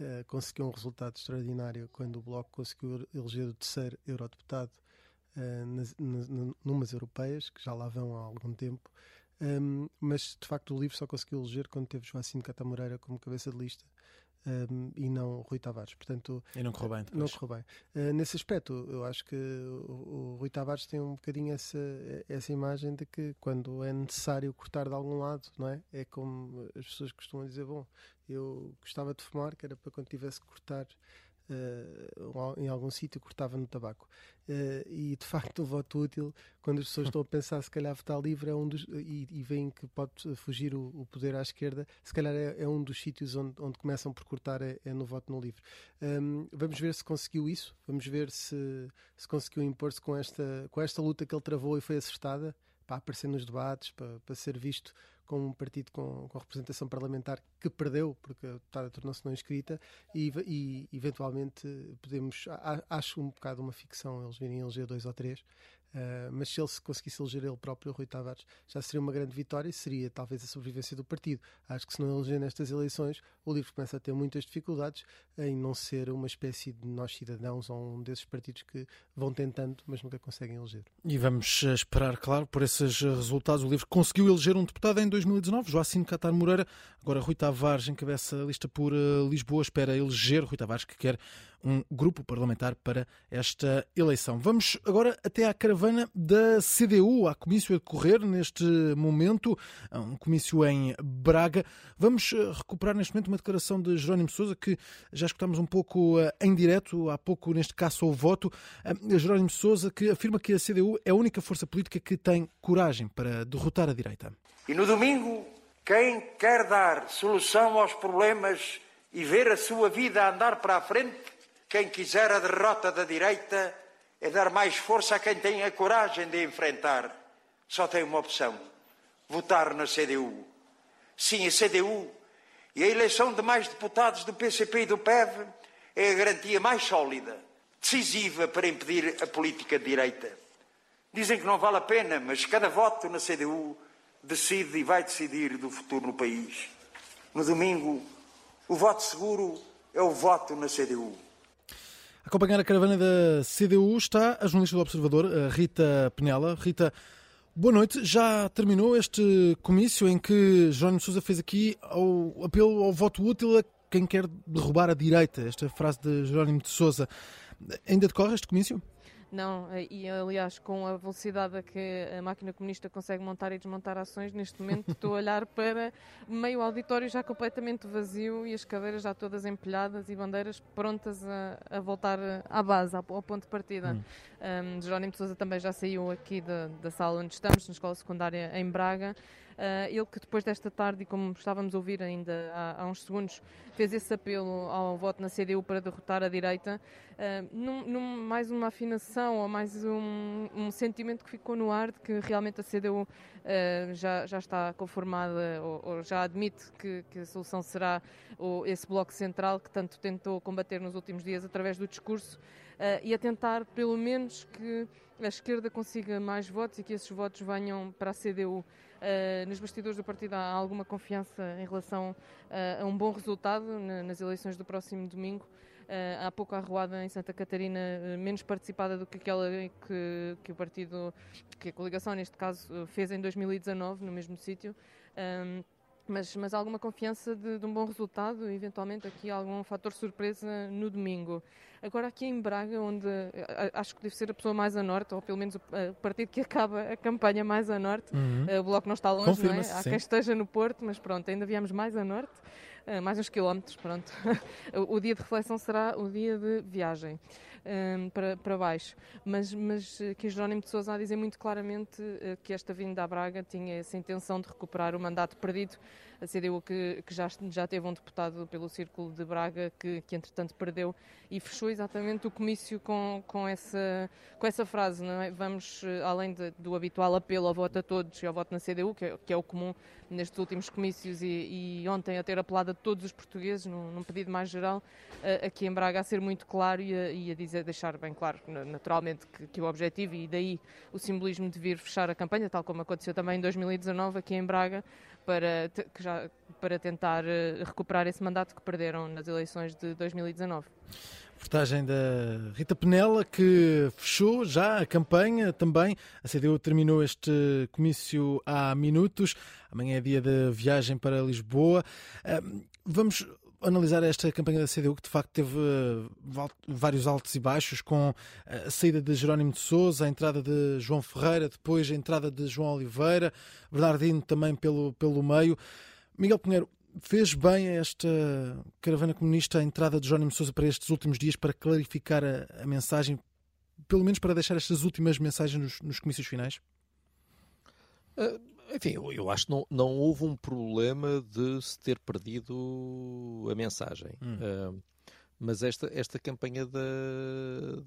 Eh, conseguiu um resultado extraordinário quando o Bloco conseguiu eleger o terceiro eurodeputado eh, nas, numas europeias, que já lá vão há algum tempo. Mas de facto o livro só conseguiu eleger quando teve Joacim de Cata Moreira como cabeça de lista um, e não Rui Tavares. Portanto, e não correu bem. Depois. Não correu bem. Uh, nesse aspecto, eu acho que o, o, Rui Tavares tem um bocadinho essa, essa imagem de que quando é necessário cortar de algum lado, não é? É como as pessoas costumam dizer: bom, eu gostava de fumar, que era para quando tivesse que cortar uh, em algum sítio cortava no tabaco. Uh, e de facto o voto útil, quando as pessoas estão a pensar se calhar votar livre é um dos, e, e veem que pode fugir o, o poder à esquerda, se calhar é, é um dos sítios onde, onde, começam por cortar é, é no voto no livre. Um, vamos ver se conseguiu isso, vamos ver se, se conseguiu impor-se com esta, com esta luta que ele travou e foi acertada para aparecer nos debates, para, para ser visto como um partido com, com representação parlamentar que perdeu, porque a deputada tornou-se não inscrita, e, e eventualmente podemos, acho um bocado uma ficção eles virem eleger dois ou três, Uh, mas se ele se conseguisse eleger ele próprio, Rui Tavares, já seria uma grande vitória e seria talvez a sobrevivência do partido. Acho que se não eleger nestas eleições, o LIVRE começa a ter muitas dificuldades em não ser uma espécie de nós cidadãos ou um desses partidos que vão tentando, mas nunca conseguem eleger. E vamos esperar, claro, por esses resultados. O LIVRE conseguiu eleger um deputado em 2019, Joacim Catar Moreira. Agora Rui Tavares encabeça a lista por uh, Lisboa, espera eleger Rui Tavares, que quer um grupo parlamentar para esta eleição. Vamos agora até à caravana da CDU, há comício a decorrer neste momento, um comício em Braga. Vamos eh, recuperar neste momento uma declaração de Jerónimo Sousa que já escutámos um pouco eh, em direto, há pouco neste caso ao voto. Eh, Jerónimo Sousa que afirma que a CDU é a única força política que tem coragem para derrotar a direita. E no domingo, quem quer dar solução aos problemas e ver a sua vida andar para a frente quem quiser a derrota da direita é dar mais força a quem tem a coragem de enfrentar. Só tem uma opção: votar na CDU. Sim, a CDU e a eleição de mais deputados do PCP e do PEV é a garantia mais sólida, decisiva para impedir a política de direita. Dizem que não vale a pena, mas cada voto na CDU decide e vai decidir do futuro no país. No domingo, o voto seguro é o voto na CDU acompanhar a caravana da CDU está a jornalista do Observador, Rita Penela. Rita, boa noite. Já terminou este comício em que Jerónimo Sousa fez aqui o apelo ao voto útil a quem quer derrubar a direita, esta frase de Jerónimo de Sousa. Ainda decorre este comício? Não, eh, e aliás, com a velocidade a que a máquina comunista consegue montar e desmontar ações, neste momento estou a olhar para meio auditório já completamente vazio e as cadeiras já todas empilhadas e bandeiras prontas a, a voltar à base, ao, ponto de partida. Hum. Um, Jerónimo de Sousa também já saiu aqui da, da sala onde estamos, na escola secundária em Braga. Uh, ele que depois desta tarde, e como estávamos a ouvir ainda há, há, uns segundos, fez esse apelo ao voto na CDU para derrotar a direita, uh, num, num, mais uma afinação ou mais um, um, sentimento que ficou no ar de que realmente a CDU uh, ah, já, já está conformada ou, ou já admite que, que, a solução será o, esse bloco central que tanto tentou combater nos últimos dias através do discurso e a tentar pelo menos que a esquerda consiga mais votos e que esses votos venham para a CDU. Uh, nos bastidores do partido há alguma confiança em relação uh, a um bom resultado nas eleições do próximo domingo. Uh, há pouco a arruada em Santa Catarina menos participada do que aquela que, que o partido, que a coligação neste caso, fez em 2019 no mesmo sítio. Um, mas, mas alguma confiança de, de, um bom resultado, eventualmente aqui algum fator surpresa no domingo. Agora aqui em Braga, onde acho que deve ser a pessoa mais a norte, ou pelo menos o, partido que acaba a campanha mais a norte, uhum. o Bloco não está longe, não é? Há sim. quem esteja no Porto, mas pronto, ainda viemos mais a norte, mais uns quilómetros, pronto. o dia de reflexão será o dia de viagem um, para, para baixo. Mas, mas aqui Jerónimo de Sousa a dizer muito claramente uh, que esta vinda à Braga tinha essa intenção de recuperar o mandato perdido. A CDU que, que já, já teve um deputado pelo Círculo de Braga que, que entretanto perdeu e fechou exatamente o comício com, com, essa, com essa frase. Não é? Vamos, uh, além de, do habitual apelo ao voto a todos e ao voto na CDU, que é, que é o comum nestes últimos comícios e, e, ontem a ter apelado a todos os portugueses num, num pedido mais geral, aqui em Braga a ser muito claro e a, e a dizer deixar bem claro, naturalmente, que, que, o objetivo e daí o simbolismo de vir fechar a campanha, tal como aconteceu também em 2019 aqui em Braga, para, que já, para tentar eh, recuperar esse mandato que perderam nas eleições de 2019. Reportagem da Rita Penela, que fechou já a campanha também. A CDU terminou este comício há minutos. Amanhã é dia de viagem para Lisboa. Vamos analisar esta campanha da CDU, que de facto teve uh, vários altos e baixos, com a saída de Jerónimo de Souza, a entrada de João Ferreira, depois a entrada de João Oliveira, Bernardino também pelo, pelo meio. Miguel Pinheiro, Fez bem esta caravana comunista a entrada de Jónimo Sousa para estes últimos dias para clarificar a, a mensagem, pelo menos para deixar estas últimas mensagens nos, nos comícios finais? Uh, enfim, eu, eu, acho que não, não houve um problema de se ter perdido a mensagem. Hum. Uh, mas esta, esta campanha da,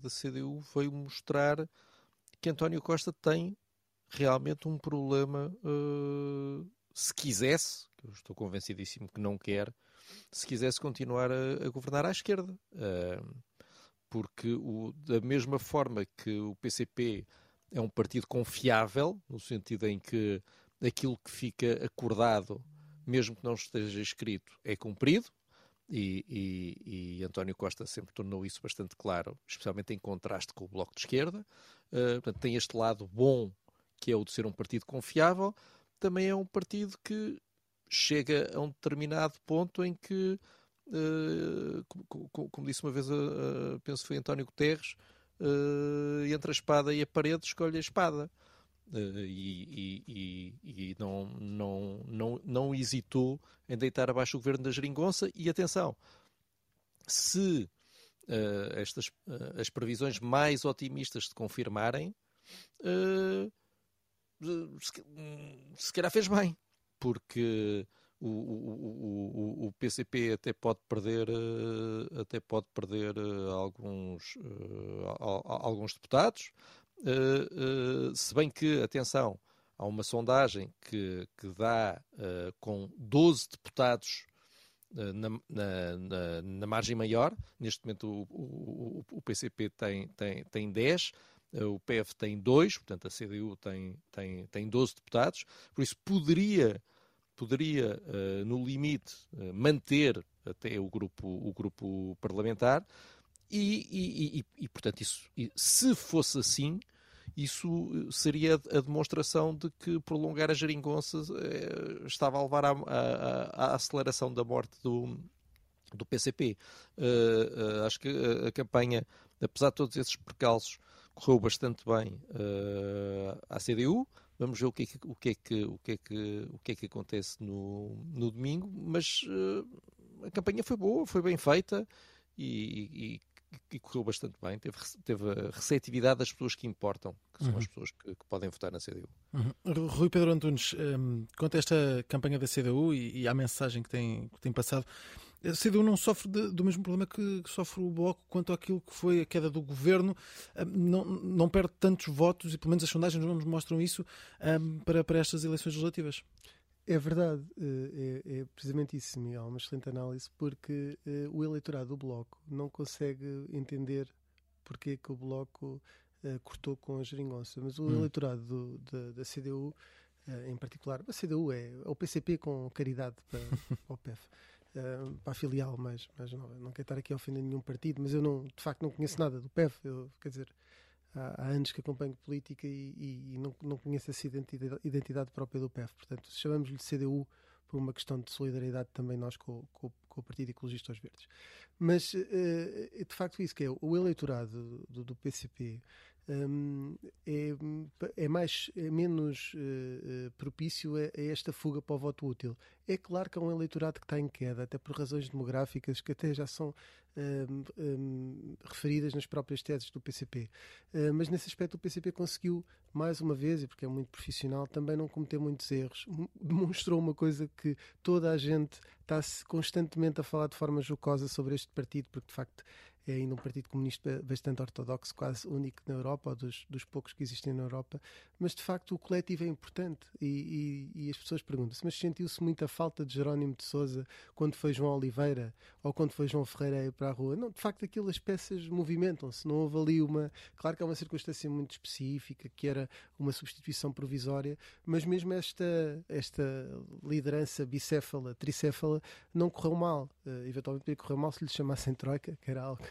da CDU veio mostrar que António Costa tem realmente um problema uh, se quisesse, eu estou convencidíssimo que não quer, se quisesse continuar a, a governar à esquerda. Uh, porque o, da mesma forma que o PCP é um partido confiável, no sentido em que aquilo que fica acordado, mesmo que não esteja escrito, é cumprido, e, e, e, António Costa sempre tornou isso bastante claro, especialmente em contraste com o Bloco de Esquerda. Uh, portanto, tem este lado bom, que é o de ser um partido confiável, também é um partido que chega a um determinado ponto em que, uh, como, como, disse uma vez, uh, penso que foi António Guterres, uh, entre a espada e a parede, escolhe a espada. E, e, e, não, não, não, não hesitou em deitar abaixo o governo da geringonça. E atenção, se estas, as previsões mais otimistas se confirmarem, se, se calhar fez bem, porque o, o, o, o, PCP até pode perder eh, até pode perder eh, alguns eh, alguns deputados se bem que atenção há uma sondagem que, que dá com 12 deputados na, na, na, na, margem maior. Neste momento o, o, PCP tem, tem, tem 10 o PF tem 2 portanto a CDU tem, tem, tem 12 deputados. Por isso poderia poderia, no limite, manter até o grupo, o grupo parlamentar e, e, e, e portanto, isso, se fosse assim, isso seria a demonstração de que prolongar a geringonça eh, estava a levar à, à, aceleração da morte do, do PCP. Uh, uh, acho que a, a, campanha, apesar de todos esses percalços, correu bastante bem uh, à CDU. Vamos ver o que é que, o que, é o que, é o é que acontece no, no domingo, mas a campanha foi boa, foi bem feita e, e, e correu bastante bem. Teve, teve a receptividade das pessoas que importam, que são uhum. as pessoas que, que, podem votar na CDU. Uhum. Rui Pedro Antunes, um, quanto a esta campanha da CDU e, e à mensagem que tem, que tem passado, a CDU não sofre de, do mesmo problema que, que, sofre o Bloco quanto àquilo que foi a queda do governo. Não, não perde tantos votos, e pelo menos as sondagens nos mostram isso, um, para, para estas eleições legislativas. É verdade, eh, é, é, precisamente isso, Miguel, uma excelente análise, porque uh, o eleitorado do Bloco não consegue entender porque é que o Bloco uh, cortou com a geringonça, mas o hum. eleitorado do, da, da, CDU, em particular, a CDU é, é o PCP com caridade para, para o PEF. Para a filial, mas, não quero estar aqui a ofender nenhum partido, mas eu não, de facto não conheço nada do PEF, eu, quer dizer, há, há anos que acompanho política e, e, não, não conheço essa identidade, identidade própria do PEF, portanto chamamos-lhe CDU por uma questão de solidariedade também nós com, com, com o Partido Ecologista aos Verdes. Mas uh, de facto isso que é, o eleitorado do, do PCP é, é, mais, é menos uh, propício a, a, esta fuga para o voto útil. É claro que é um eleitorado que está em queda, até por razões demográficas que até já são referidas nas próprias teses do PCP. Uh, mas nesse aspecto o PCP conseguiu, mais uma vez, e porque é muito profissional, também não cometer muitos erros. Demonstrou uma coisa que toda a gente está-se constantemente a falar de forma jocosa sobre este partido, porque de facto é ainda um partido comunista bastante ortodoxo, quase único na Europa, ou dos, dos poucos que existem na Europa, mas de facto o coletivo é importante e, e, e as pessoas perguntam-se, mas sentiu-se muita falta de Jerónimo de Souza quando foi João Oliveira ou quando foi João Ferreira ir para a rua? Não, de facto aquilo as peças movimentam-se, não houve ali uma... Claro que é uma circunstância muito específica, que era uma substituição provisória, mas mesmo esta, esta liderança bicéfala, tricéfala, não correu mal. Uh, eventualmente podia correr mal se lhe chamassem Troika, que era algo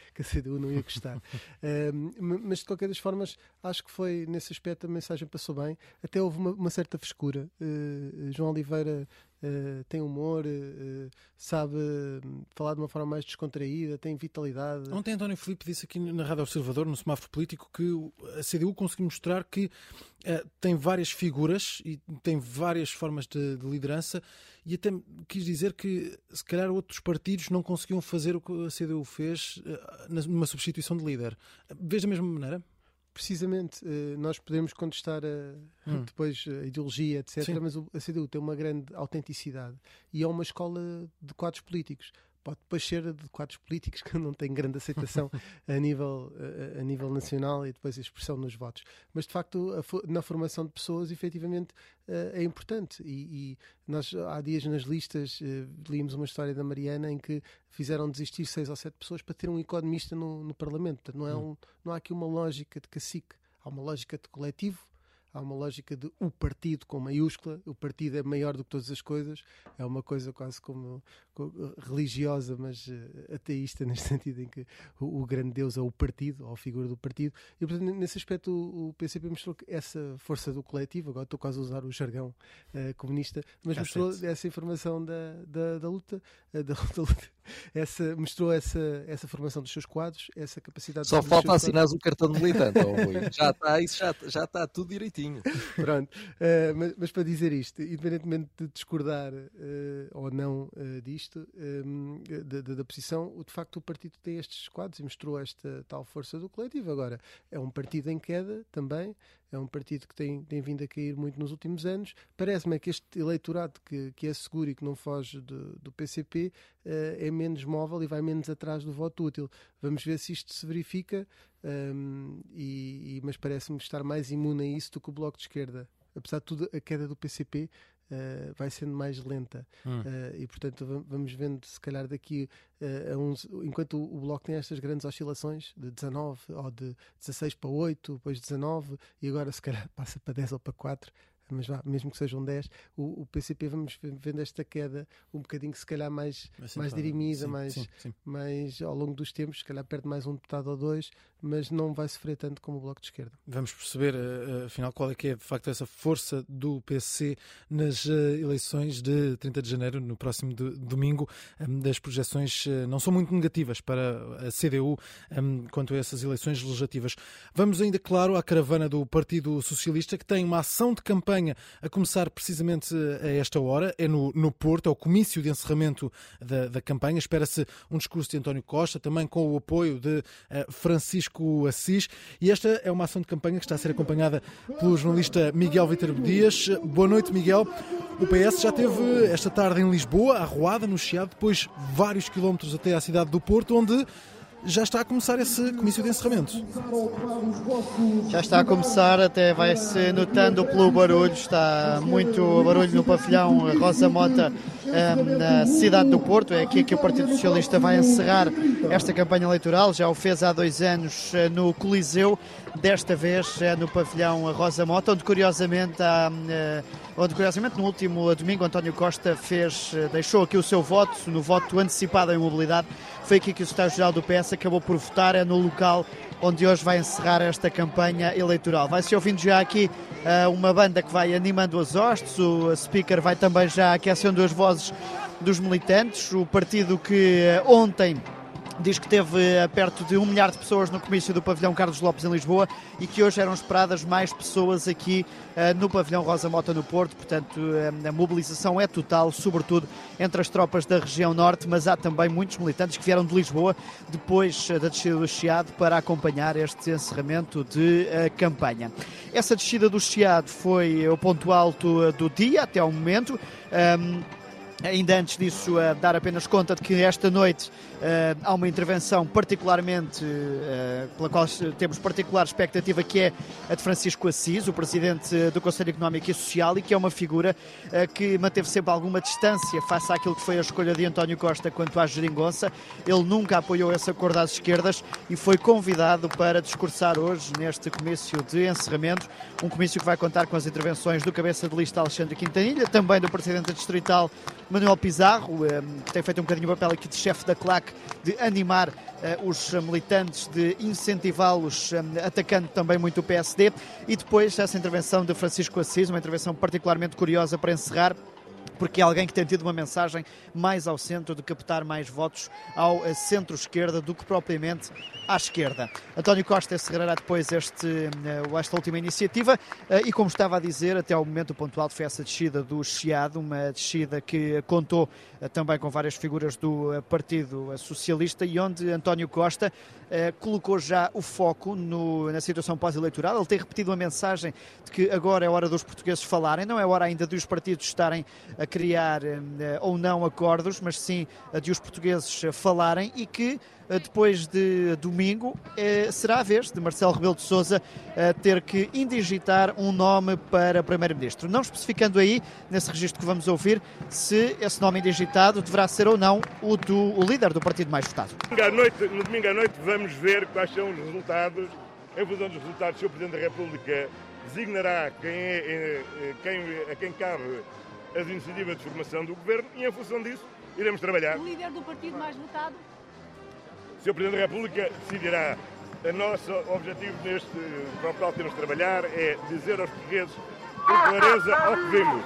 que a CDU não ia gostar. mas de qualquer das formas, acho que foi nesse aspecto a mensagem passou bem. Até houve uma, uma certa frescura. Uh, João Oliveira Uh, tem humor, uh, sabe falar de uma forma mais descontraída, tem vitalidade. Ontem António Filipe disse aqui na Rádio Observador, no semáforo político, que a CDU conseguiu mostrar que tem várias figuras e tem várias formas de, de, liderança e até quis dizer que se calhar outros partidos não conseguiam fazer o que a CDU fez numa substituição de líder. Vês da mesma maneira? Precisamente, eh, nós podemos contestar a, hum. depois a ideologia, etc., Sim. mas a CDU tem uma grande autenticidade e é uma escola de quadros políticos pode depois ser de quadros políticos que não têm grande aceitação a, nível, a, a, nível nacional e depois a expressão nos votos. Mas de facto, a, na formação de pessoas, efetivamente, uh, é importante. E, e, nós, há dias nas listas, uh, líamos uma história da Mariana em que fizeram desistir seis ou sete pessoas para ter um economista no, no Parlamento. Não, é hum. um, não há aqui uma lógica de cacique, há uma lógica de coletivo há uma lógica de o partido com maiúscula, o partido é maior do que todas as coisas, é uma coisa quase como, como religiosa, mas uh, ateísta, neste sentido em que o, o, grande Deus é o partido, ou a figura do partido, e portanto, nesse aspecto o, o PCP mostrou que essa força do coletivo, agora estou quase a usar o jargão uh, comunista, mas mostrou essa informação da, da, da luta, uh, da, da luta essa, mostrou essa, essa formação dos seus quadros, essa capacidade Só falta assinar o cartão de militante, oh, já está, isso já, já está tudo direitinho. Pronto, uh, mas, mas, para dizer isto, independentemente de discordar uh, ou não uh, disto, um, da, da, da, posição, de facto o partido tem estes quadros e mostrou esta tal força do coletivo. Agora, é um partido em queda também, é um partido que tem, tem vindo a cair muito nos últimos anos. Parece-me que este eleitorado que, que é seguro e que não foge do, do PCP uh, eh, é menos móvel e vai menos atrás do voto útil. Vamos ver se isto se verifica, um, e, e, mas parece-me estar mais imune a isso do que o Bloco de Esquerda. Apesar de tudo, a queda do PCP Uh, vai sendo mais lenta. Hum. Uh, e portanto vamos vendo se calhar daqui uh, a uns, enquanto o, o, Bloco tem estas grandes oscilações de 19 ou de 16 para 8, depois 19 e agora se calhar passa para 10 ou para 4, mas vá, mesmo que sejam 10, o, o, PCP vamos vendo esta queda um bocadinho, se calhar, mais, mais dirimida, sim, mais, sim, sim. mais ao longo dos tempos, se calhar perde mais um deputado ou dois, mas não vai sofrer tanto como o Bloco de Esquerda. Vamos perceber, uh, afinal, qual é que é de facto essa força do PC nas uh, eleições de 30 de janeiro, no próximo domingo. Um, das projeções não são muito negativas para a CDU um, quanto a essas eleições legislativas. Vamos ainda, claro, à caravana do Partido Socialista, que tem uma ação de campanha a começar precisamente a esta hora. É no, no Porto, é o comício de encerramento da, da campanha. Espera-se um discurso de António Costa, também com o apoio de Francisco Francisco Assis. E esta é uma ação de campanha que está a ser acompanhada pelo jornalista Miguel Vítor Dias. Boa noite, Miguel. O PS já teve esta tarde em Lisboa, arruada no Chiado, depois vários quilómetros até à cidade do Porto, onde já está a começar esse comício de encerramento. Já está a começar, até vai-se notando pelo barulho, está muito barulho no pavilhão Rosa Mota ehm, na cidade do Porto. É aqui que o Partido Socialista vai encerrar esta campanha eleitoral. Já o fez há dois anos eh, no Coliseu, desta vez é no pavilhão Rosa Mota, onde curiosamente há eh, onde curiosamente no último domingo António Costa fez, deixou aqui o seu voto, no voto antecipado em mobilidade, foi aqui que o secretário-geral do PS acabou por votar, é no local onde hoje vai encerrar esta campanha eleitoral. Vai-se ouvindo já aqui uh, uma banda que vai animando as hostes, o speaker vai também já aquecendo as vozes dos militantes, o partido que uh, ontem diz que teve eh, perto de um milhar de pessoas no comício do pavilhão Carlos Lopes em Lisboa e que hoje eram esperadas mais pessoas aqui uh, no pavilhão Rosa Mota no Porto. Portanto, uh, a mobilização é total, sobretudo entre as tropas da região norte, mas há também muitos militantes que vieram de Lisboa depois uh, da descida do Chiado para acompanhar este encerramento de campanha. Essa descida do Chiado foi o ponto alto do dia até ao momento. Um, Ainda antes disso, uh, dar apenas conta de que esta noite uh, há uma intervenção particularmente, uh, pela qual temos particular expectativa, que é a de Francisco Assis, o presidente do Conselho Económico e Social, e que é uma figura que manteve sempre alguma distância face àquilo que foi a escolha de António Costa quanto à geringonça. Ele nunca apoiou esse acordo às esquerdas e foi convidado para discursar hoje neste comício de encerramento, um comício que vai contar com as intervenções do cabeça de lista Alexandre Quintanilha, também do presidente distrital Manuel Pizarro, que tem feito um bocadinho o papel aqui de chefe da claque, de animar os militantes, de incentivá-los, atacando também muito o PSD. E depois essa intervenção de Francisco Assis, uma intervenção particularmente curiosa para encerrar porque é alguém que tem tido uma mensagem mais ao centro, de captar mais votos ao eh, centro-esquerda do que propriamente à esquerda. António Costa encerrará depois este, eh, esta última iniciativa eh, e, como estava a dizer, até ao momento pontual foi essa descida do Chiado, uma descida que contou também com várias figuras do Partido Socialista e onde António Costa colocou já o foco no, na situação pós-eleitoral. Ele tem repetido uma mensagem de que agora é hora dos portugueses falarem, não é hora ainda dos partidos estarem a criar eh, ou não acordos, mas sim de os portugueses falarem e que eh, depois de domingo eh, será a vez de Marcelo Rebelo de Sousa ter que indigitar um nome para Primeiro-Ministro. Não especificando aí, nesse registro que vamos ouvir, se esse nome indigitado deverá ser ou não o do o líder do partido mais votado. no domingo à noite vamos ver quais são os resultados. Em função dos resultados, o Sr. Presidente da República designará quem é, quem, a quem cabe as iniciativas de formação do governo e, em função disso, iremos trabalhar. O líder do partido mais votado? Sr. Presidente da República decidirá. O nosso objetivo neste, para o qual temos de trabalhar é dizer aos portugueses com clareza ao que vimos.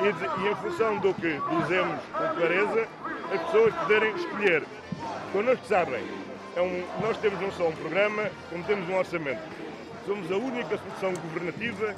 E, e, em função do que dizemos com clareza, as pessoas poderem escolher. Connosco sabem, é um, nós temos não só um programa, como temos um orçamento. Somos a única solução governativa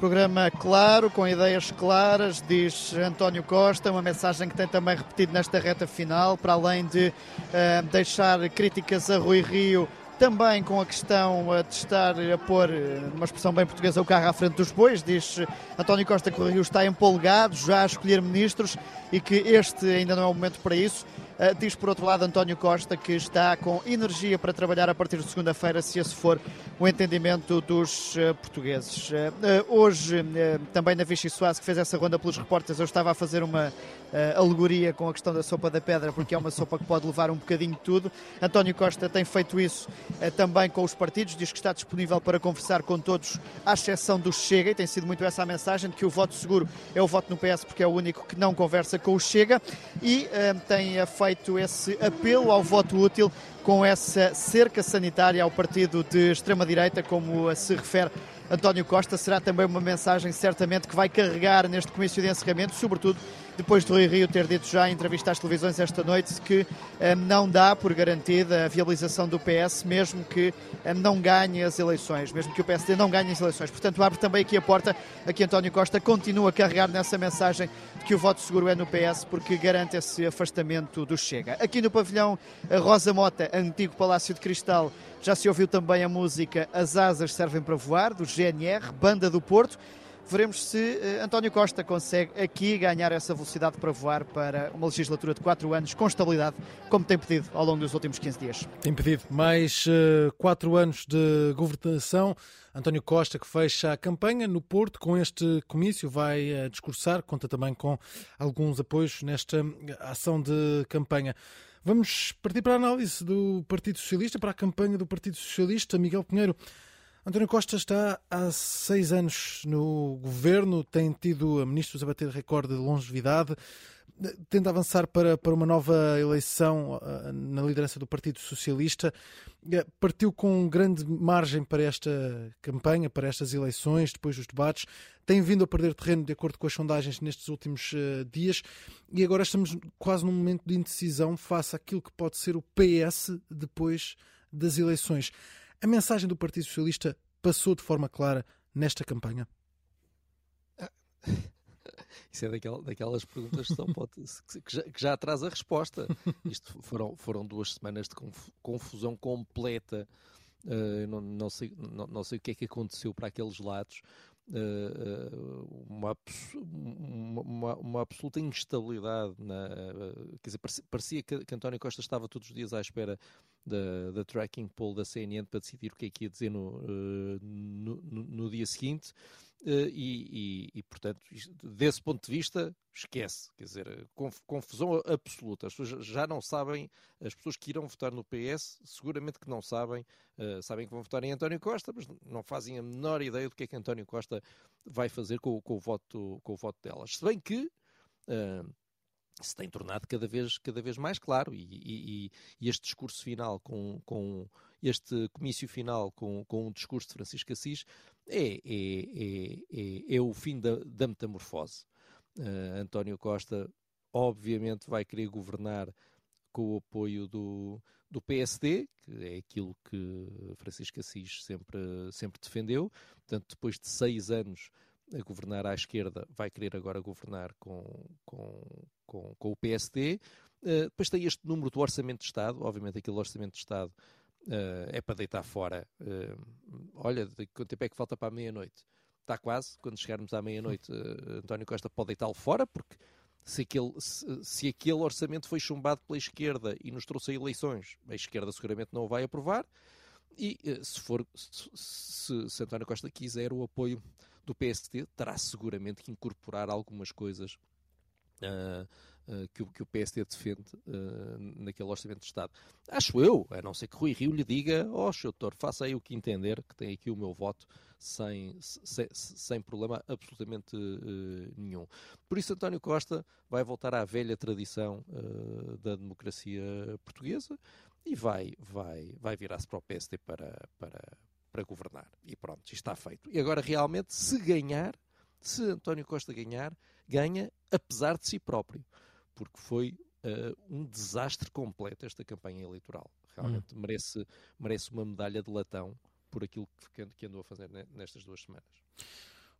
Programa claro, com ideias claras, diz António Costa, uma mensagem que tem também repetido nesta reta final, para além de uh, deixar críticas a Rui Rio, também com a questão de estar a pôr, uma expressão bem portuguesa, o carro à frente dos bois. Diz António Costa que o Rio está empolgado já a escolher ministros e que este ainda não é o momento para isso. Uh, diz, por outro lado, António Costa que está com energia para trabalhar a partir de segunda-feira, se esse for o entendimento dos uh, portugueses. Uh, hoje, também na Vichy Soares, que fez essa ronda pelos repórteres, eu estava a fazer uma alegoria com a questão da sopa da pedra, porque é uma sopa que pode levar um bocadinho de tudo. António Costa tem feito isso também com os partidos, diz que está disponível para conversar com todos, à exceção do Chega, e tem sido muito essa a mensagem de que o voto seguro é o voto no PS, porque é o único que não conversa com o Chega, e tem feito feito esse apelo ao voto útil com essa cerca sanitária ao partido de extrema-direita, como se refere António Costa. Será também uma mensagem, certamente, que vai carregar neste comício de encerramento, sobretudo depois do Rui Rio ter dito já em entrevista às televisões esta noite que eh, não dá por garantida a viabilização do PS, mesmo que eh, não ganhe as eleições, mesmo que o PSD não ganhe as eleições. Portanto, abre também aqui a porta a que António Costa continua a carregar nessa mensagem de que o voto seguro é no PS, porque garante esse afastamento do Chega. Aqui no pavilhão Rosa Mota, antigo Palácio de Cristal, já se ouviu também a música As Asas Servem para Voar, do GNR, Banda do Porto. Veremos se uh, António Costa consegue aqui ganhar essa velocidade para voar para uma legislatura de 4 anos com estabilidade, como tem pedido ao longo dos últimos 15 dias. Tem pedido mais 4 uh, eh, anos de governação. António Costa, que fecha a campanha no Porto com este comício, vai uh, discursar, conta também com alguns apoios nesta ação de campanha. Vamos partir para a análise do Partido Socialista, para a campanha do Partido Socialista. Miguel Pinheiro, António Costa está há seis anos no governo, tem tido ministros a bater recorde de longevidade, tenta avançar para, para uma nova eleição uh, na liderança do Partido Socialista. Uh, partiu com grande margem para esta campanha, para estas eleições, depois dos debates. Tem vindo a perder terreno, de acordo com as sondagens, nestes últimos uh, dias. E agora estamos quase num momento de indecisão face àquilo que pode ser o PS depois das eleições. A mensagem do Partido Socialista passou de forma clara nesta campanha? Isso é daquelas, daquelas perguntas que, pode, que, já, que já traz a resposta. Isto foram, foram duas semanas de confusão completa. Uh, não, não, sei, não, não, sei o que é que aconteceu para aqueles lados. Uh, uma, uma, uma, absoluta instabilidade. Na, uh, quer dizer, parecia, que, que, António Costa estava todos os dias à espera da, da tracking poll da CNN para decidir o que é que ia dizer no, no, no, dia seguinte. Uh, e, e, e, portanto, desse ponto de vista, esquece. Quer dizer, confusão absoluta. As pessoas já não sabem, as pessoas que irão votar no PS, seguramente que não sabem, uh, sabem que vão votar em António Costa, mas não fazem a menor ideia do que é que António Costa vai fazer com, com o, voto, com o voto delas. Se bem que uh, se tem tornado cada vez, cada vez mais claro e, e, e este discurso final com, com este comício final com, com discurso de Francisco Assis é, é, é, é, é o fim da, da metamorfose. Uh, António Costa obviamente vai querer governar com o apoio do, do PSD, que é aquilo que Francisco Assis sempre, sempre defendeu. Portanto, depois de seis anos a governar à esquerda, vai querer agora governar com, com, com, com o PSD. Uh, depois tem este número do Orçamento de Estado, obviamente aquele Orçamento de Estado uh, é para deitar fora. Uh, olha, de quanto tempo é que falta para a meia-noite? Está quase, quando chegarmos à meia-noite, António Costa pode deitá-lo fora, porque se aquele, se, se, aquele orçamento foi chumbado pela esquerda e nos trouxe eleições, a esquerda seguramente não o vai aprovar. E se for se, se António Costa quiser o apoio do PSD, terá seguramente que incorporar algumas coisas uh, uh, que, o, que o PSD defende uh, naquele Orçamento de Estado. Acho eu, a não ser que Rui Rio lhe diga, ó oh, doutor, faça aí o que entender, que tem aqui o meu voto, sem, sem, sem problema absolutamente nenhum. Por isso, António Costa vai voltar à velha tradição da democracia portuguesa e vai, vai, vai virar-se para o PSD para, para, para governar. E pronto, está feito. E agora, realmente, se ganhar, se António Costa ganhar, ganha apesar de si próprio, porque foi uh, um desastre completo esta campanha eleitoral. Realmente hum. merece, merece uma medalha de latão por aquilo que, que andou a fazer nestas duas semanas.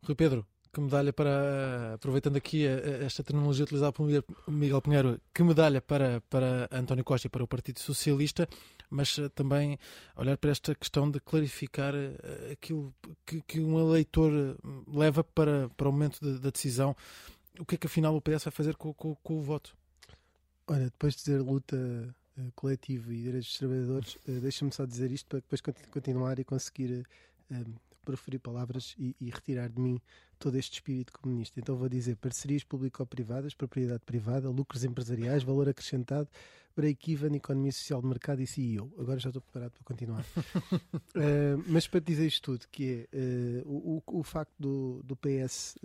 Rui Pedro, que medalha para, aproveitando aqui esta terminologia utilizada por Miguel Pinheiro, que medalha para, para António Costa e para o Partido Socialista, mas eh, também olhar para esta questão de clarificar eh, aquilo que, que um eleitor eh, leva para, para o momento da decisão. O que é que afinal o PS vai fazer com, com, com o voto? Olha, depois de dizer luta uh, coletiva e direitos dos trabalhadores, uh, deixa-me só dizer isto para depois continuar e conseguir uh, proferir palavras e, e, retirar de mim todo este espírito comunista. Então vou dizer parcerias público-privadas, propriedade privada, lucros empresariais, valor acrescentado, break-even, economia social de mercado e CEO. Agora já estou preparado para continuar. mas para dizer isto tudo, que é uh, o, o, facto do, do PS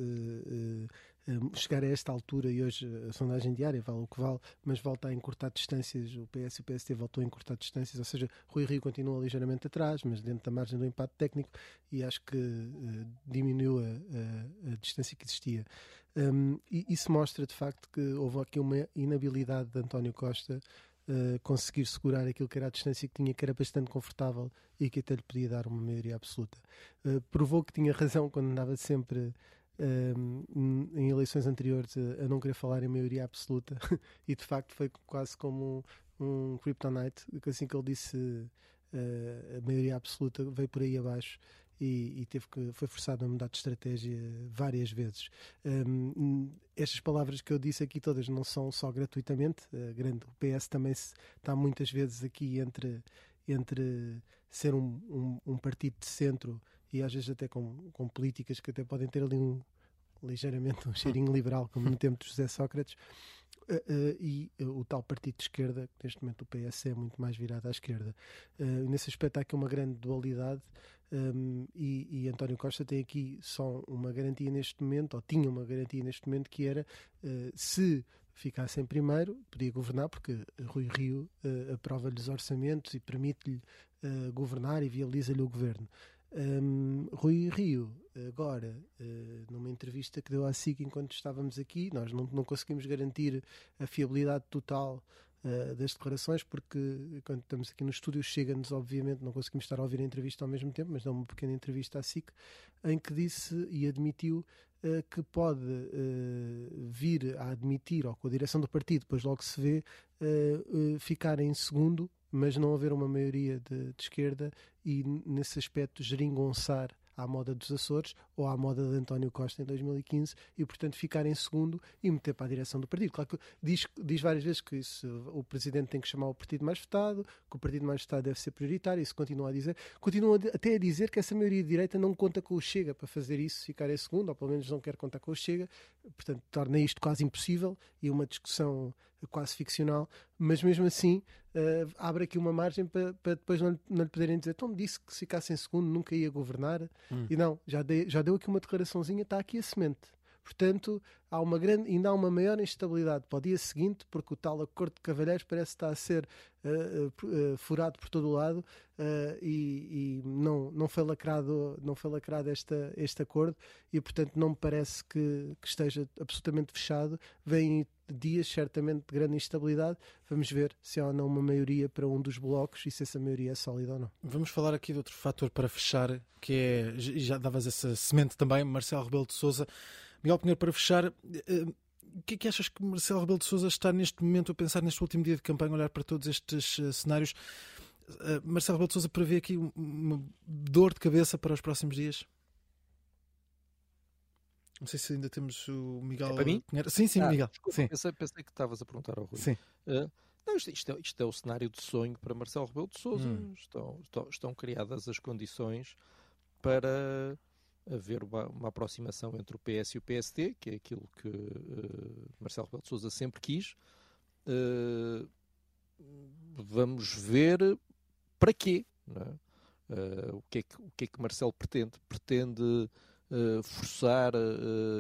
chegar a esta altura e hoje a sondagem diária vale o que vale, mas volta a encurtar distâncias, o PS e o PST voltou a encurtar distâncias, ou seja, Rui Rio continua ligeiramente atrás, mas dentro da margem do impacto técnico e acho que uh, diminuiu a, a, a, distância que existia. Um, e isso mostra de facto que houve aqui uma inabilidade de António Costa Uh, conseguir segurar aquilo que era a distância que tinha, que era bastante confortável e que até lhe podia dar uma maioria absoluta. Uh, provou que tinha razão quando andava sempre em eleições anteriores a, não querer falar em maioria absoluta e de facto foi quase como um, um kryptonite, assim que ele disse uh, a maioria absoluta veio por aí abaixo e, e, teve que foi forçado a mudar de estratégia várias vezes. Um, estas palavras que eu disse aqui todas não são só gratuitamente. A grande, o PS também se, está muitas vezes aqui entre entre ser um, um, um partido de centro e às vezes até com, com políticas que até podem ter ali um ligeiramente um cheirinho liberal, como no tempo de José Sócrates, uh, uh, e uh, o tal partido de esquerda, que neste momento o PS é muito mais virado à esquerda. nesse aspecto há aqui uma grande dualidade um, e, e, António Costa tem aqui só uma garantia neste momento, ou tinha uma garantia neste momento, que era se ficasse em primeiro, podia governar, porque Rui Rio aprova-lhe os orçamentos e permite-lhe governar e viabiliza-lhe o governo. Um, Rui Rio, agora, uh, numa entrevista que deu à SIC enquanto estávamos aqui, nós não, não conseguimos garantir a fiabilidade total uh, das declarações, porque quando estamos aqui no estúdio chega-nos, obviamente, não conseguimos estar a ouvir a entrevista ao mesmo tempo, mas deu uma pequena entrevista à SIC, em que disse e admitiu uh, que pode vir a admitir, ou com a direção do partido, depois logo se vê, ficar em segundo mas não haver uma maioria de, de esquerda e, nesse aspecto, geringonçar à moda dos Açores ou à moda de António Costa em 2015 e, portanto, ficar em segundo e meter para a direção do partido. Claro que diz, diz várias vezes que isso, o presidente tem que chamar o partido mais votado, que o partido mais votado deve ser prioritário, isso continua a dizer. Continua até a dizer que essa maioria de direita não conta com o Chega para fazer isso, ficar em segundo, ou pelo menos não quer contar com o Chega, portanto, torna isto quase impossível e uma discussão quase ficcional, mas mesmo assim uh, abre aqui uma margem para, para depois não, não lhe poderem dizer então disse que se ficasse em segundo nunca ia governar hum. e não, já, já deu aqui uma declaraçãozinha, está aqui a semente Portanto, há uma grande, ainda há uma maior instabilidade para o dia seguinte, porque o tal acordo de Cavalheiros parece estar a ser uh, uh, furado por todo o lado uh, e, e, não, não foi lacrado, não foi lacrado esta, este acordo e, portanto, não me parece que, que esteja absolutamente fechado. Vêm dias certamente de grande instabilidade. Vamos ver se há ou não uma maioria para um dos blocos e se essa maioria é sólida ou não. Vamos falar aqui de outro fator para fechar, que é, já davas essa semente também, Marcelo Rebelo de Sousa. Miguel Pinheiro, para fechar, eh, o que é que achas que Marcelo Rebelo de Sousa está neste momento a pensar neste último dia de campanha, olhar para todos estes uh, cenários? Uh, Marcelo Rebelo de Sousa prevê aqui uma dor de cabeça para os próximos dias? Não sei se ainda temos o Miguel. É para mim? Sim, sim, ah, Miguel. Desculpa, sim. Pensei, pensei, que estavas a perguntar ao Rui. Sim. Uh, não, isto, isto, é, isto, é, o cenário de sonho para Marcelo Rebelo de Sousa. Hum. Estão, estão, estão criadas as condições para haver uma, uma, aproximação entre o PS e o PSD, que é aquilo que uh, Marcelo Rebelo de Sousa sempre quis. Uh, vamos ver para quê. É? O, que é que, o que é que Marcelo pretende? Pretende forçar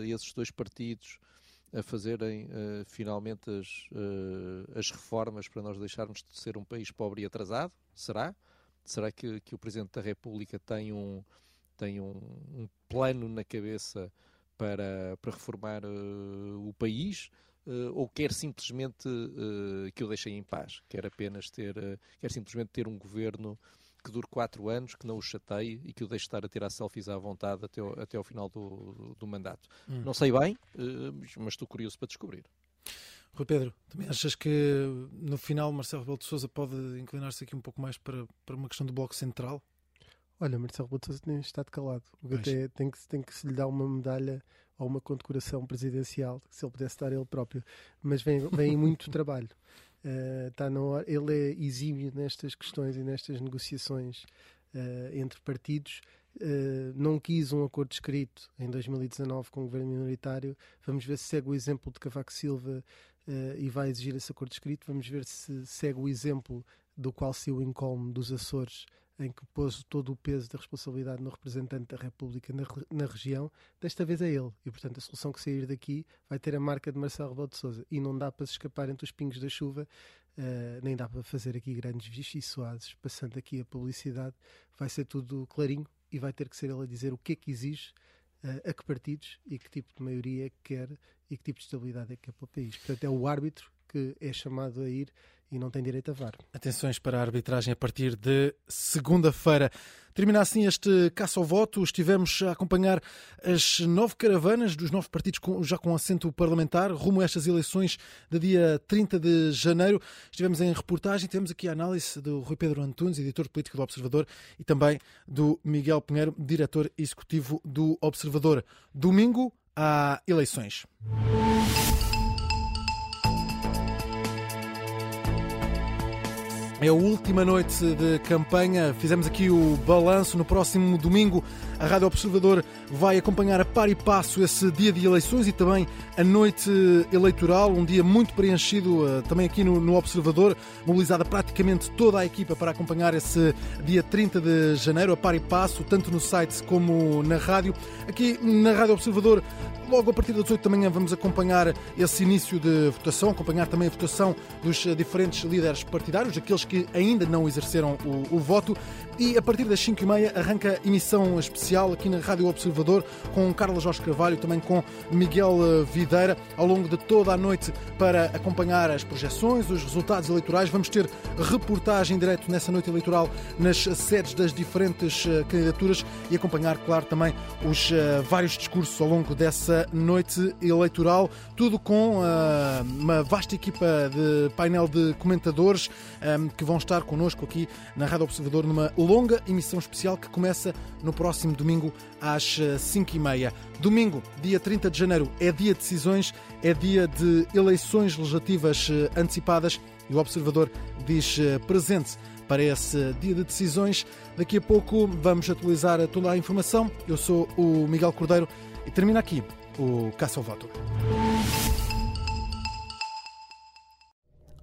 esses dois partidos a fazerem finalmente as, as reformas para nós deixarmos de ser um país pobre e atrasado? Será? Será que, que o Presidente da República tem um, tem um, um plano na cabeça para, para reformar uh, o país uh, ou quer simplesmente uh, que o deixem em paz? Quer apenas ter, quer simplesmente ter um governo que dure quatro anos, que não o chateie e que o deixe estar a tirar selfies à vontade até, ao, até ao final do, do mandato. Hum. Não sei bem, mas estou curioso para descobrir. Rui Pedro, também achas que no final Marcelo Rebelo de Sousa pode inclinar-se aqui um pouco mais para, para uma questão do Bloco Central? Olha, Marcelo Rebelo de Sousa tem estado calado. Até tem que, tem que se lhe dar uma medalha ou uma condecoração presidencial, se ele pudesse dar ele próprio. Mas vem, vem muito trabalho. Está na hora. Ele é exímio nestas questões e nestas negociações uh, entre partidos. Uh, não quis um acordo escrito em 2019 com o governo minoritário. Vamos ver se segue o exemplo de Cavaco Silva e vai exigir esse acordo escrito. Vamos ver se segue o exemplo do qual se o incólume dos Açores em que pôs todo o peso da responsabilidade no representante da República na, na, região, desta vez é ele. E, portanto, a solução que sair daqui vai ter a marca de Marcelo Rebelo de Sousa. E não dá para se escapar entre os pingos da chuva, uh, nem dá para fazer aqui grandes vichiçoados. Passando aqui a publicidade, vai ser tudo clarinho e vai ter que ser ele a dizer o que é que exige, uh, a que partidos e que tipo de maioria é que quer e que tipo de estabilidade é que quer para o país. Portanto, é o árbitro que é chamado a ir e não tem direito a VAR. Atenções para a arbitragem a partir de segunda-feira. Termina assim este caça ao voto. Estivemos a acompanhar as nove caravanas dos nove partidos já com assento parlamentar rumo a estas eleições de dia 30 de janeiro. Estivemos em reportagem, temos aqui a análise do Rui Pedro Antunes, editor político do Observador, e também do Miguel Pinheiro, diretor executivo do Observador. Domingo há eleições. É a última noite de campanha. Fizemos aqui o balanço. No próximo domingo, a Rádio Observador vai acompanhar a par e passo esse dia de eleições e também a noite eleitoral. Um dia muito preenchido eh, também aqui no, Observador, mobilizada praticamente toda a equipa para acompanhar esse dia 30 de janeiro, a par e passo, tanto no site como na rádio. Aqui na Rádio Observador, logo a partir das 8 da manhã, vamos acompanhar esse início de votação, acompanhar também a votação dos diferentes líderes partidários, aqueles que ainda não exerceram o, o voto. E a partir das 5h30 arranca emissão especial aqui na Rádio Observador com Carlos Jorge Carvalho, também com Miguel eh, Videira, ao longo de toda a noite para acompanhar as projeções, os resultados eleitorais. Vamos ter reportagem direto nessa noite eleitoral nas sedes das diferentes eh, candidaturas e acompanhar, claro, também os uh, vários discursos ao longo dessa noite eleitoral. Tudo com uma vasta equipa de painel de comentadores que vão estar connosco aqui na Rádio Observador numa longa emissão especial que começa no próximo domingo às 5h30. Domingo, dia 30 de janeiro, é dia de decisões, é dia de eleições legislativas eh, antecipadas e o Observador diz eh, presente para esse dia de decisões. Daqui a pouco vamos atualizar toda a informação. Eu sou o Miguel Cordeiro e termina aqui o Caça ao Voto.